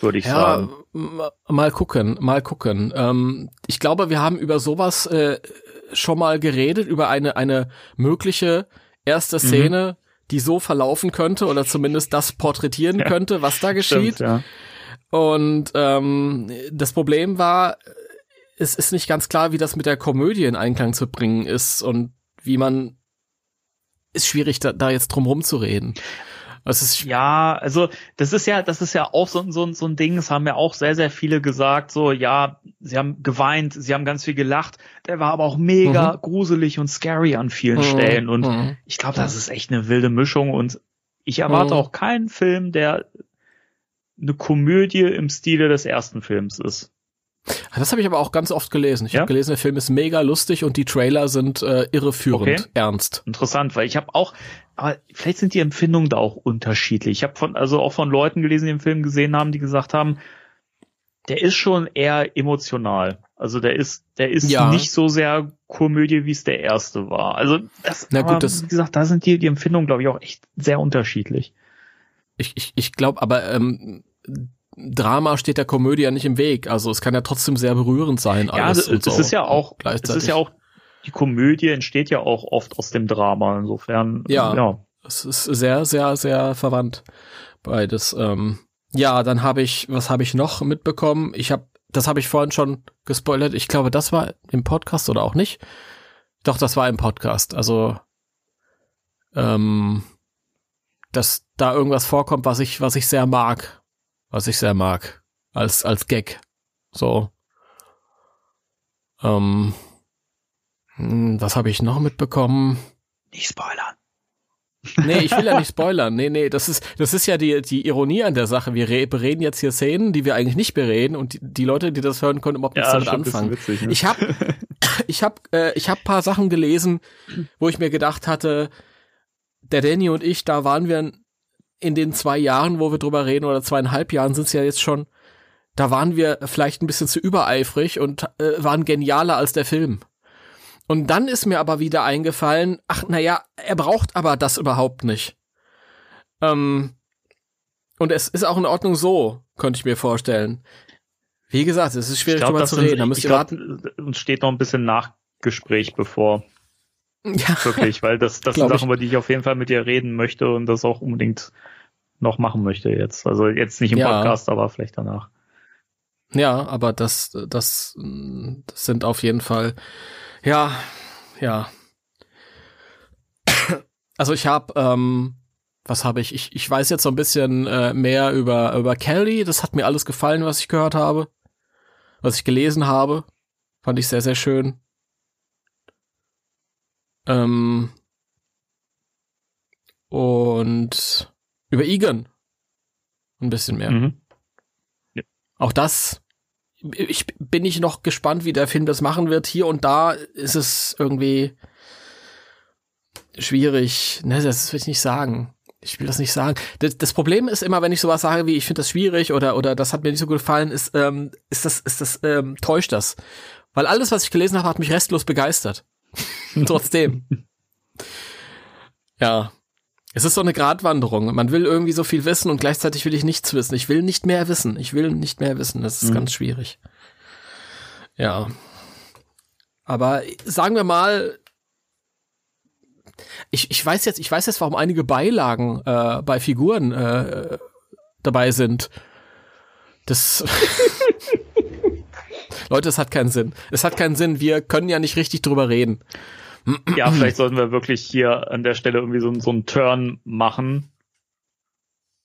würde ich ja, sagen. mal gucken, mal gucken. Ähm, ich glaube, wir haben über sowas äh, schon mal geredet, über eine, eine mögliche erste Mhm. Szene, die so verlaufen könnte oder zumindest das porträtieren Ja. könnte, was da geschieht. Stimmt, ja. Und ähm, das Problem war, es ist nicht ganz klar, wie das mit der Komödie in Einklang zu bringen ist und wie man ist schwierig, da, da jetzt drum rumzureden. Es ist Ja, also das ist ja, das ist ja auch so, so, so ein Ding, das haben ja auch sehr, sehr viele gesagt, so, ja, sie haben geweint, sie haben ganz viel gelacht, der war aber auch mega gruselig und scary an vielen Stellen und Mhm. ich glaube, das ist echt eine wilde Mischung und ich erwarte Mhm. auch keinen Film, der eine Komödie im Stile des ersten Films ist. Das habe ich aber auch ganz oft gelesen. Ich Ja? habe gelesen, der Film ist mega lustig und die Trailer sind äh, irreführend, Okay. ernst. Interessant, weil ich habe auch, aber vielleicht sind die Empfindungen da auch unterschiedlich. Ich habe von, also auch von Leuten gelesen, die den Film gesehen haben, die gesagt haben, der ist schon eher emotional. Also der ist, der ist Ja. nicht so sehr Komödie, wie es der erste war. Also das, Na gut, aber, das- wie gesagt, da sind die, die Empfindungen, glaube ich, auch echt sehr unterschiedlich. Ich, ich, ich glaube, aber ähm, Drama steht der Komödie ja nicht im Weg. Also es kann ja trotzdem sehr berührend sein. Ja, Alles es, und es so. ist ja auch, es ist ja auch, die Komödie entsteht ja auch oft aus dem Drama. Insofern, Ja. ja. Es ist sehr, sehr, sehr verwandt. Beides. Ähm, ja, dann habe ich, was habe ich noch mitbekommen? Ich habe, das habe ich vorhin schon gespoilert. Ich glaube, das war im Podcast oder auch nicht. Doch, das war im Podcast. Also, ähm, dass da irgendwas vorkommt, was ich, was ich sehr mag, was ich sehr mag als als Gag. So. Ähm, hm, was habe ich noch mitbekommen? Nicht spoilern. Nee, ich will ja nicht spoilern. Nee, nee, das ist, das ist ja die, die Ironie an der Sache. Wir re bereden jetzt hier Szenen, die wir eigentlich nicht bereden und die, die Leute, die das hören, können überhaupt nichts damit anfangen. Witzig, ne? Ich habe ich hab, äh, ich hab paar Sachen gelesen, wo ich mir gedacht hatte, der Danny und ich, da waren wir in den zwei Jahren, wo wir drüber reden, oder zweieinhalb Jahren sind es ja jetzt schon, da waren wir vielleicht ein bisschen zu übereifrig und äh, waren genialer als der Film. Und dann ist mir aber wieder eingefallen, ach naja, er braucht aber das überhaupt nicht. Ähm, und es ist auch in Ordnung so, könnte ich mir vorstellen. Wie gesagt, es ist schwierig glaub, drüber zu reden. Da müsst ihr warten. Uns steht noch ein bisschen Nachgespräch bevor. Ja. Wirklich, weil das, das sind Sachen, über die ich auf jeden Fall mit dir reden möchte und das auch unbedingt noch machen möchte jetzt. Also jetzt nicht im ja. Podcast, aber vielleicht danach. Ja, aber das, das, das sind auf jeden Fall ja, ja. Also ich habe, ähm, was habe ich? ich? Ich weiß jetzt so ein bisschen äh, mehr über über Kelly. Das hat mir alles gefallen, was ich gehört habe, was ich gelesen habe. Fand ich sehr sehr schön. Ähm, und über Egan ein bisschen mehr. Mhm. Ja. Auch das ich bin ich noch gespannt, wie der Film das machen wird. Hier und da ist es irgendwie schwierig. Ne, das will ich nicht sagen. Ich will das nicht sagen. Das, das Problem ist immer, wenn ich sowas sage wie ich finde das schwierig oder oder das hat mir nicht so gut gefallen, ist ähm, ist das ist das ähm, täuscht das, weil alles, was ich gelesen habe, hat mich restlos begeistert. Trotzdem. ja, es ist so eine Gratwanderung. Man will irgendwie so viel wissen und gleichzeitig will ich nichts wissen. Ich will nicht mehr wissen. Ich will nicht mehr wissen. Das ist mhm. ganz schwierig. Ja. Aber sagen wir mal, ich, ich weiß jetzt, ich weiß jetzt, warum einige Beilagen äh, bei Figuren äh, dabei sind. Das Leute, es hat keinen Sinn. Es hat keinen Sinn. Wir können ja nicht richtig drüber reden. Ja, vielleicht sollten wir wirklich hier an der Stelle irgendwie so, so einen Turn machen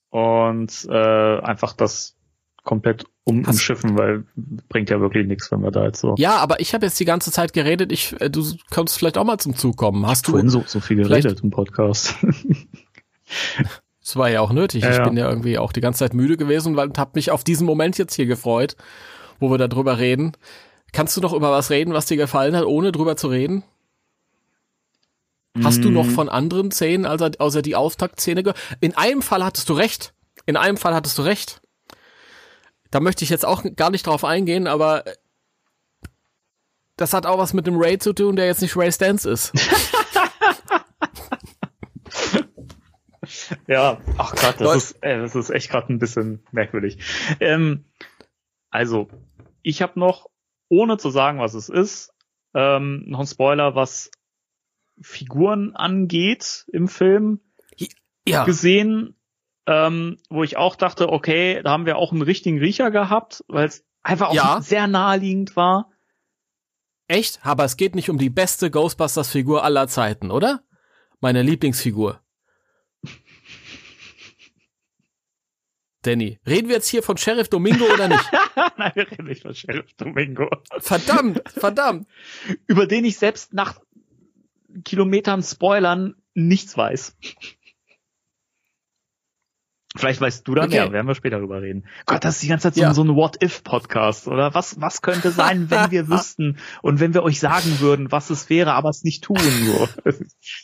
und äh, einfach das komplett um, umschiffen, weil bringt ja wirklich nichts, wenn wir da jetzt so. Ja, aber ich habe jetzt die ganze Zeit geredet. Ich, äh, du kommst vielleicht auch mal zum Zug kommen. Hast du so, so viel geredet im Podcast? Das war ja auch nötig. Ja, ich ja. bin ja irgendwie auch die ganze Zeit müde gewesen und habe mich auf diesen Moment jetzt hier gefreut, wo wir darüber reden. Kannst du noch über was reden, was dir gefallen hat, ohne drüber zu reden? Hast du noch mm. von anderen Szenen, also außer die Auftaktszene gehört? In einem Fall hattest du recht. In einem Fall hattest du recht. Da möchte ich jetzt auch gar nicht drauf eingehen, aber das hat auch was mit dem Ray zu tun, der jetzt nicht Ray Stance ist. ja, ach Gott, das ist, äh, das ist echt gerade ein bisschen merkwürdig. Ähm, also, ich habe noch, ohne zu sagen, was es ist, ähm, noch ein Spoiler, was Figuren angeht im Film ja. gesehen, ähm, wo ich auch dachte, okay, da haben wir auch einen richtigen Riecher gehabt, weil es einfach auch ja. sehr naheliegend war. Echt? Aber es geht nicht um die beste Ghostbusters-Figur aller Zeiten, oder? Meine Lieblingsfigur. Danny, reden wir jetzt hier von Sheriff Domingo oder nicht? Nein, wir reden nicht von Sheriff Domingo. Verdammt, verdammt. Über den ich selbst nach Kilometern Spoilern nichts weiß. Vielleicht weißt du da okay. mehr, werden wir später drüber reden. Gott, das ist die ganze Zeit so, ja. so ein What-If-Podcast, oder? Was, was könnte sein, wenn wir wüssten und wenn wir euch sagen würden, was es wäre, aber es nicht tun, so.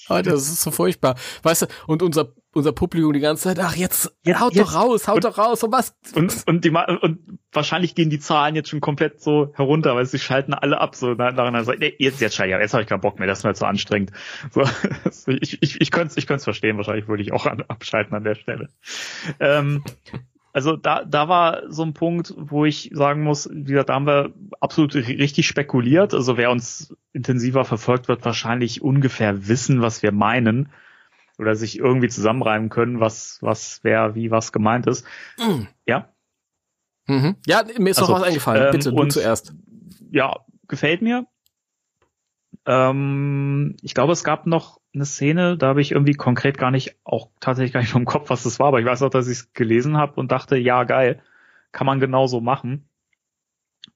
Alter, das ist so furchtbar. Weißt du, und unser unser Publikum die ganze Zeit, ach jetzt, jetzt haut jetzt, doch raus, haut und, doch raus, und was? Und, und, die, und wahrscheinlich gehen die Zahlen jetzt schon komplett so herunter, weil sie schalten alle ab, so nach, nach so, nee, jetzt, jetzt schalte ich ab, jetzt habe ich keinen Bock mehr, das ist mir zu anstrengend. So, ich ich, ich könnte es ich könnte verstehen, wahrscheinlich würde ich auch an, abschalten an der Stelle. Ähm, also da, da war so ein Punkt, wo ich sagen muss, wie gesagt, da haben wir absolut richtig spekuliert. Also wer uns intensiver verfolgt, wird wahrscheinlich ungefähr wissen, was wir meinen oder sich irgendwie zusammenreimen können, was, was, wer, wie, was gemeint ist. Mhm. Ja. Mhm. Ja, mir ist also, noch was eingefallen. Ähm, Bitte, du und, zuerst. Ja, gefällt mir. Ähm, ich glaube, es gab noch eine Szene, da habe ich irgendwie konkret gar nicht, auch tatsächlich gar nicht vom Kopf, was das war, aber ich weiß auch, dass ich es gelesen habe und dachte, ja, geil, kann man genauso machen.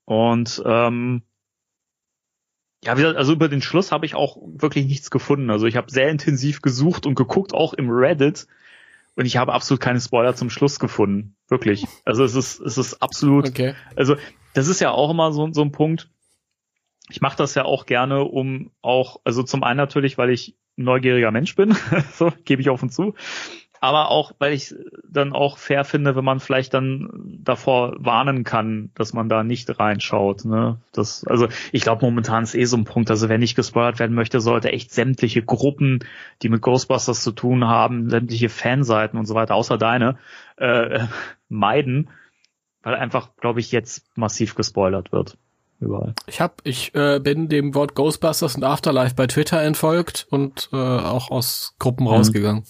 Und ähm, ja, wie gesagt, also über den Schluss habe ich auch wirklich nichts gefunden. Also ich habe sehr intensiv gesucht und geguckt, auch im Reddit. Und ich habe absolut keine Spoiler zum Schluss gefunden. Wirklich. Also es ist, es ist absolut. Okay. Also das ist ja auch immer so, so ein Punkt. Ich mache das ja auch gerne, um auch, also zum einen natürlich, weil ich ein neugieriger Mensch bin, so gebe ich offen zu aber auch, weil ich dann auch fair finde, wenn man vielleicht dann davor warnen kann, dass man da nicht reinschaut. Ne? Das, also ich glaube, momentan ist eh so ein Punkt, also wer nicht gespoilert werden möchte, sollte echt sämtliche Gruppen, die mit Ghostbusters zu tun haben, sämtliche Fanseiten und so weiter, außer deine, äh, meiden, weil einfach, glaube ich, jetzt massiv gespoilert wird. Überall. Ich hab, ich äh, bin dem Wort Ghostbusters und Afterlife bei Twitter entfolgt und äh, auch aus Gruppen mhm. rausgegangen.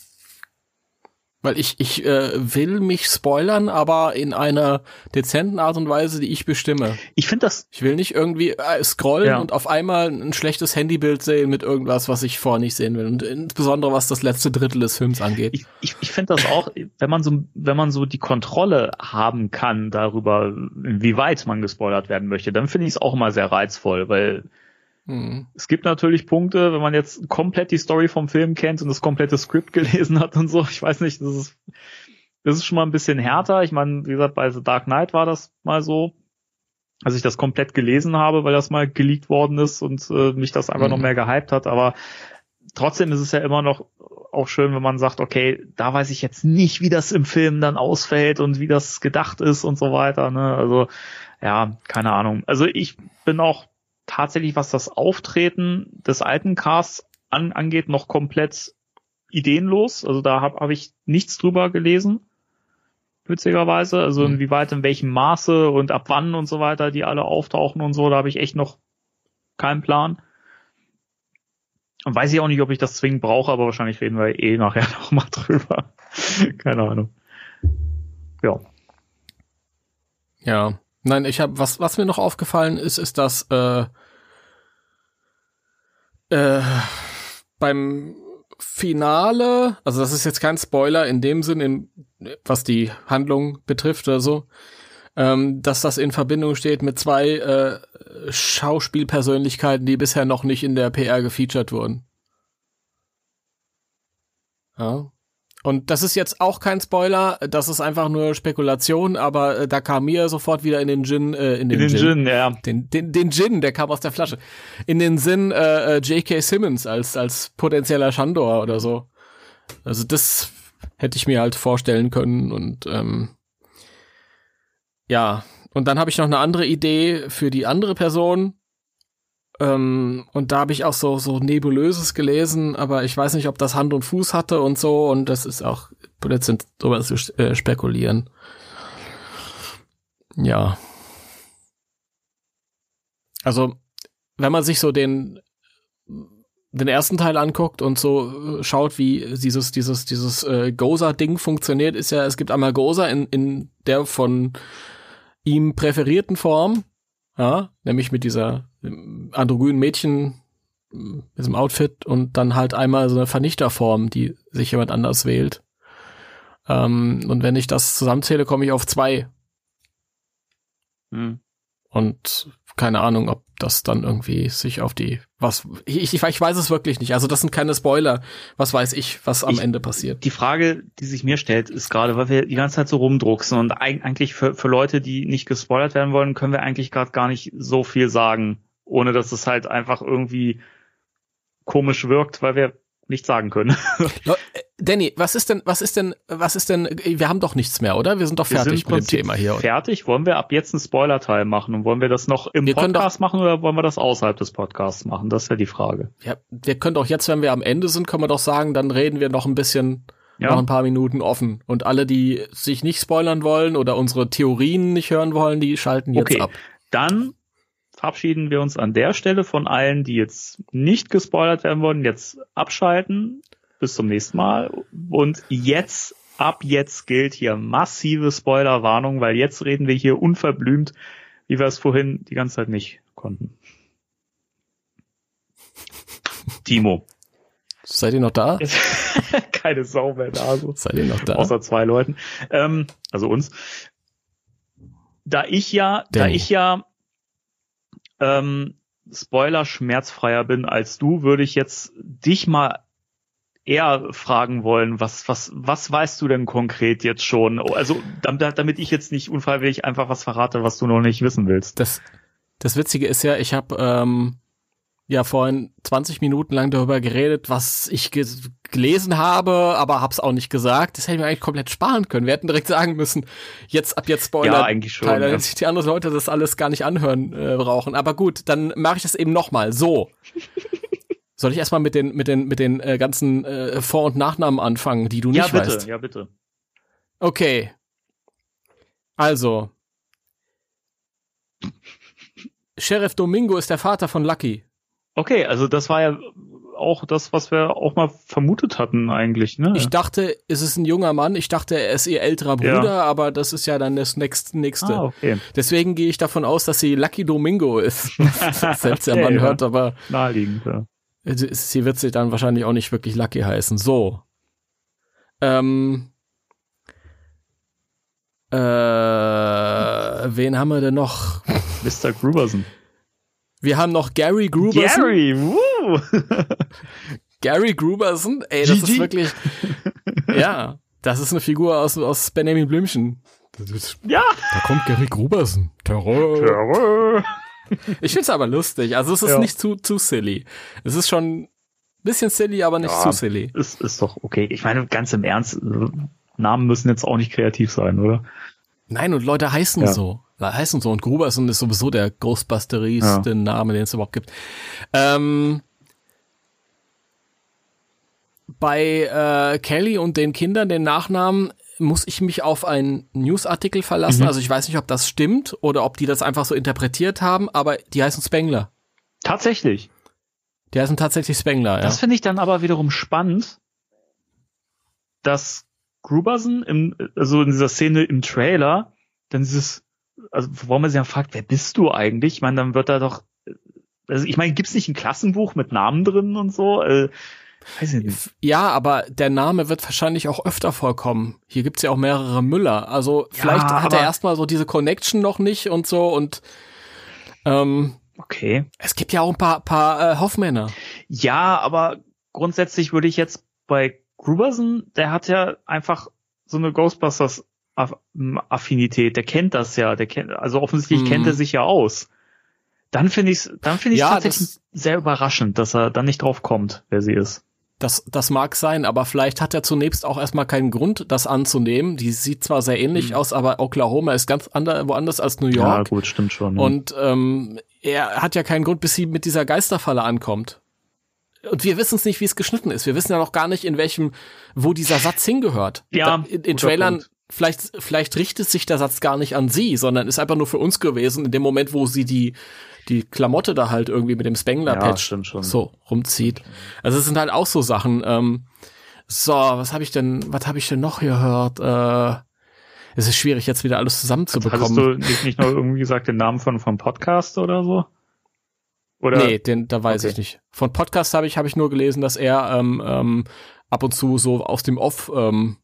Weil ich, ich äh, will mich spoilern, aber in einer dezenten Art und Weise, die ich bestimme. Ich finde das. Ich will nicht irgendwie äh, scrollen ja. und auf einmal ein schlechtes Handybild sehen mit irgendwas, was ich vorher nicht sehen will. Und insbesondere was das letzte Drittel des Films angeht. Ich, ich, ich finde das auch, wenn man so, wenn man so die Kontrolle haben kann darüber, wie weit man gespoilert werden möchte, dann finde ich es auch immer sehr reizvoll, weil Mhm. Es gibt natürlich Punkte, wenn man jetzt komplett die Story vom Film kennt und das komplette Skript gelesen hat und so, ich weiß nicht, das ist, das ist schon mal ein bisschen härter. Ich meine, wie gesagt, bei The Dark Knight war das mal so, als ich das komplett gelesen habe, weil das mal geleakt worden ist und äh, mich das einfach mhm. noch mehr gehypt hat, aber trotzdem ist es ja immer noch auch schön, wenn man sagt, okay, da weiß ich jetzt nicht, wie das im Film dann ausfällt und wie das gedacht ist und so weiter. Ne? Also ja, keine Ahnung. Also ich bin auch tatsächlich, was das Auftreten des alten Casts an, angeht, noch komplett ideenlos. Also da habe hab ich nichts drüber gelesen, witzigerweise. Also mhm. inwieweit, in welchem Maße und ab wann und so weiter die alle auftauchen und so, da habe ich echt noch keinen Plan. Und weiß ich auch nicht, ob ich das zwingend brauche, aber wahrscheinlich reden wir eh nachher noch mal drüber. Keine Ahnung. Ja. Ja. Nein, ich habe was, was mir noch aufgefallen ist, ist, dass äh, äh, beim Finale, also das ist jetzt kein Spoiler in dem Sinn, in, was die Handlung betrifft oder so, ähm, dass das in Verbindung steht mit zwei äh, Schauspielpersönlichkeiten, die bisher noch nicht in der PR gefeatured wurden. Ja. Und das ist jetzt auch kein Spoiler, das ist einfach nur Spekulation, aber äh, da kam mir sofort wieder in den Gin, äh, in den, in den Gin, Gin, ja. Den, den, den Gin, der kam aus der Flasche. In den Sinn äh, äh J.K. Simmons als, als potenzieller Shandor oder so. Also das hätte ich mir halt vorstellen können und ähm, ja. Und dann habe ich noch eine andere Idee für die andere Person, ähm, und da habe ich auch so, so Nebulöses gelesen, aber ich weiß nicht, ob das Hand und Fuß hatte und so. Und das ist auch Blödsinn, darüber zu äh, spekulieren. Ja. Also, wenn man sich so den, den ersten Teil anguckt und so äh, schaut, wie dieses, dieses, dieses äh, Goza-Ding funktioniert, ist ja, es gibt einmal Goza in, in der von ihm präferierten Form, ja, nämlich mit dieser androgynen Mädchen mit diesem Outfit und dann halt einmal so eine Vernichterform, die sich jemand anders wählt. Ähm, und wenn ich das zusammenzähle, komme ich auf zwei. Hm. Und keine Ahnung, ob das dann irgendwie sich auf die was ich, ich, ich weiß es wirklich nicht. Also das sind keine Spoiler. Was weiß ich, was am ich, Ende passiert. Die Frage, die sich mir stellt, ist gerade, weil wir die ganze Zeit so rumdrucksen und eigentlich für, für Leute, die nicht gespoilert werden wollen, können wir eigentlich gerade gar nicht so viel sagen, ohne dass es halt einfach irgendwie komisch wirkt, weil wir nicht sagen können. Danny, was ist denn, was ist denn, was ist denn, wir haben doch nichts mehr, oder? Wir sind doch fertig mit dem Thema hier. Fertig? Wollen wir ab jetzt einen Spoiler-Teil machen? Und wollen wir das noch im wir Podcast doch, machen oder wollen wir das außerhalb des Podcasts machen? Das ist ja die Frage. Ja, wir können doch jetzt, wenn wir am Ende sind, können wir doch sagen, dann reden wir noch ein bisschen, ja. noch ein paar Minuten offen. Und alle, die sich nicht spoilern wollen oder unsere Theorien nicht hören wollen, die schalten jetzt okay. ab. Dann verabschieden wir uns an der Stelle von allen, die jetzt nicht gespoilert werden wollen, jetzt abschalten. Bis zum nächsten Mal. Und jetzt, ab jetzt gilt hier massive Spoilerwarnung, weil jetzt reden wir hier unverblümt, wie wir es vorhin die ganze Zeit nicht konnten. Timo. Seid ihr noch da? Keine Sau mehr da. So. Seid ihr noch da? Außer zwei Leuten. Ähm, also uns. Da ich ja, Danny. da ich ja ähm, Spoiler schmerzfreier bin als du, würde ich jetzt dich mal eher fragen wollen, was, was, was weißt du denn konkret jetzt schon? Also, damit, damit ich jetzt nicht unfreiwillig einfach was verrate, was du noch nicht wissen willst. Das, das Witzige ist ja, ich habe ähm, ja vorhin 20 Minuten lang darüber geredet, was ich ge gelesen habe, aber hab's auch nicht gesagt. Das hätten wir eigentlich komplett sparen können. Wir hätten direkt sagen müssen, jetzt ab jetzt Spoiler. Ja, eigentlich schon. Teile, ja. dass sich die anderen Leute das alles gar nicht anhören äh, brauchen. Aber gut, dann mache ich das eben nochmal. So. Soll ich erstmal mit den mit den mit den äh, ganzen äh, Vor- und Nachnamen anfangen, die du nicht Ja, bitte, weißt? ja, bitte. Okay. Also. Sheriff Domingo ist der Vater von Lucky. Okay, also das war ja auch das, was wir auch mal vermutet hatten eigentlich, ne? Ich dachte, es ist ein junger Mann. Ich dachte, er ist ihr älterer Ja. Bruder, aber das ist ja dann das nächste. nächste. ah, okay. Deswegen gehe ich davon aus, dass sie Lucky Domingo ist. Selbst der Okay, Mann ja. hört, aber Naheliegend, ja. Sie wird sich dann wahrscheinlich auch nicht wirklich Lucky heißen. So. Ähm. Äh, wen haben wir denn noch? Mr. Gruberson. Wir haben noch Gary Gruberson. Gary, woo! Gary Gruberson, ey, das GG. ist wirklich, ja, das ist eine Figur aus, aus Benjamin Blümchen. ja! Da kommt Gary Gruberson. Terror. Terror. Ich find's aber lustig. Also es ist Ja. nicht zu, zu silly. Es ist schon ein bisschen silly, aber nicht Ja. zu silly. Ist, ist doch okay. Ich meine, ganz im Ernst, Namen müssen jetzt auch nicht kreativ sein, oder? Nein, und Leute heißen Ja. so. Heißen so. Und Gruberson ist sowieso der ghostbusterigste Ja. Name, den es überhaupt gibt. Ähm, bei äh, Kelly und den Kindern, den Nachnamen, muss ich mich auf einen Newsartikel verlassen. Mhm. Also ich weiß nicht, ob das stimmt oder ob die das einfach so interpretiert haben, aber die heißen Spengler. Tatsächlich. Die heißen tatsächlich Spengler, ja. Das finde ich dann aber wiederum spannend, dass Gruberson im, also in dieser Szene im Trailer, dann dieses, also wo man sich dann fragt, wer bist du eigentlich? Ich meine, dann wird da doch, also ich meine, gibt's nicht ein Klassenbuch mit Namen drin und so? Äh, weiß ich nicht. Ja, aber der Name wird wahrscheinlich auch öfter vorkommen. Hier gibt's ja auch mehrere Müller. Also vielleicht Ja, hat er erstmal so diese Connection noch nicht und so und ähm, Okay. es gibt ja auch ein paar, paar äh, Hoffmänner. Ja, aber grundsätzlich würde ich jetzt bei Gruberson, der hat ja einfach so eine Ghostbusters Aff- Affinität, der kennt das ja, der kennt, also offensichtlich Mhm. kennt er sich ja aus. Dann finde ich dann finde ich Ja, tatsächlich sehr überraschend, dass er dann nicht drauf kommt, wer sie ist. Das, das mag sein, aber vielleicht hat er zunächst auch erstmal keinen Grund, das anzunehmen. Die sieht zwar sehr ähnlich Mhm. aus, aber Oklahoma ist ganz ander, woanders als New York. gut, stimmt schon. Und ähm, er hat ja keinen Grund, bis sie mit dieser Geisterfalle ankommt. Und wir wissen es nicht, wie es geschnitten ist. Wir wissen ja noch gar nicht, in welchem, wo dieser Satz hingehört. Ja, Da, in, in Trailern, Punkt. vielleicht, vielleicht richtet sich der Satz gar nicht an sie, sondern ist einfach nur für uns gewesen, in dem Moment, wo sie die, die Klamotte da halt irgendwie mit dem ja, Spengler-Patch stimmt schon. so rumzieht. Also es sind halt auch so Sachen. Ähm, so, was habe ich denn, was habe ich denn noch gehört? Äh, es ist schwierig, jetzt wieder alles zusammenzubekommen. du nicht, nicht noch irgendwie gesagt den Namen von vom Podcast oder so? Oder Nee, den, da weiß Okay. ich nicht. Von Podcast habe ich, habe ich nur gelesen, dass er ähm, ähm, ab und zu so aus dem Off ähm,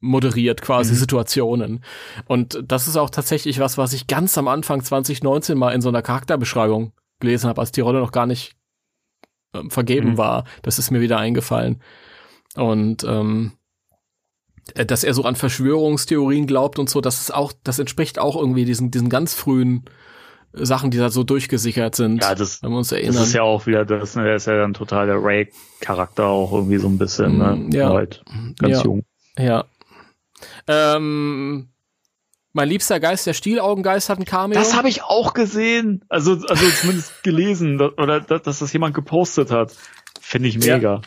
moderiert quasi Mhm. Situationen. Und das ist auch tatsächlich was, was ich ganz am Anfang 2019 mal in so einer Charakterbeschreibung gelesen habe, als die Rolle noch gar nicht ähm, vergeben Mhm. war. Das ist mir wieder eingefallen. Und ähm, äh, dass er so an Verschwörungstheorien glaubt und so, das ist auch, das entspricht auch irgendwie diesen, diesen ganz frühen Sachen, die da so durchgesickert sind. Ja, das, wenn wir uns das erinnern. ist ja auch wieder das, ne, der ist ja dann total der Ray-Charakter auch irgendwie so ein bisschen, ne? Mm, ja. Halt ganz Ja. jung. Ja. Ähm, mein liebster Geist, der Stielaugengeist, hat ein Cameo. Das habe ich auch gesehen. Also, also zumindest gelesen oder da- dass das jemand gepostet hat. Finde ich Ja. mega.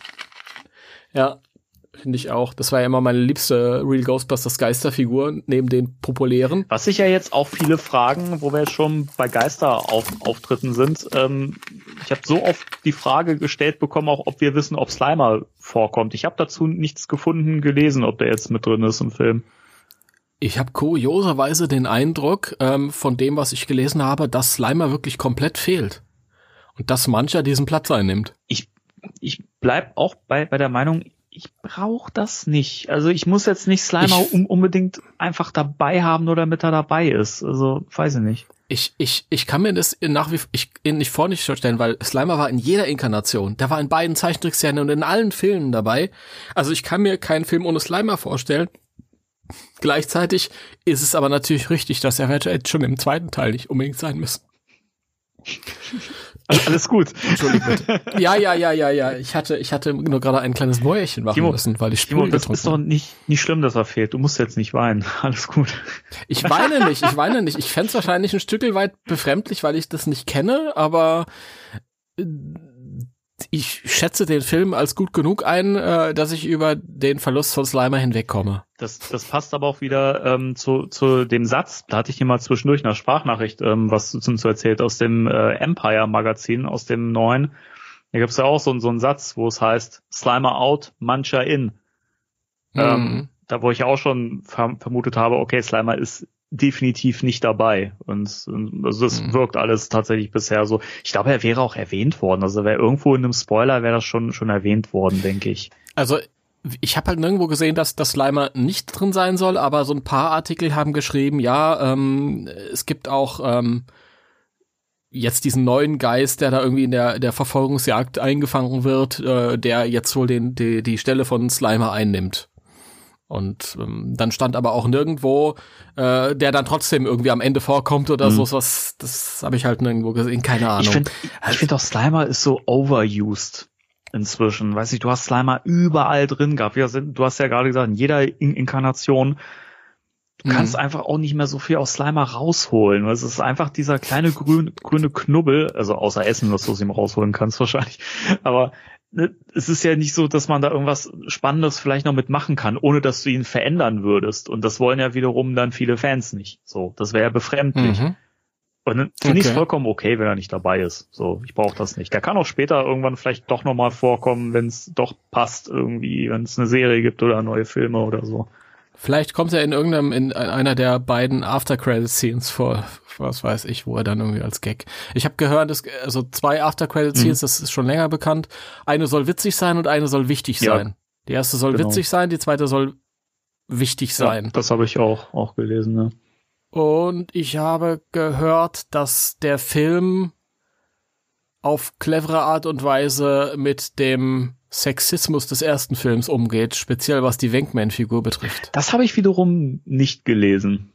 ja, finde ich auch. Das war ja immer meine liebste Real Ghostbusters Geisterfigur, neben den populären. Was sich ja jetzt auch viele fragen, wo wir jetzt schon bei Geisterauftritten sind. Ähm, ich habe so oft die Frage gestellt bekommen, auch ob wir wissen, ob Slimer vorkommt. Ich habe dazu nichts gefunden, gelesen, ob der jetzt mit drin ist im Film. Ich habe kurioserweise den Eindruck, ähm, von dem, was ich gelesen habe, dass Slimer wirklich komplett fehlt. Und dass mancher diesen Platz einnimmt. ich, ich bleib auch bei, bei der Meinung, ich brauche das nicht. Also ich muss jetzt nicht Slimer Ich- um, unbedingt einfach dabei haben, nur damit er dabei ist. Also weiß ich nicht. Ich, ich, ich kann mir das nach wie ich nicht vor nicht vorstellen, weil Slimer war in jeder Inkarnation. Der war in beiden Zeichentrickserien und in allen Filmen dabei. Also ich kann mir keinen Film ohne Slimer vorstellen. Gleichzeitig ist es aber natürlich richtig, dass er schon im zweiten Teil nicht unbedingt sein müssen. Alles gut. Entschuldigung bitte. Ja, ja, ja, ja, ja. Ich hatte, ich hatte nur gerade ein kleines Mäuerchen machen Timo, müssen, weil ich Sprüh das ist doch nicht, nicht schlimm, dass er fehlt. Du musst jetzt nicht weinen. Alles gut. Ich weine nicht, ich weine nicht. Ich fände wahrscheinlich ein Stück weit befremdlich, weil ich das nicht kenne, aber äh, ich schätze den Film als gut genug ein, äh, dass ich über den Verlust von Slimer hinwegkomme. Das, das passt aber auch wieder ähm, zu, zu dem Satz, da hatte ich hier mal zwischendurch in der Sprachnachricht ähm, was zu, zu erzählt aus dem äh, Empire Magazin, aus dem neuen. Da gibt's ja auch so, so einen Satz, wo es heißt, Slimer out, Mancher in. Ähm, Mhm. da wo ich auch schon ver vermutet habe, okay, Slimer ist definitiv nicht dabei. Und, und also das Mhm. wirkt alles tatsächlich bisher so. Ich glaube, er wäre auch erwähnt worden. Also wäre irgendwo in einem Spoiler wäre das schon schon erwähnt worden, denke ich. Also ich habe halt nirgendwo gesehen, dass das Slimer nicht drin sein soll, aber so ein paar Artikel haben geschrieben, ja, ähm, es gibt auch ähm, jetzt diesen neuen Geist, der da irgendwie in der, der Verfolgungsjagd eingefangen wird, äh, der jetzt wohl den, die, die Stelle von Slimer einnimmt. Und ähm, dann stand aber auch nirgendwo, äh, der dann trotzdem irgendwie am Ende vorkommt oder Mhm. so was. Das habe ich halt nirgendwo gesehen, keine Ahnung. Ich finde ich find auch Slimer ist so overused inzwischen. Weiß nicht, du hast Slimer überall drin gehabt. Sind, du hast ja gerade gesagt, in jeder In Inkarnation. Du Mhm. kannst einfach auch nicht mehr so viel aus Slimer rausholen. Es ist einfach dieser kleine grün, grüne Knubbel, also außer Essen, dass du aus ihm rausholen kannst wahrscheinlich. Aber es ist ja nicht so, dass man da irgendwas Spannendes vielleicht noch mitmachen kann, ohne dass du ihn verändern würdest. Und das wollen ja wiederum dann viele Fans nicht. So, das wäre ja befremdlich. Mhm. Und dann finde ich es Okay. vollkommen okay, wenn er nicht dabei ist. So, ich brauche das nicht. Der kann auch später irgendwann vielleicht doch nochmal vorkommen, wenn es doch passt irgendwie, wenn es eine Serie gibt oder neue Filme oder so. Vielleicht kommt er in irgendeinem, in einer der beiden After-Credit-Scenes vor, was weiß ich, wo er dann irgendwie als Gag. Ich habe gehört, es, also zwei After-Credit-Scenes, Mhm. das ist schon länger bekannt. Eine soll witzig sein und eine soll wichtig Ja. sein. Die erste soll Genau. witzig sein, die zweite soll wichtig sein. Ja, das habe ich auch, auch gelesen, ne? Und ich habe gehört, dass der Film auf clevere Art und Weise mit dem Sexismus des ersten Films umgeht, speziell was die Wankman-Figur betrifft. Das habe ich wiederum nicht gelesen.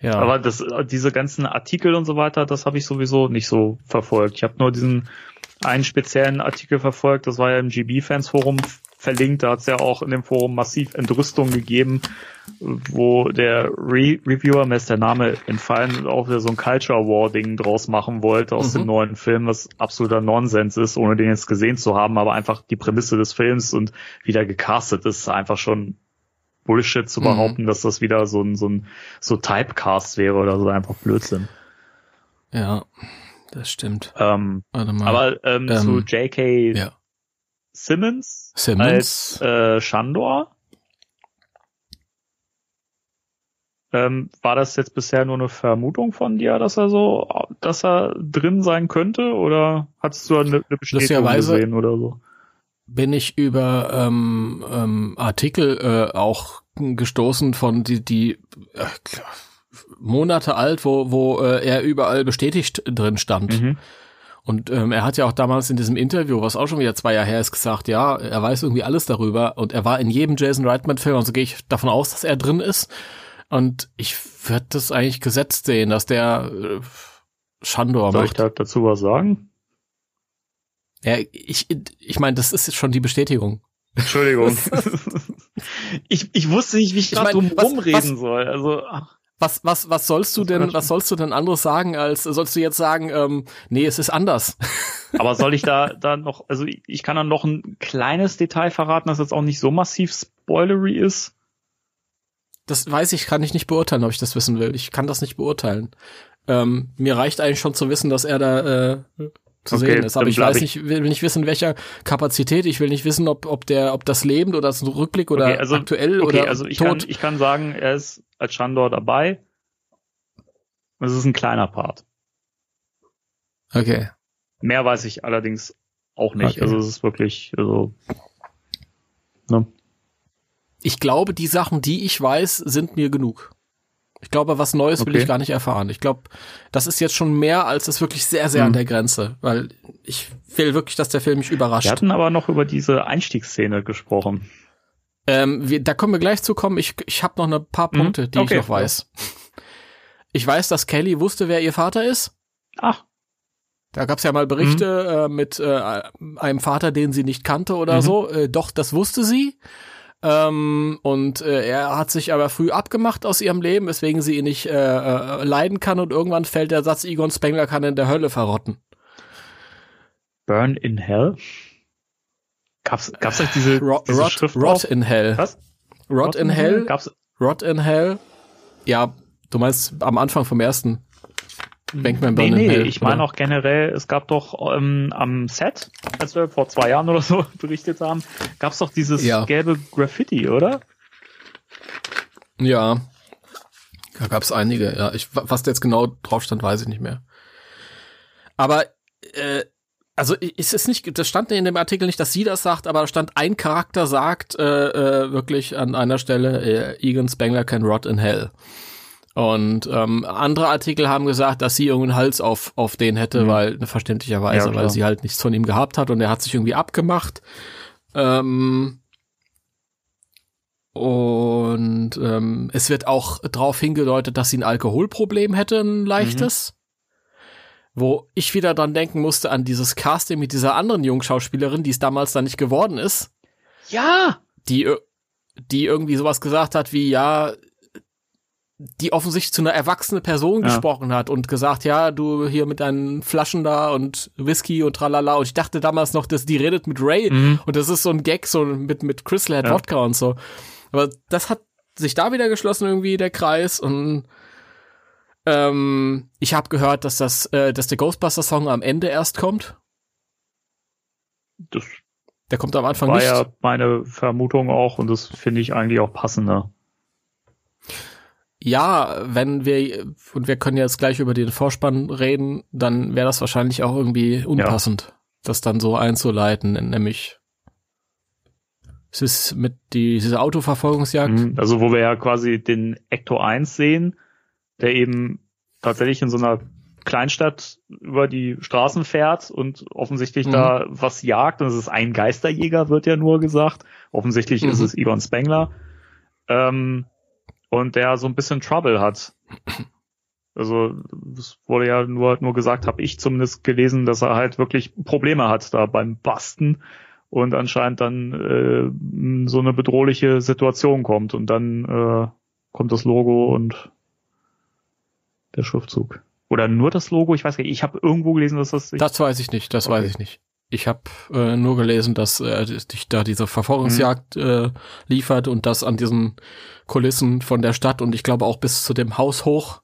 Ja. Aber das, diese ganzen Artikel und so weiter, das habe ich sowieso nicht so verfolgt. Ich habe nur diesen einen speziellen Artikel verfolgt, das war ja im GB-Fans-Forum verlinkt, da hat es ja auch in dem Forum massiv Entrüstung gegeben, wo der Re Reviewer, mir ist der Name entfallen, auch wieder so ein Culture War-Ding draus machen wollte aus Mhm. dem neuen Film, was absoluter Nonsens ist, ohne den jetzt gesehen zu haben, aber einfach die Prämisse des Films und wie der gecastet ist, einfach schon Bullshit zu Mhm. behaupten, dass das wieder so ein, so ein, so Typecast wäre oder so einfach Blödsinn. Ja, das stimmt. Ähm, Warte mal. aber ähm, Ähm, zu J.K. ja. Simmons, Simmons. als äh, Shandor. Ähm, war das jetzt bisher nur eine Vermutung von dir, dass er so, dass er drin sein könnte, oder hattest du eine, eine Bestätigung gesehen oder so? bin ich über ähm, ähm, Artikel äh, auch gestoßen von die die äh, Monate alt, wo wo äh, er überall bestätigt drin stand. Mhm. Und ähm, er hat ja auch damals in diesem Interview, was auch schon wieder zwei Jahre her ist, gesagt, ja, er weiß irgendwie alles darüber und er war in jedem Jason Reitman-Film, also gehe ich davon aus, dass er drin ist. Und ich würde das eigentlich gesetzt sehen, dass der äh, Shandor Soll ich macht. da dazu was sagen? Ja, ich, ich meine, das ist jetzt schon die Bestätigung. Entschuldigung. ich, ich wusste nicht, wie ich, Ich gerade drum rumreden soll. Also, ach, Was, was, was sollst du denn, was sollst du denn anderes sagen, als sollst du jetzt sagen, ähm, nee, es ist anders? aber soll ich da, da noch, also ich, ich kann dann noch ein kleines Detail verraten, das jetzt auch nicht so massiv spoilery ist. Das weiß ich, kann ich nicht beurteilen, ob ich das wissen will. Ich kann das nicht beurteilen. Ähm, mir reicht eigentlich schon zu wissen, dass er da äh, zu Okay, sehen ist. Aber ich weiß ich- nicht, will nicht wissen, welcher Kapazität. Ich will nicht wissen, ob, ob der, ob das lebend oder das Rückblick oder Okay, also- aktuell Okay, oder also ich kann, tot. ich kann sagen, er ist als Shandor dabei. Es ist ein kleiner Part. okay. Mehr weiß ich allerdings auch nicht. Okay. Also es ist wirklich, also, ne? Ich glaube, die Sachen, die ich weiß, sind mir genug. Ich glaube, was Neues will Okay. ich gar nicht erfahren. Ich glaube, das ist jetzt schon mehr als es wirklich sehr, sehr Mhm. an der Grenze, weil ich will wirklich, dass der Film mich überrascht. Wir hatten aber noch über diese Einstiegsszene gesprochen. Ähm, wir, da kommen wir gleich zu kommen. Ich, ich habe noch ein paar Mhm. Punkte, die Okay. ich noch weiß. Ich weiß, dass Kelly wusste, wer ihr Vater ist. Ach, Da gab's ja mal Berichte Mhm. äh, mit äh, einem Vater, den sie nicht kannte oder Mhm. so. Äh, doch, das wusste sie. Ähm, und äh, er hat sich aber früh abgemacht aus ihrem Leben, weswegen sie ihn nicht äh, äh, leiden kann. Und irgendwann fällt der Satz, Egon Spengler kann in der Hölle verrotten. Burn in Hell? Gab's, gab's euch diese, Rot, diese rot, Schrift rot in Hell. Was? Rot in Hell. Gab's, Rot in Hell. Ja, du meinst am Anfang vom ersten. Bankman nee, Burn in nee, Hell. ich meine oder? auch generell, es gab doch ähm, am Set, als wir vor zwei Jahren oder so berichtet haben, gab's doch dieses Ja. gelbe Graffiti, oder? Ja. Da gab's einige, ja. Ich, was da jetzt genau drauf stand, weiß ich nicht mehr. Aber äh, also i- es ist nicht, das stand in dem Artikel nicht, dass sie das sagt, aber da stand ein Charakter sagt äh, äh, wirklich an einer Stelle, äh, Egan Spengler can rot in hell. Und ähm, andere Artikel haben gesagt, dass sie irgendeinen Hals auf, auf den hätte, Mhm. weil ne, verständlicherweise, Ja, weil sie halt nichts von ihm gehabt hat und er hat sich irgendwie abgemacht. Ähm, und ähm, es wird auch darauf hingedeutet, dass sie ein Alkoholproblem hätte, ein leichtes. Wo ich wieder dran denken musste an dieses Casting mit dieser anderen Jungschauspielerin, die es damals dann nicht geworden ist, Ja! die, die irgendwie sowas gesagt hat wie, ja, die offensichtlich zu einer erwachsenen Person Ja. gesprochen hat und gesagt, ja, du hier mit deinen Flaschen da und Whisky und tralala. Und ich dachte damals noch, dass die redet mit Ray Mhm. und das ist so ein Gag, so mit, mit Crystal Head Ja. Wodka und so. Aber das hat sich da wieder geschlossen irgendwie, der Kreis. Und ähm, ich habe gehört, dass das, äh, dass der Ghostbuster-Song am Ende erst kommt. Das Der kommt am Anfang war nicht. ja meine Vermutung auch und das finde ich eigentlich auch passender. Ja, wenn wir, und wir können jetzt gleich über den Vorspann reden, dann wäre das wahrscheinlich auch irgendwie unpassend, das dann so einzuleiten, nämlich es ist mit die, diese Autoverfolgungsjagd. Mhm. Also wo wir ja quasi den Ecto 1 sehen, der eben tatsächlich in so einer Kleinstadt über die Straßen fährt und offensichtlich Mhm. da was jagt. Und es ist ein Geisterjäger, wird ja nur gesagt. Offensichtlich Mhm. ist es Egon Spengler. Ähm, und der so ein bisschen Trouble hat. Also es wurde ja nur, nur gesagt, habe ich zumindest gelesen, dass er halt wirklich Probleme hat da beim Basten und anscheinend dann äh, so eine bedrohliche Situation kommt und dann äh, kommt das Logo und der Schriftzug. Oder nur das Logo, ich weiß gar nicht, ich habe irgendwo gelesen, dass das Das weiß ich nicht, das Okay. weiß ich nicht. Ich habe äh, nur gelesen, dass äh, dich da diese Verfolgungsjagd Mhm. äh, liefert und das an diesen Kulissen von der Stadt und ich glaube auch bis zu dem Haus hoch.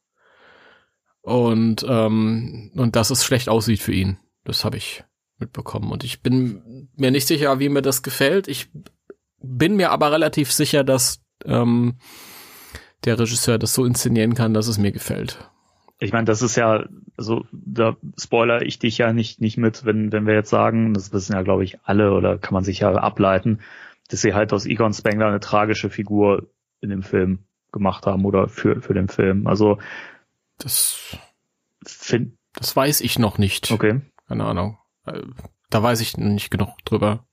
Und, ähm, und dass es schlecht aussieht für ihn. Das habe ich mitbekommen. Und ich bin mir nicht sicher, wie mir das gefällt. Ich bin mir aber relativ sicher, dass ähm, der Regisseur das so inszenieren kann, dass es mir gefällt. Ich meine, das ist ja, also da spoiler ich dich ja nicht nicht mit, wenn wenn wir jetzt sagen, das wissen ja glaube ich alle oder kann man sich ja ableiten, dass sie halt aus Egon Spengler eine tragische Figur in dem Film gemacht haben oder für für den Film. Also Das, find, das weiß ich noch nicht. okay, Keine Ahnung. Äh, Da weiß ich nicht genug drüber.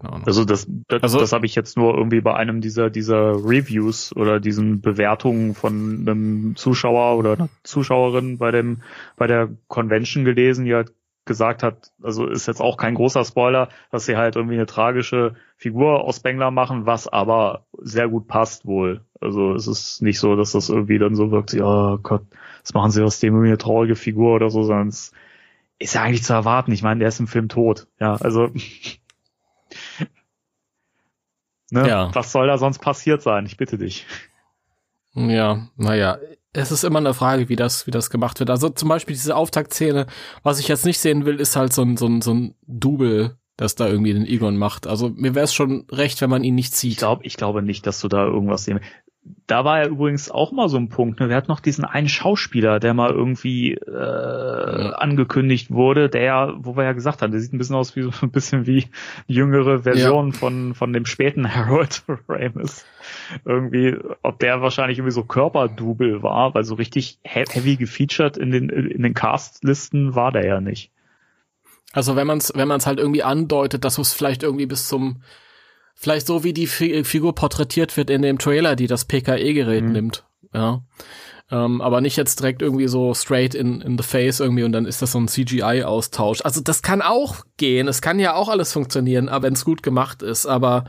Also das das, Also- das habe ich jetzt nur irgendwie bei einem dieser dieser Reviews oder diesen Bewertungen von einem Zuschauer oder einer Zuschauerin bei dem bei der Convention gelesen, die halt gesagt hat, also ist jetzt auch kein großer Spoiler, dass sie halt irgendwie eine tragische Figur aus Spengler machen, was aber sehr gut passt wohl. Also es ist nicht so, dass das irgendwie dann so wirkt, oh Gott, was machen sie aus dem irgendwie eine traurige Figur oder so, sondern es ist ja eigentlich zu erwarten. Ich meine, der ist im Film tot. Ja, also ne? Ja. was soll da sonst passiert sein? Ich bitte dich. Ja, naja. Es ist immer eine Frage, wie das, wie das gemacht wird. Also zum Beispiel diese Auftaktszene, was ich jetzt nicht sehen will, ist halt so ein, so ein, so ein Double, das da irgendwie den Egon macht. Also mir wäre es schon recht, wenn man ihn nicht Ich sieht. glaube, ich glaube nicht, dass du da irgendwas sehen. Da war ja übrigens auch mal so ein Punkt. Ne? Wir hatten noch diesen einen Schauspieler, der mal irgendwie äh, ja. angekündigt wurde, der ja, wo wir ja gesagt haben, der sieht ein bisschen aus wie so ein bisschen wie jüngere Version ja. von von dem späten Harold Ramis. Irgendwie, ob der wahrscheinlich irgendwie so Körperdouble war, weil so richtig heavy gefeatured in den in den Castlisten war der ja nicht. Also wenn man es wenn man es halt irgendwie andeutet, dass es vielleicht irgendwie bis zum Vielleicht so wie die Figur porträtiert wird in dem Trailer, die das PKE-Gerät mhm. nimmt. Ja. Ähm, aber nicht jetzt direkt irgendwie so straight in, in the face irgendwie und dann ist das so ein CGI-Austausch. Also das kann auch gehen. Es kann ja auch alles funktionieren, wenn es gut gemacht ist. Aber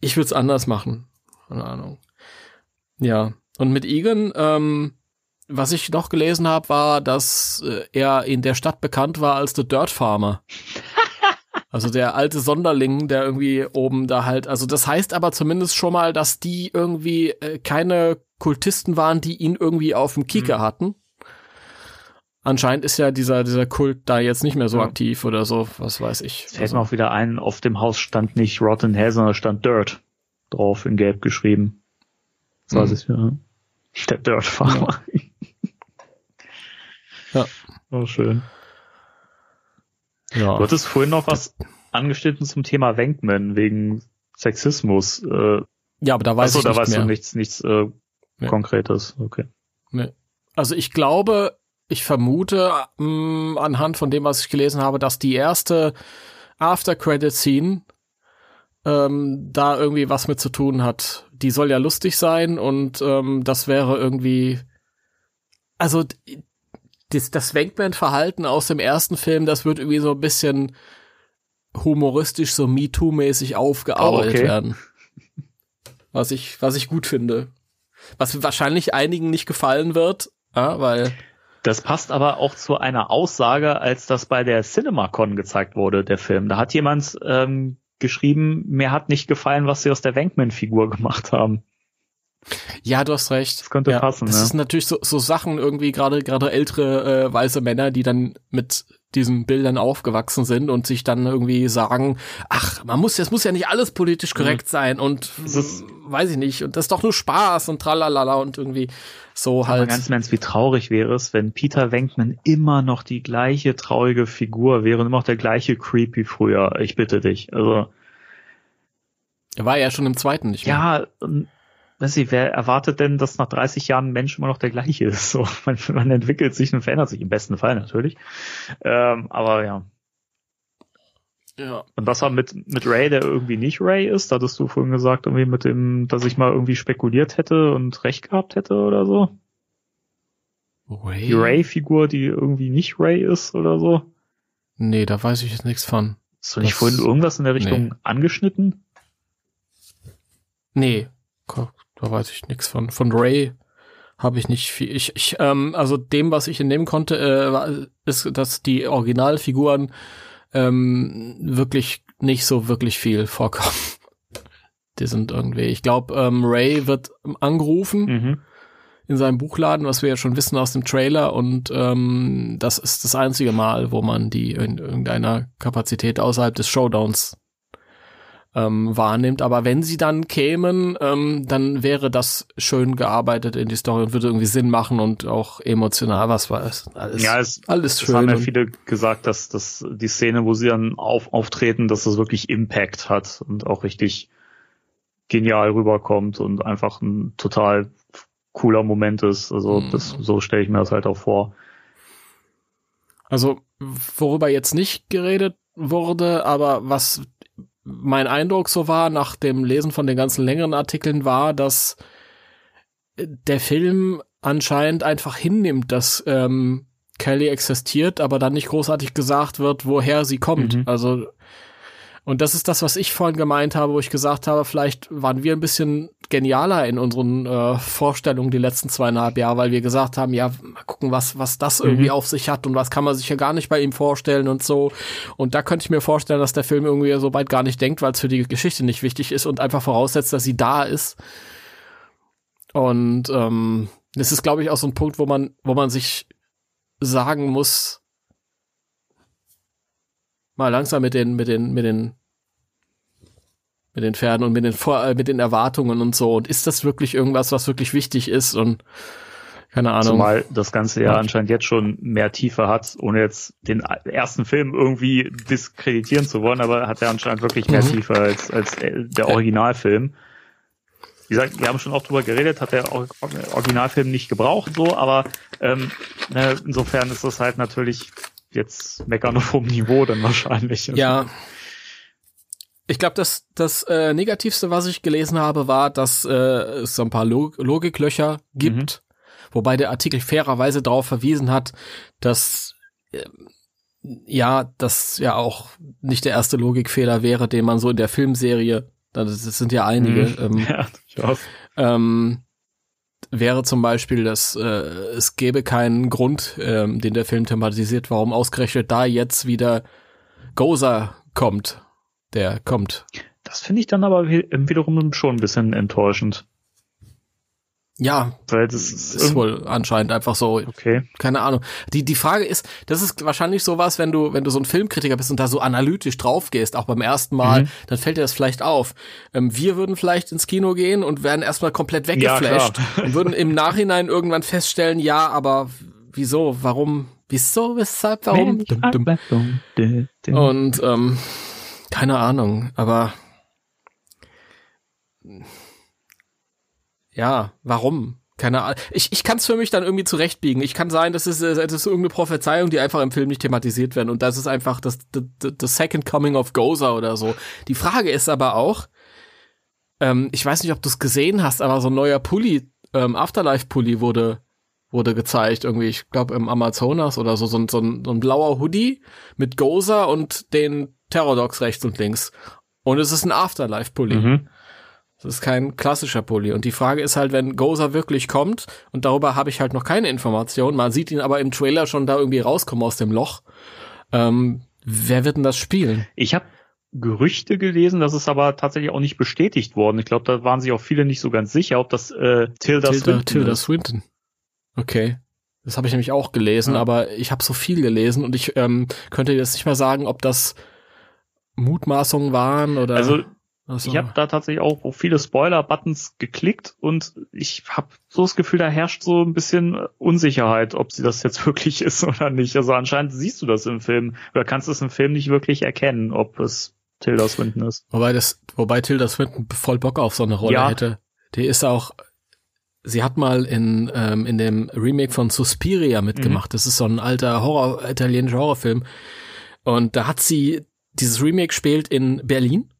ich würde es anders machen. Keine Ahnung. Ja. Und mit Egan, ähm, was ich noch gelesen habe, war, dass äh, er in der Stadt bekannt war als The Dirt Farmer. Also der alte Sonderling, der irgendwie oben da halt, also das heißt aber zumindest schon mal, dass die irgendwie äh, keine Kultisten waren, die ihn irgendwie auf dem Kieker mhm. hatten. Anscheinend ist ja dieser, dieser Kult da jetzt nicht mehr so ja. aktiv oder so, was weiß ich. Es fällt also. mir auch wieder ein, auf dem Haus stand nicht Rotten Hell, sondern stand Dirt drauf in Gelb geschrieben. Das mhm. weiß ich, ja. Der Dirt-Farmer. Ja. ja. Oh, schön. Ja. Du hattest vorhin noch was angeschnitten zum Thema Wenkman wegen Sexismus. Äh, ja, aber da weiß achso, ich nicht da weißt mehr. du nichts, nichts äh, nee. Konkretes. Okay. Nee. Also ich glaube, ich vermute mh, mm, anhand von dem, was ich gelesen habe, dass die erste After-Credit-Scene ähm, da irgendwie was mit zu tun hat. Die soll ja lustig sein und ähm, das wäre irgendwie also das, das Wankman-Verhalten aus dem ersten Film, das wird irgendwie so ein bisschen humoristisch, so MeToo-mäßig aufgearbeitet oh, okay. werden. Was ich, was ich gut finde. Was wahrscheinlich einigen nicht gefallen wird, ja, weil. Das passt aber auch zu einer Aussage, als das bei der CinemaCon gezeigt wurde, der Film. Da hat jemand ähm, geschrieben, mir hat nicht gefallen, was sie aus der Wankman-Figur gemacht haben. Ja, du hast recht. Das könnte ja, passen. Das ja. ist natürlich so, so Sachen irgendwie gerade gerade ältere äh, weiße Männer, die dann mit diesen Bildern aufgewachsen sind und sich dann irgendwie sagen, ach, man muss, es muss ja nicht alles politisch korrekt mhm. sein und ist, weiß ich nicht und das ist doch nur Spaß und tralalala und irgendwie so halt. ganz im Ernst, wie traurig wäre es, wenn Peter Wenkman immer noch die gleiche traurige Figur wäre und immer noch der gleiche Creepy früher. Ich bitte dich. Also. Er war ja schon im zweiten nicht mehr. Ja, weiß ich, wer erwartet denn, dass nach 30 Jahren ein Mensch immer noch der gleiche ist? So, man, man entwickelt sich und verändert sich im besten Fall natürlich. Ähm, aber ja. Ja. Und was war mit, mit Ray, der irgendwie nicht Ray ist? Da hattest du vorhin gesagt, irgendwie mit dem, dass ich mal irgendwie spekuliert hätte und recht gehabt hätte oder so. Ray? Die Ray-Figur, die irgendwie nicht Ray ist oder so. Nee, da weiß ich jetzt nichts von. Hast du nicht vorhin irgendwas in der Richtung nee. angeschnitten? Nee, da weiß ich nichts von. Von Ray habe ich nicht viel. Ich, ich ähm, also dem, was ich entnehmen konnte, äh, ist, dass die Originalfiguren ähm, wirklich nicht so wirklich viel vorkommen. Die sind irgendwie. Ich glaube, ähm, Ray wird angerufen mhm. in seinem Buchladen, was wir ja schon wissen aus dem Trailer, und ähm, das ist das einzige Mal, wo man die in irgendeiner Kapazität außerhalb des Showdowns ähm, wahrnimmt. Aber wenn sie dann kämen, ähm, dann wäre das schön gearbeitet in die Story und würde irgendwie Sinn machen und auch emotional was war es. Alles, ja, es, alles schön. Es haben ja viele gesagt, dass, dass die Szene, wo sie dann auf, auftreten, dass das wirklich Impact hat und auch richtig genial rüberkommt und einfach ein total cooler Moment ist. Also mhm. das, so stelle ich mir das halt auch vor. Also worüber jetzt nicht geredet wurde, aber was mein Eindruck so war, nach dem Lesen von den ganzen längeren Artikeln, war, dass der Film anscheinend einfach hinnimmt, dass ähm, Kelly existiert, aber dann nicht großartig gesagt wird, woher sie kommt. Mhm. Also und das ist das, was ich vorhin gemeint habe, wo ich gesagt habe, vielleicht waren wir ein bisschen genialer in unseren äh, Vorstellungen die letzten zweieinhalb Jahre, weil wir gesagt haben, ja, mal gucken, was, was das irgendwie mhm. auf sich hat und was kann man sich ja gar nicht bei ihm vorstellen und so. Und da könnte ich mir vorstellen, dass der Film irgendwie so weit gar nicht denkt, weil es für die Geschichte nicht wichtig ist und einfach voraussetzt, dass sie da ist. Und ähm, das ist, glaube ich, auch so ein Punkt, wo man, wo man sich sagen muss, mal langsam mit den, mit den, mit den mit den Pferden und mit den Vor äh, mit den Erwartungen und so. Und ist das wirklich irgendwas, was wirklich wichtig ist? Und keine Ahnung. Zumal das Ganze ja anscheinend jetzt schon mehr Tiefe hat, ohne jetzt den ersten Film irgendwie diskreditieren zu wollen, aber hat er anscheinend wirklich mehr mhm. Tiefe als, als der Originalfilm. Wie gesagt, wir haben schon auch drüber geredet, hat der Originalfilm nicht gebraucht, so, aber ähm, ne, insofern ist das halt natürlich jetzt meckern auf hohem Niveau dann wahrscheinlich. Ja. Ich glaube, das, das äh, Negativste, was ich gelesen habe, war, dass äh, es so ein paar Log Logiklöcher gibt, mhm. wobei der Artikel fairerweise darauf verwiesen hat, dass äh, ja, das ja auch nicht der erste Logikfehler wäre, den man so in der Filmserie, das sind ja einige, mhm. ähm, ja, ähm, wäre zum Beispiel, dass äh, es gäbe keinen Grund, ähm, den der Film thematisiert, warum ausgerechnet da jetzt wieder Gozer kommt. Der kommt. Das finde ich dann aber wiederum schon ein bisschen enttäuschend. Ja, weil das ist, ist wohl anscheinend einfach so. Okay. Keine Ahnung. Die die Frage ist, das ist wahrscheinlich sowas, wenn du wenn du so ein Filmkritiker bist und da so analytisch drauf gehst, auch beim ersten Mal, mhm. dann fällt dir das vielleicht auf. Ähm, wir würden vielleicht ins Kino gehen und werden erstmal komplett weggeflasht ja, und würden im Nachhinein irgendwann feststellen, ja, aber wieso, warum, wieso, weshalb, warum? Und ähm, keine Ahnung, aber ja, warum? Keine Ahnung. Ich, ich kann es für mich dann irgendwie zurechtbiegen. Ich kann sein, das ist, das ist irgendeine Prophezeiung, die einfach im Film nicht thematisiert werden. Und das ist einfach das, das, das Second Coming of Gozer oder so. Die Frage ist aber auch, ähm, ich weiß nicht, ob du es gesehen hast, aber so ein neuer Pulli, ähm, Afterlife-Pulli wurde, wurde gezeigt. Irgendwie, ich glaube im Amazonas oder so, so, ein, so, ein, so ein blauer Hoodie mit Gozer und den Terror Dogs rechts und links. Und es ist ein Afterlife-Pulli. Mhm. Das ist kein klassischer Pulli. Und die Frage ist halt, wenn Gozer wirklich kommt, und darüber habe ich halt noch keine Information, man sieht ihn aber im Trailer schon da irgendwie rauskommen aus dem Loch. Ähm, wer wird denn das spielen? Ich habe Gerüchte gelesen, das ist aber tatsächlich auch nicht bestätigt worden. Ich glaube, da waren sich auch viele nicht so ganz sicher, ob das äh, Tilda, Tilda Swinton Tilda ist. Swinton. Okay. Das habe ich nämlich auch gelesen, ja. aber ich habe so viel gelesen und ich ähm, könnte jetzt nicht mehr sagen, ob das Mutmaßungen waren oder. Also so. Ich habe da tatsächlich auch auf viele Spoiler-Buttons geklickt und ich habe so das Gefühl, da herrscht so ein bisschen Unsicherheit, ob sie das jetzt wirklich ist oder nicht. Also anscheinend siehst du das im Film oder kannst es im Film nicht wirklich erkennen, ob es Tilda Swinton ist. Wobei das, wobei Tilda Swinton voll Bock auf so eine Rolle ja. hätte. Die ist auch, sie hat mal in ähm, in dem Remake von Suspiria mitgemacht. Mhm. Das ist so ein alter Horror italienischer Horrorfilm und da hat sie dieses Remake spielt in Berlin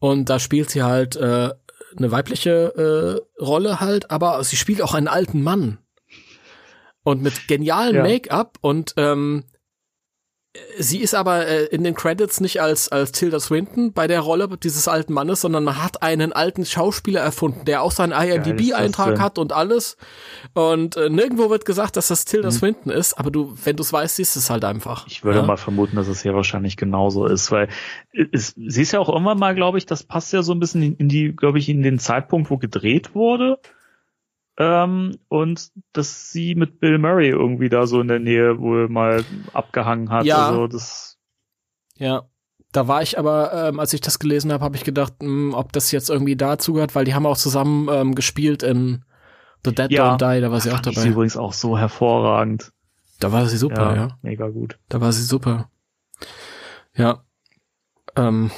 und da spielt sie halt äh, eine weibliche äh, Rolle halt, aber sie spielt auch einen alten Mann. Und mit genialem ja. Make-up und ähm, Sie ist aber äh, in den Credits nicht als, als Tilda Swinton bei der Rolle dieses alten Mannes, sondern man hat einen alten Schauspieler erfunden, der auch seinen IMDb-Eintrag hat und alles. Und äh, nirgendwo wird gesagt, dass das Tilda hm. Swinton ist, aber du, wenn du es weißt, siehst du es halt einfach. Ich würde ja? mal vermuten, dass es hier wahrscheinlich genauso ist, weil es, sie ist ja auch irgendwann mal, glaube ich, das passt ja so ein bisschen in die, glaube ich, in den Zeitpunkt, wo gedreht wurde. Ähm, und dass sie mit Bill Murray irgendwie da so in der Nähe wohl mal abgehangen hat. Ja. Also das ja. Da war ich aber, ähm, als ich das gelesen habe, habe ich gedacht, mh, hm, ob das jetzt irgendwie dazu gehört, weil die haben auch zusammen ähm, gespielt in The Dead ja, Don't Die, da war sie auch dabei. Sie übrigens auch so hervorragend. Da war sie super, ja, ja. Mega gut. Da war sie super. Ja. Ähm,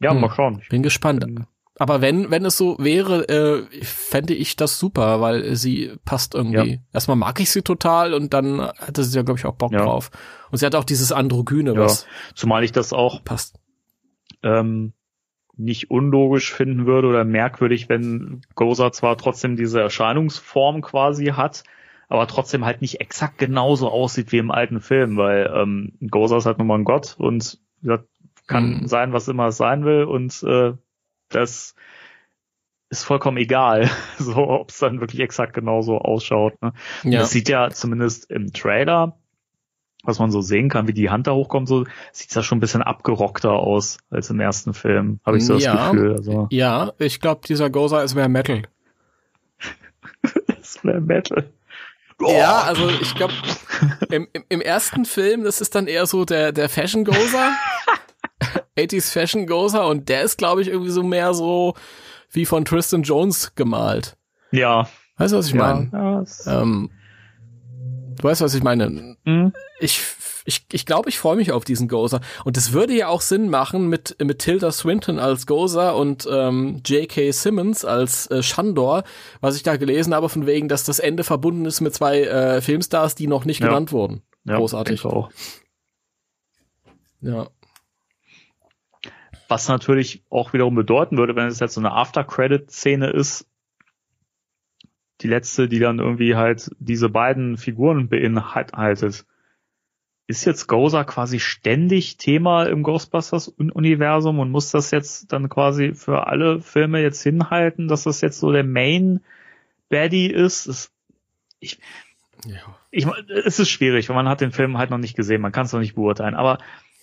ja, hm, mal schauen. Ich bin gespannt. Bin aber wenn, wenn es so wäre, äh, fände ich das super, weil sie passt irgendwie. Ja. Erstmal mag ich sie total und dann hatte sie ja, glaube ich, auch Bock ja. drauf. Und sie hat auch dieses Androgyne, ja. was. Zumal ich das auch passt. Ähm, nicht unlogisch finden würde oder merkwürdig, wenn Goza zwar trotzdem diese Erscheinungsform quasi hat, aber trotzdem halt nicht exakt genauso aussieht wie im alten Film, weil ähm, Goza ist halt nun mal ein Gott und das kann mhm. sein, was immer es sein will und äh, das ist vollkommen egal, so ob es dann wirklich exakt genauso ausschaut. Ne? Ja. Das sieht ja zumindest im Trailer, was man so sehen kann, wie die Hand da hochkommt, so sieht das schon ein bisschen abgerockter aus als im ersten Film, habe ich so ja, das Gefühl. Also. Ja, ich glaube, dieser Gozer ist mehr Metal. ist mehr Metal. Oh. Ja, also ich glaube, im, im, im, ersten Film, das ist dann eher so der, der Fashion Gozer. 80s Fashion Gozer und der ist, glaube ich, irgendwie so mehr so wie von Tristan Jones gemalt. Ja. Weißt du, was ich ja, meine? Ja, Ähm, du weißt, was ich meine. Mhm. Ich ich ich, glaube, ich freue mich auf diesen Gozer. Und es würde ja auch Sinn machen mit, mit Tilda Swinton als Gozer und ähm, J.K. Simmons als äh, Shandor, was ich da gelesen habe, von wegen, dass das Ende verbunden ist mit zwei äh, Filmstars, die noch nicht Ja. genannt wurden. ja, Großartig. auch. Ja. Was natürlich auch wiederum bedeuten würde, wenn es jetzt so eine After-Credit-Szene ist, die letzte, die dann irgendwie halt diese beiden Figuren beinhaltet. Ist jetzt Gozer quasi ständig Thema im Ghostbusters-Universum und muss das jetzt dann quasi für alle Filme jetzt hinhalten, dass das jetzt so der Main Baddie ist? Das, ich, ja. ich, es ist schwierig, weil man hat den Film halt noch nicht gesehen, man kann es noch nicht beurteilen. Aber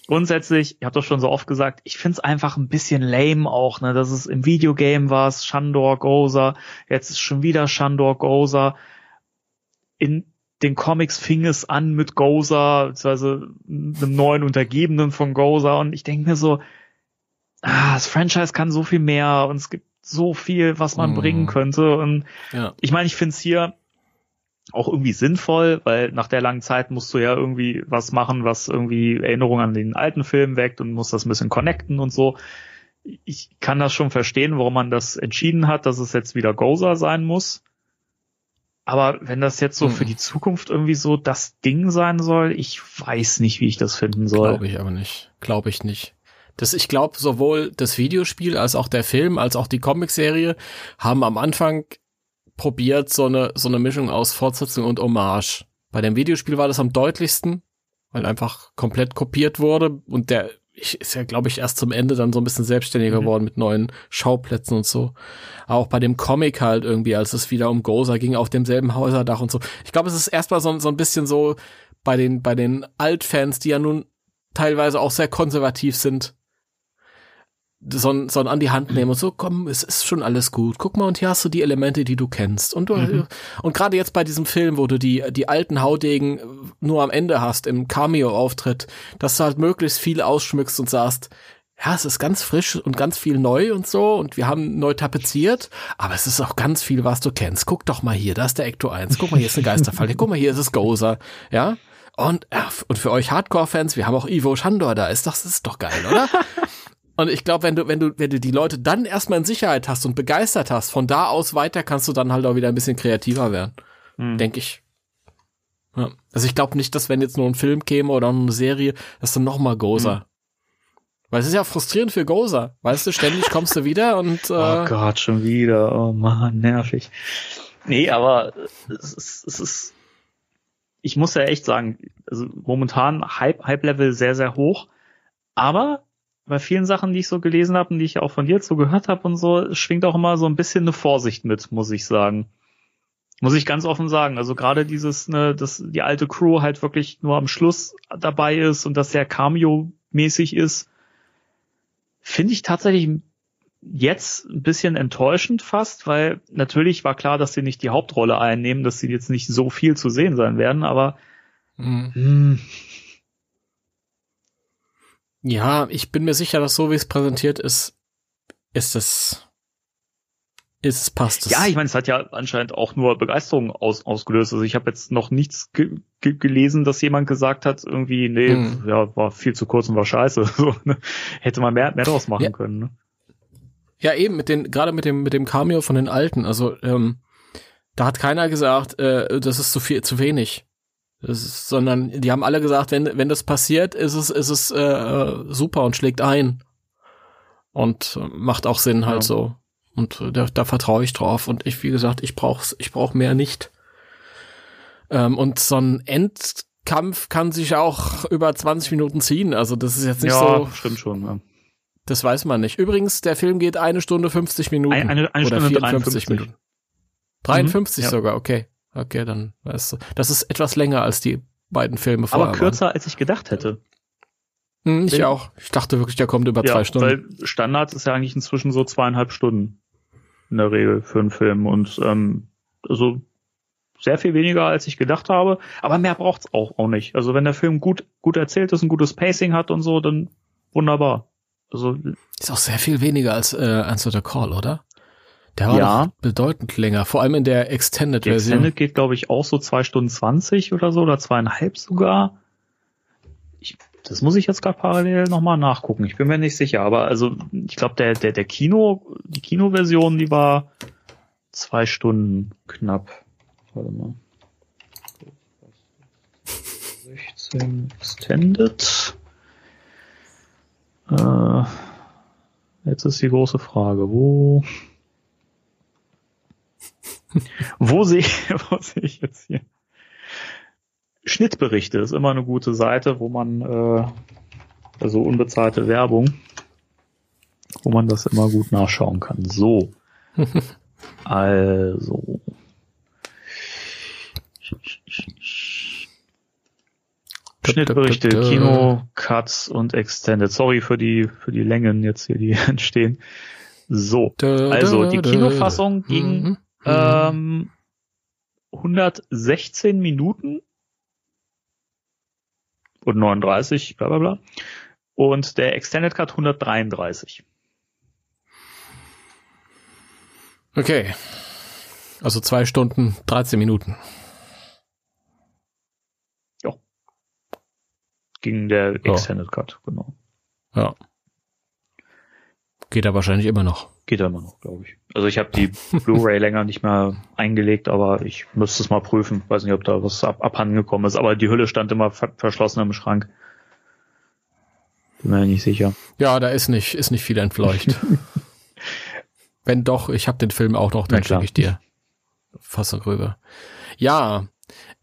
grundsätzlich, ich habe doch schon so oft gesagt, ich find's einfach ein bisschen lame auch, ne, dass es im Videogame war, Shandor Gozer, jetzt ist schon wieder Shandor Gozer. In den Comics fing es an mit Gozer, beziehungsweise einem neuen Untergebenen von Gozer und ich denke mir so, ah, das Franchise kann so viel mehr und es gibt so viel, was man Mhm. bringen könnte und Ja. ich meine, ich finde es hier auch irgendwie sinnvoll, weil nach der langen Zeit musst du ja irgendwie was machen, was irgendwie Erinnerungen an den alten Film weckt und musst das ein bisschen connecten und so. Ich kann das schon verstehen, warum man das entschieden hat, dass es jetzt wieder Gozer sein muss. Aber wenn das jetzt so Mhm. für die Zukunft irgendwie so das Ding sein soll, ich weiß nicht, wie ich das finden soll. Glaube ich aber nicht. Glaube ich nicht. Das, ich glaube, sowohl das Videospiel als auch der Film, als auch die Comicserie haben am Anfang probiert, so eine, so eine Mischung aus Fortsetzung und Hommage. Bei dem Videospiel war das am deutlichsten, weil einfach komplett kopiert wurde und der ich, ist ja, glaube ich, erst zum Ende dann so ein bisschen selbstständiger Mhm. geworden mit neuen Schauplätzen und so. Auch bei dem Comic halt irgendwie, als es wieder um Gozer ging, auf demselben Häuserdach und so. Ich glaube, es ist erstmal so, so ein bisschen so bei den, bei den Altfans, die ja nun teilweise auch sehr konservativ sind, so ein, so ein an die Hand nehmen und so, komm, es ist schon alles gut. Guck mal, und hier hast du die Elemente, die du kennst. Und du, Mhm. und gerade jetzt bei diesem Film, wo du die, die alten Haudegen nur am Ende hast, im Cameo-Auftritt, dass du halt möglichst viel ausschmückst und sagst, ja, es ist ganz frisch und ganz viel neu und so und wir haben neu tapeziert, aber es ist auch ganz viel, was du kennst. Guck doch mal hier, da ist der Ecto 1. Guck mal, hier ist eine Geisterfalle. Guck mal, hier ist es Gozer. Ja? Und, und für euch Hardcore-Fans, wir haben auch Ivo Shandor da. Ist das ist doch geil, oder? Und ich glaube, wenn du, wenn du, wenn du die Leute dann erstmal in Sicherheit hast und begeistert hast, von da aus weiter kannst du dann halt auch wieder ein bisschen kreativer werden. Hm. Denke ich. Ja. Also ich glaube nicht, dass wenn jetzt nur ein Film käme oder eine Serie, dass dann noch mal Gozer. Weil es ist ja frustrierend für Gozer. Weißt du, ständig kommst du wieder und äh, Oh Gott, schon wieder. Oh man, nervig. Nee, aber es ist, es ist, ich muss ja echt sagen, also momentan Hype, Hype-Level sehr, sehr hoch. Aber bei vielen Sachen, die ich so gelesen habe und die ich auch von dir so gehört habe und so, schwingt auch immer so ein bisschen eine Vorsicht mit, muss ich sagen. Muss ich ganz offen sagen. Also gerade dieses, ne, dass die alte Crew halt wirklich nur am Schluss dabei ist und dass sehr Cameo-mäßig ist, finde ich tatsächlich jetzt ein bisschen enttäuschend fast, weil natürlich war klar, dass sie nicht die Hauptrolle einnehmen, dass sie jetzt nicht so viel zu sehen sein werden, aber mh. Ja, ich bin mir sicher, dass so wie es präsentiert ist, ist es, ist es passt es. ja, ich meine, es hat ja anscheinend auch nur Begeisterung aus, ausgelöst. Also ich habe jetzt noch nichts ge ge gelesen, dass jemand gesagt hat, irgendwie, nee, Hm. ja, war viel zu kurz und war scheiße. So, ne? Hätte man mehr, mehr draus machen Ja. können. Ne? Ja, eben, mit den, gerade mit dem, mit dem Cameo von den Alten, also, ähm, da hat keiner gesagt, äh, das ist zu viel, zu wenig. Ist, sondern die haben alle gesagt, wenn, wenn das passiert, ist es, ist es äh, super und schlägt ein. Und äh, macht auch Sinn halt Ja. so. Und äh, da, da vertraue ich drauf. Und ich, wie gesagt, ich brauch's, ich brauch mehr nicht. Ähm, und so ein Endkampf kann sich auch über 20 Minuten ziehen. Also das ist jetzt nicht ja, so, stimmt schon. Ja. das weiß man nicht. Übrigens, der Film geht eine Stunde 50 Minuten. Eine, eine, eine oder Stunde 54 53. Minuten. 53 ja. sogar, okay. Okay, dann weißt du. Das ist etwas länger als die beiden Filme vorher. Aber kürzer, als ich gedacht hätte. Waren. Hm, ich Wenn- auch. Ich dachte wirklich, der kommt über ja, zwei Stunden. Weil Standard ist ja eigentlich inzwischen so zweieinhalb Stunden in der Regel für einen Film und ähm, also sehr viel weniger als ich gedacht habe, aber mehr braucht's auch auch nicht. Also wenn der Film gut gut erzählt ist, ein gutes Pacing hat und so, dann wunderbar. Also Ist auch sehr viel weniger als äh, Answer the Call, oder? Der war Ja. doch bedeutend länger, vor allem in der Extended-Version. Extended geht, glaube ich, auch so zwei Stunden zwanzig oder so, oder zweieinhalb sogar. Ich, das muss ich jetzt gerade parallel nochmal nachgucken. Ich bin mir nicht sicher, aber also ich glaube, der, der, der Kino, die Kinoversion, die war zwei Stunden knapp. Warte mal. 16 Extended. Äh, jetzt ist die große Frage, wo wo sehe wo sehe ich jetzt hier? Schnittberichte ist immer eine gute Seite, wo man äh, also unbezahlte Werbung, wo man das immer gut nachschauen kann. So. also. Schnittberichte, Kino, Cuts und Extended. Sorry für die für die Längen jetzt hier, die entstehen. So. Also die Kinofassung ging Mhm. ähm, 116 Minuten und 39, bla bla bla. Und der Extended Cut 133. Okay. Also zwei Stunden, 13 Minuten. Ging der Ja. Extended Cut, genau. Ja. Geht da wahrscheinlich immer noch. Geht ja immer noch, glaube ich. Also ich habe die Blu-ray länger nicht mehr eingelegt, aber ich müsste es mal prüfen. Weiß nicht, ob da was ab abhanden gekommen ist, aber die Hülle stand immer ver verschlossen im Schrank. Bin mir nicht sicher. Ja, da ist nicht, ist nicht viel entfleucht. Wenn doch, ich habe den Film auch noch, dann schicke ich dir Fassung rüber. Ja,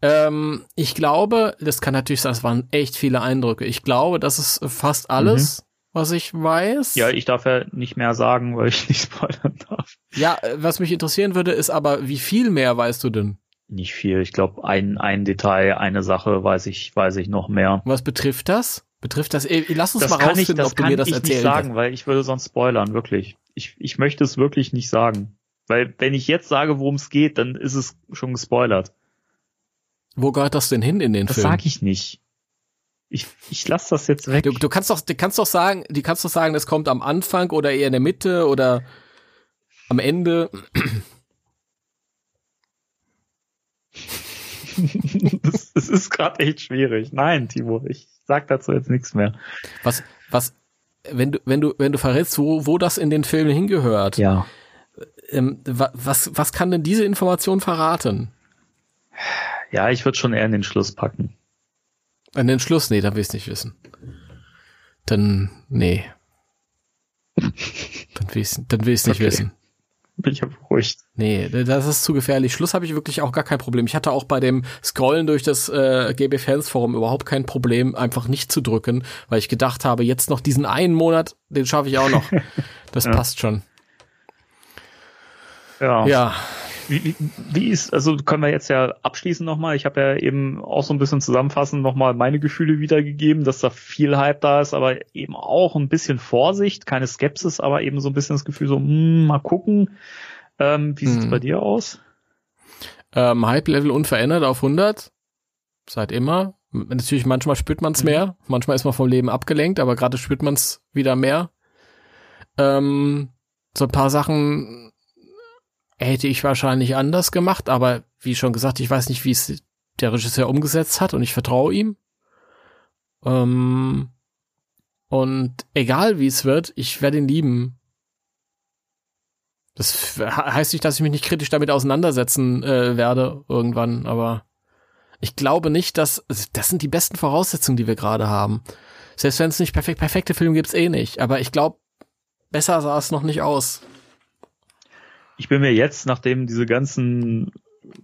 ähm, ich glaube, das kann natürlich sein, es waren echt viele Eindrücke. Ich glaube, das ist fast alles, was ich weiß. Ja, ich darf ja nicht mehr sagen, weil ich nicht spoilern darf. ja, äh, was mich interessieren würde, ist aber, wie viel mehr weißt du denn? Nicht viel. Ich glaube, ein, ein Detail, eine Sache weiß ich, weiß ich noch mehr. Was betrifft das? Betrifft das? Äh, Lass uns Das mal kann ich, rausfinden, das ob du kann mir das ich nicht sagen, weil ich würde sonst spoilern, wirklich. Ich, ich möchte es wirklich nicht sagen. Weil wenn ich jetzt sage, worum es geht, dann ist es schon gespoilert. Wo gehört das denn hin in den Das Film? sage ich nicht. Ich, ich lasse das jetzt weg. Du, du kannst doch, du kannst doch sagen, du kannst doch sagen, das kommt am Anfang oder eher in der Mitte oder am Ende. Es es ist gerade echt schwierig. Nein, Timo, ich sag dazu jetzt nichts mehr. Was, was, wenn du, wenn du, wenn du verrätst, wo, wo das in den Film hingehört, Ja. ähm, wa, was, was kann denn diese Information verraten? Ja, ich würde schon eher in den Schluss packen. An den Schluss, nee, dann will ich nicht wissen. Dann, nee. Dann will ich dann will ich's nicht Okay. wissen. Bin ich beruhigt. Nee, das ist zu gefährlich. Schluss habe ich wirklich auch gar kein Problem. Ich hatte auch bei dem Scrollen durch das äh, GB Fans Forum überhaupt kein Problem, einfach nicht zu drücken, weil ich gedacht habe, jetzt noch diesen einen Monat, den schaffe ich auch noch. Das Ja. passt schon. Ja. Ja, Wie, wie, wie ist, also können wir jetzt ja abschließen nochmal. Ich habe ja eben auch so ein bisschen zusammenfassend nochmal meine Gefühle wiedergegeben, dass da viel Hype da ist, aber eben auch ein bisschen Vorsicht, keine Skepsis, aber eben so ein bisschen das Gefühl so, hm, mal gucken. Ähm, wie sieht's Mhm. bei dir aus? ähm, Hype-Level unverändert auf 100. Seit immer. Natürlich, manchmal spürt man es Mhm. mehr. Manchmal ist man vom Leben abgelenkt, aber gerade spürt man es wieder mehr. Ähm, so ein paar Sachen hätte ich wahrscheinlich anders gemacht, aber wie schon gesagt, ich weiß nicht, wie es der Regisseur umgesetzt hat und ich vertraue ihm. Ähm, und egal wie es wird, ich werde ihn lieben. Das he- heißt nicht, dass ich mich nicht kritisch damit auseinandersetzen äh, werde irgendwann, aber ich glaube nicht, dass das sind die besten Voraussetzungen, die wir gerade haben. Selbst wenn es nicht perfekt perfekte Filme gibt's eh nicht, aber ich glaube, besser sah es noch nicht aus. Ich bin mir jetzt, nachdem diese ganzen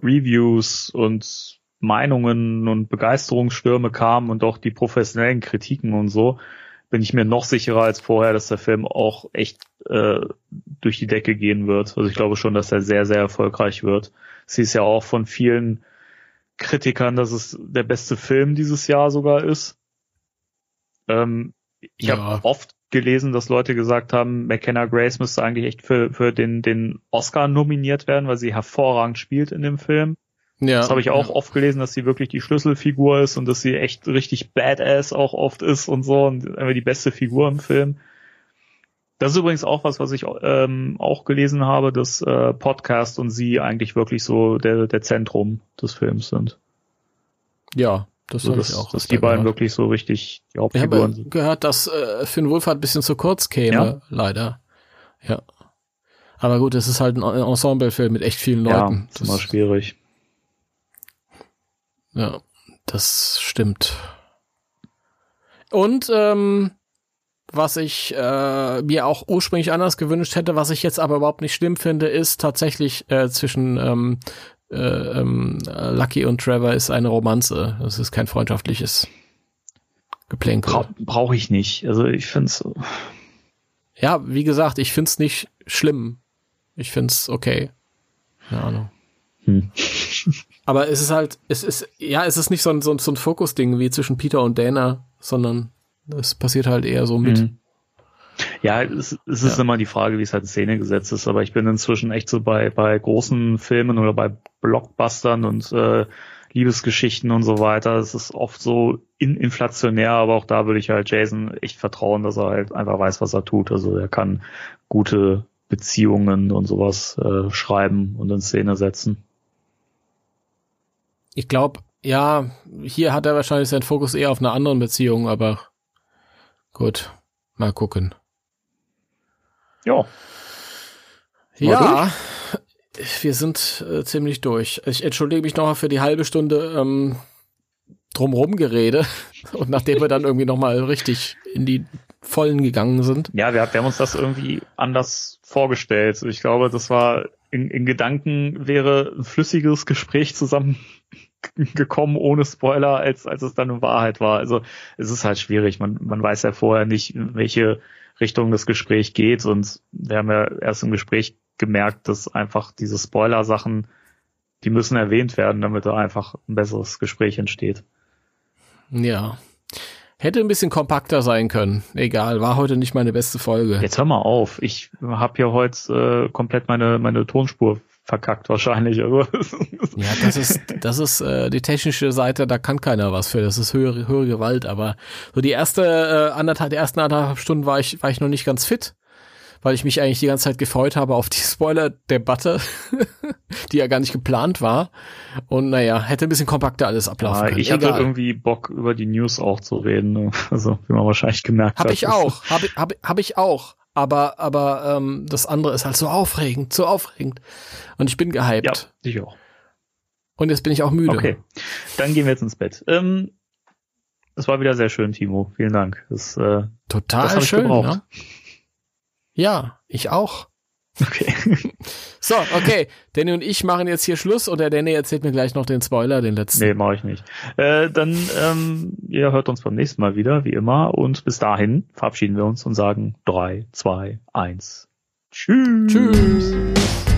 Reviews und Meinungen und Begeisterungsstürme kamen und auch die professionellen Kritiken und so, bin ich mir noch sicherer als vorher, dass der Film auch echt äh, durch die Decke gehen wird. Also ich glaube schon, dass er sehr, sehr erfolgreich wird. Es hieß ja auch von vielen Kritikern, dass es der beste Film dieses Jahr sogar ist. Ähm, ich Ja. habe oft gelesen, dass Leute gesagt haben, McKenna Grace müsste eigentlich echt für, für den, den Oscar nominiert werden, weil sie hervorragend spielt in dem Film. Ja, Das habe ich auch ja. oft gelesen, dass sie wirklich die Schlüsselfigur ist und dass sie echt richtig badass auch oft ist und so und einfach die beste Figur im Film. Das ist übrigens auch was, was ich ähm, auch gelesen habe, dass äh, Podcast und sie eigentlich wirklich so der, der Zentrum des Films sind. Ja, das so, habe dass, ich auch. dass die beiden wirklich so richtig die Ich Hauptfiguren habe sind. gehört, dass äh, Finn Wolfhard ein bisschen zu kurz käme, Ja. leider. Ja. Aber gut, es ist halt ein Ensemblefilm mit echt vielen Ja, Leuten. ist immer schwierig. Ja, das stimmt. Und ähm, was ich äh, mir auch ursprünglich anders gewünscht hätte, was ich jetzt aber überhaupt nicht schlimm finde, ist tatsächlich äh, zwischen ähm, äh, ähm, Lucky und Trevor ist eine Romanze. Das ist kein freundschaftliches Geplänkel. Bra Brauche ich nicht. Also ich finde es Ja, wie gesagt, ich find's nicht schlimm. Ich find's okay. Keine Ahnung. Hm. Aber es ist halt, es ist, ja, es ist nicht so ein, so ein, so ein Fokusding wie zwischen Peter und Dana, sondern es passiert halt eher so mit. Mhm. Ja, es, es ist Ja. immer die Frage, wie es halt in Szene gesetzt ist, aber ich bin inzwischen echt so bei, bei großen Filmen oder bei Blockbustern und äh, Liebesgeschichten und so weiter. Es ist oft so in, inflationär, aber auch da würde ich halt Jason echt vertrauen, dass er halt einfach weiß, was er tut. Also er kann gute Beziehungen und sowas äh, schreiben und in Szene setzen. Ich glaube, ja, hier hat er wahrscheinlich seinen Fokus eher auf einer anderen Beziehung, aber gut, mal gucken. Ja, Ja, wir sind äh, ziemlich durch. Ich entschuldige mich nochmal für die halbe Stunde ähm, drumrum gerede und nachdem wir dann irgendwie nochmal richtig in die Vollen gegangen sind. Ja, wir, wir haben uns das irgendwie anders vorgestellt. Ich glaube, das war in, in Gedanken wäre ein flüssiges Gespräch zusammengekommen ohne Spoiler, als, als es dann in Wahrheit war. Also es ist halt schwierig. Man, man weiß ja vorher nicht, welche Richtung das Gespräch geht und wir haben ja erst im Gespräch gemerkt, dass einfach diese Spoiler-Sachen, die müssen erwähnt werden, damit da einfach ein besseres Gespräch entsteht. Ja. Hätte ein bisschen kompakter sein können. Egal, war heute nicht meine beste Folge. Jetzt hör mal auf. Ich habe hier heute äh, komplett meine, meine Tonspur verkackt wahrscheinlich. Also, Ja, das ist, das ist äh, die technische Seite, da kann keiner was für. Das ist höhere, höhere Gewalt. Aber so die erste äh, anderthalb, die ersten anderthalb Stunden war ich, war ich noch nicht ganz fit, weil ich mich eigentlich die ganze Zeit gefreut habe auf die Spoiler-Debatte, die ja gar nicht geplant war. Und naja, hätte ein bisschen kompakter alles ablaufen ja, können. ich hatte Egal. irgendwie Bock, über die News auch zu reden. ne? Also, wie man wahrscheinlich gemerkt hat. Hab ich auch, hab, ich- hab, hab ich auch. Aber, aber ähm, das andere ist halt so aufregend, so aufregend. Und ich bin gehypt. Ja, ich auch. Und jetzt bin ich auch müde. Okay, dann gehen wir jetzt ins Bett. Ähm, es war wieder sehr schön, Timo. Vielen Dank. Das, äh, Total Das schön. Ne? Ja, ich auch. Okay. So, okay. Danny und ich machen jetzt hier Schluss und der Danny erzählt mir gleich noch den Spoiler, den letzten. nee, mache ich nicht. Äh, dann, ähm, ihr hört uns beim nächsten Mal wieder, wie immer. Und bis dahin verabschieden wir uns und sagen drei, zwei, eins. Tschüss. Tschüss.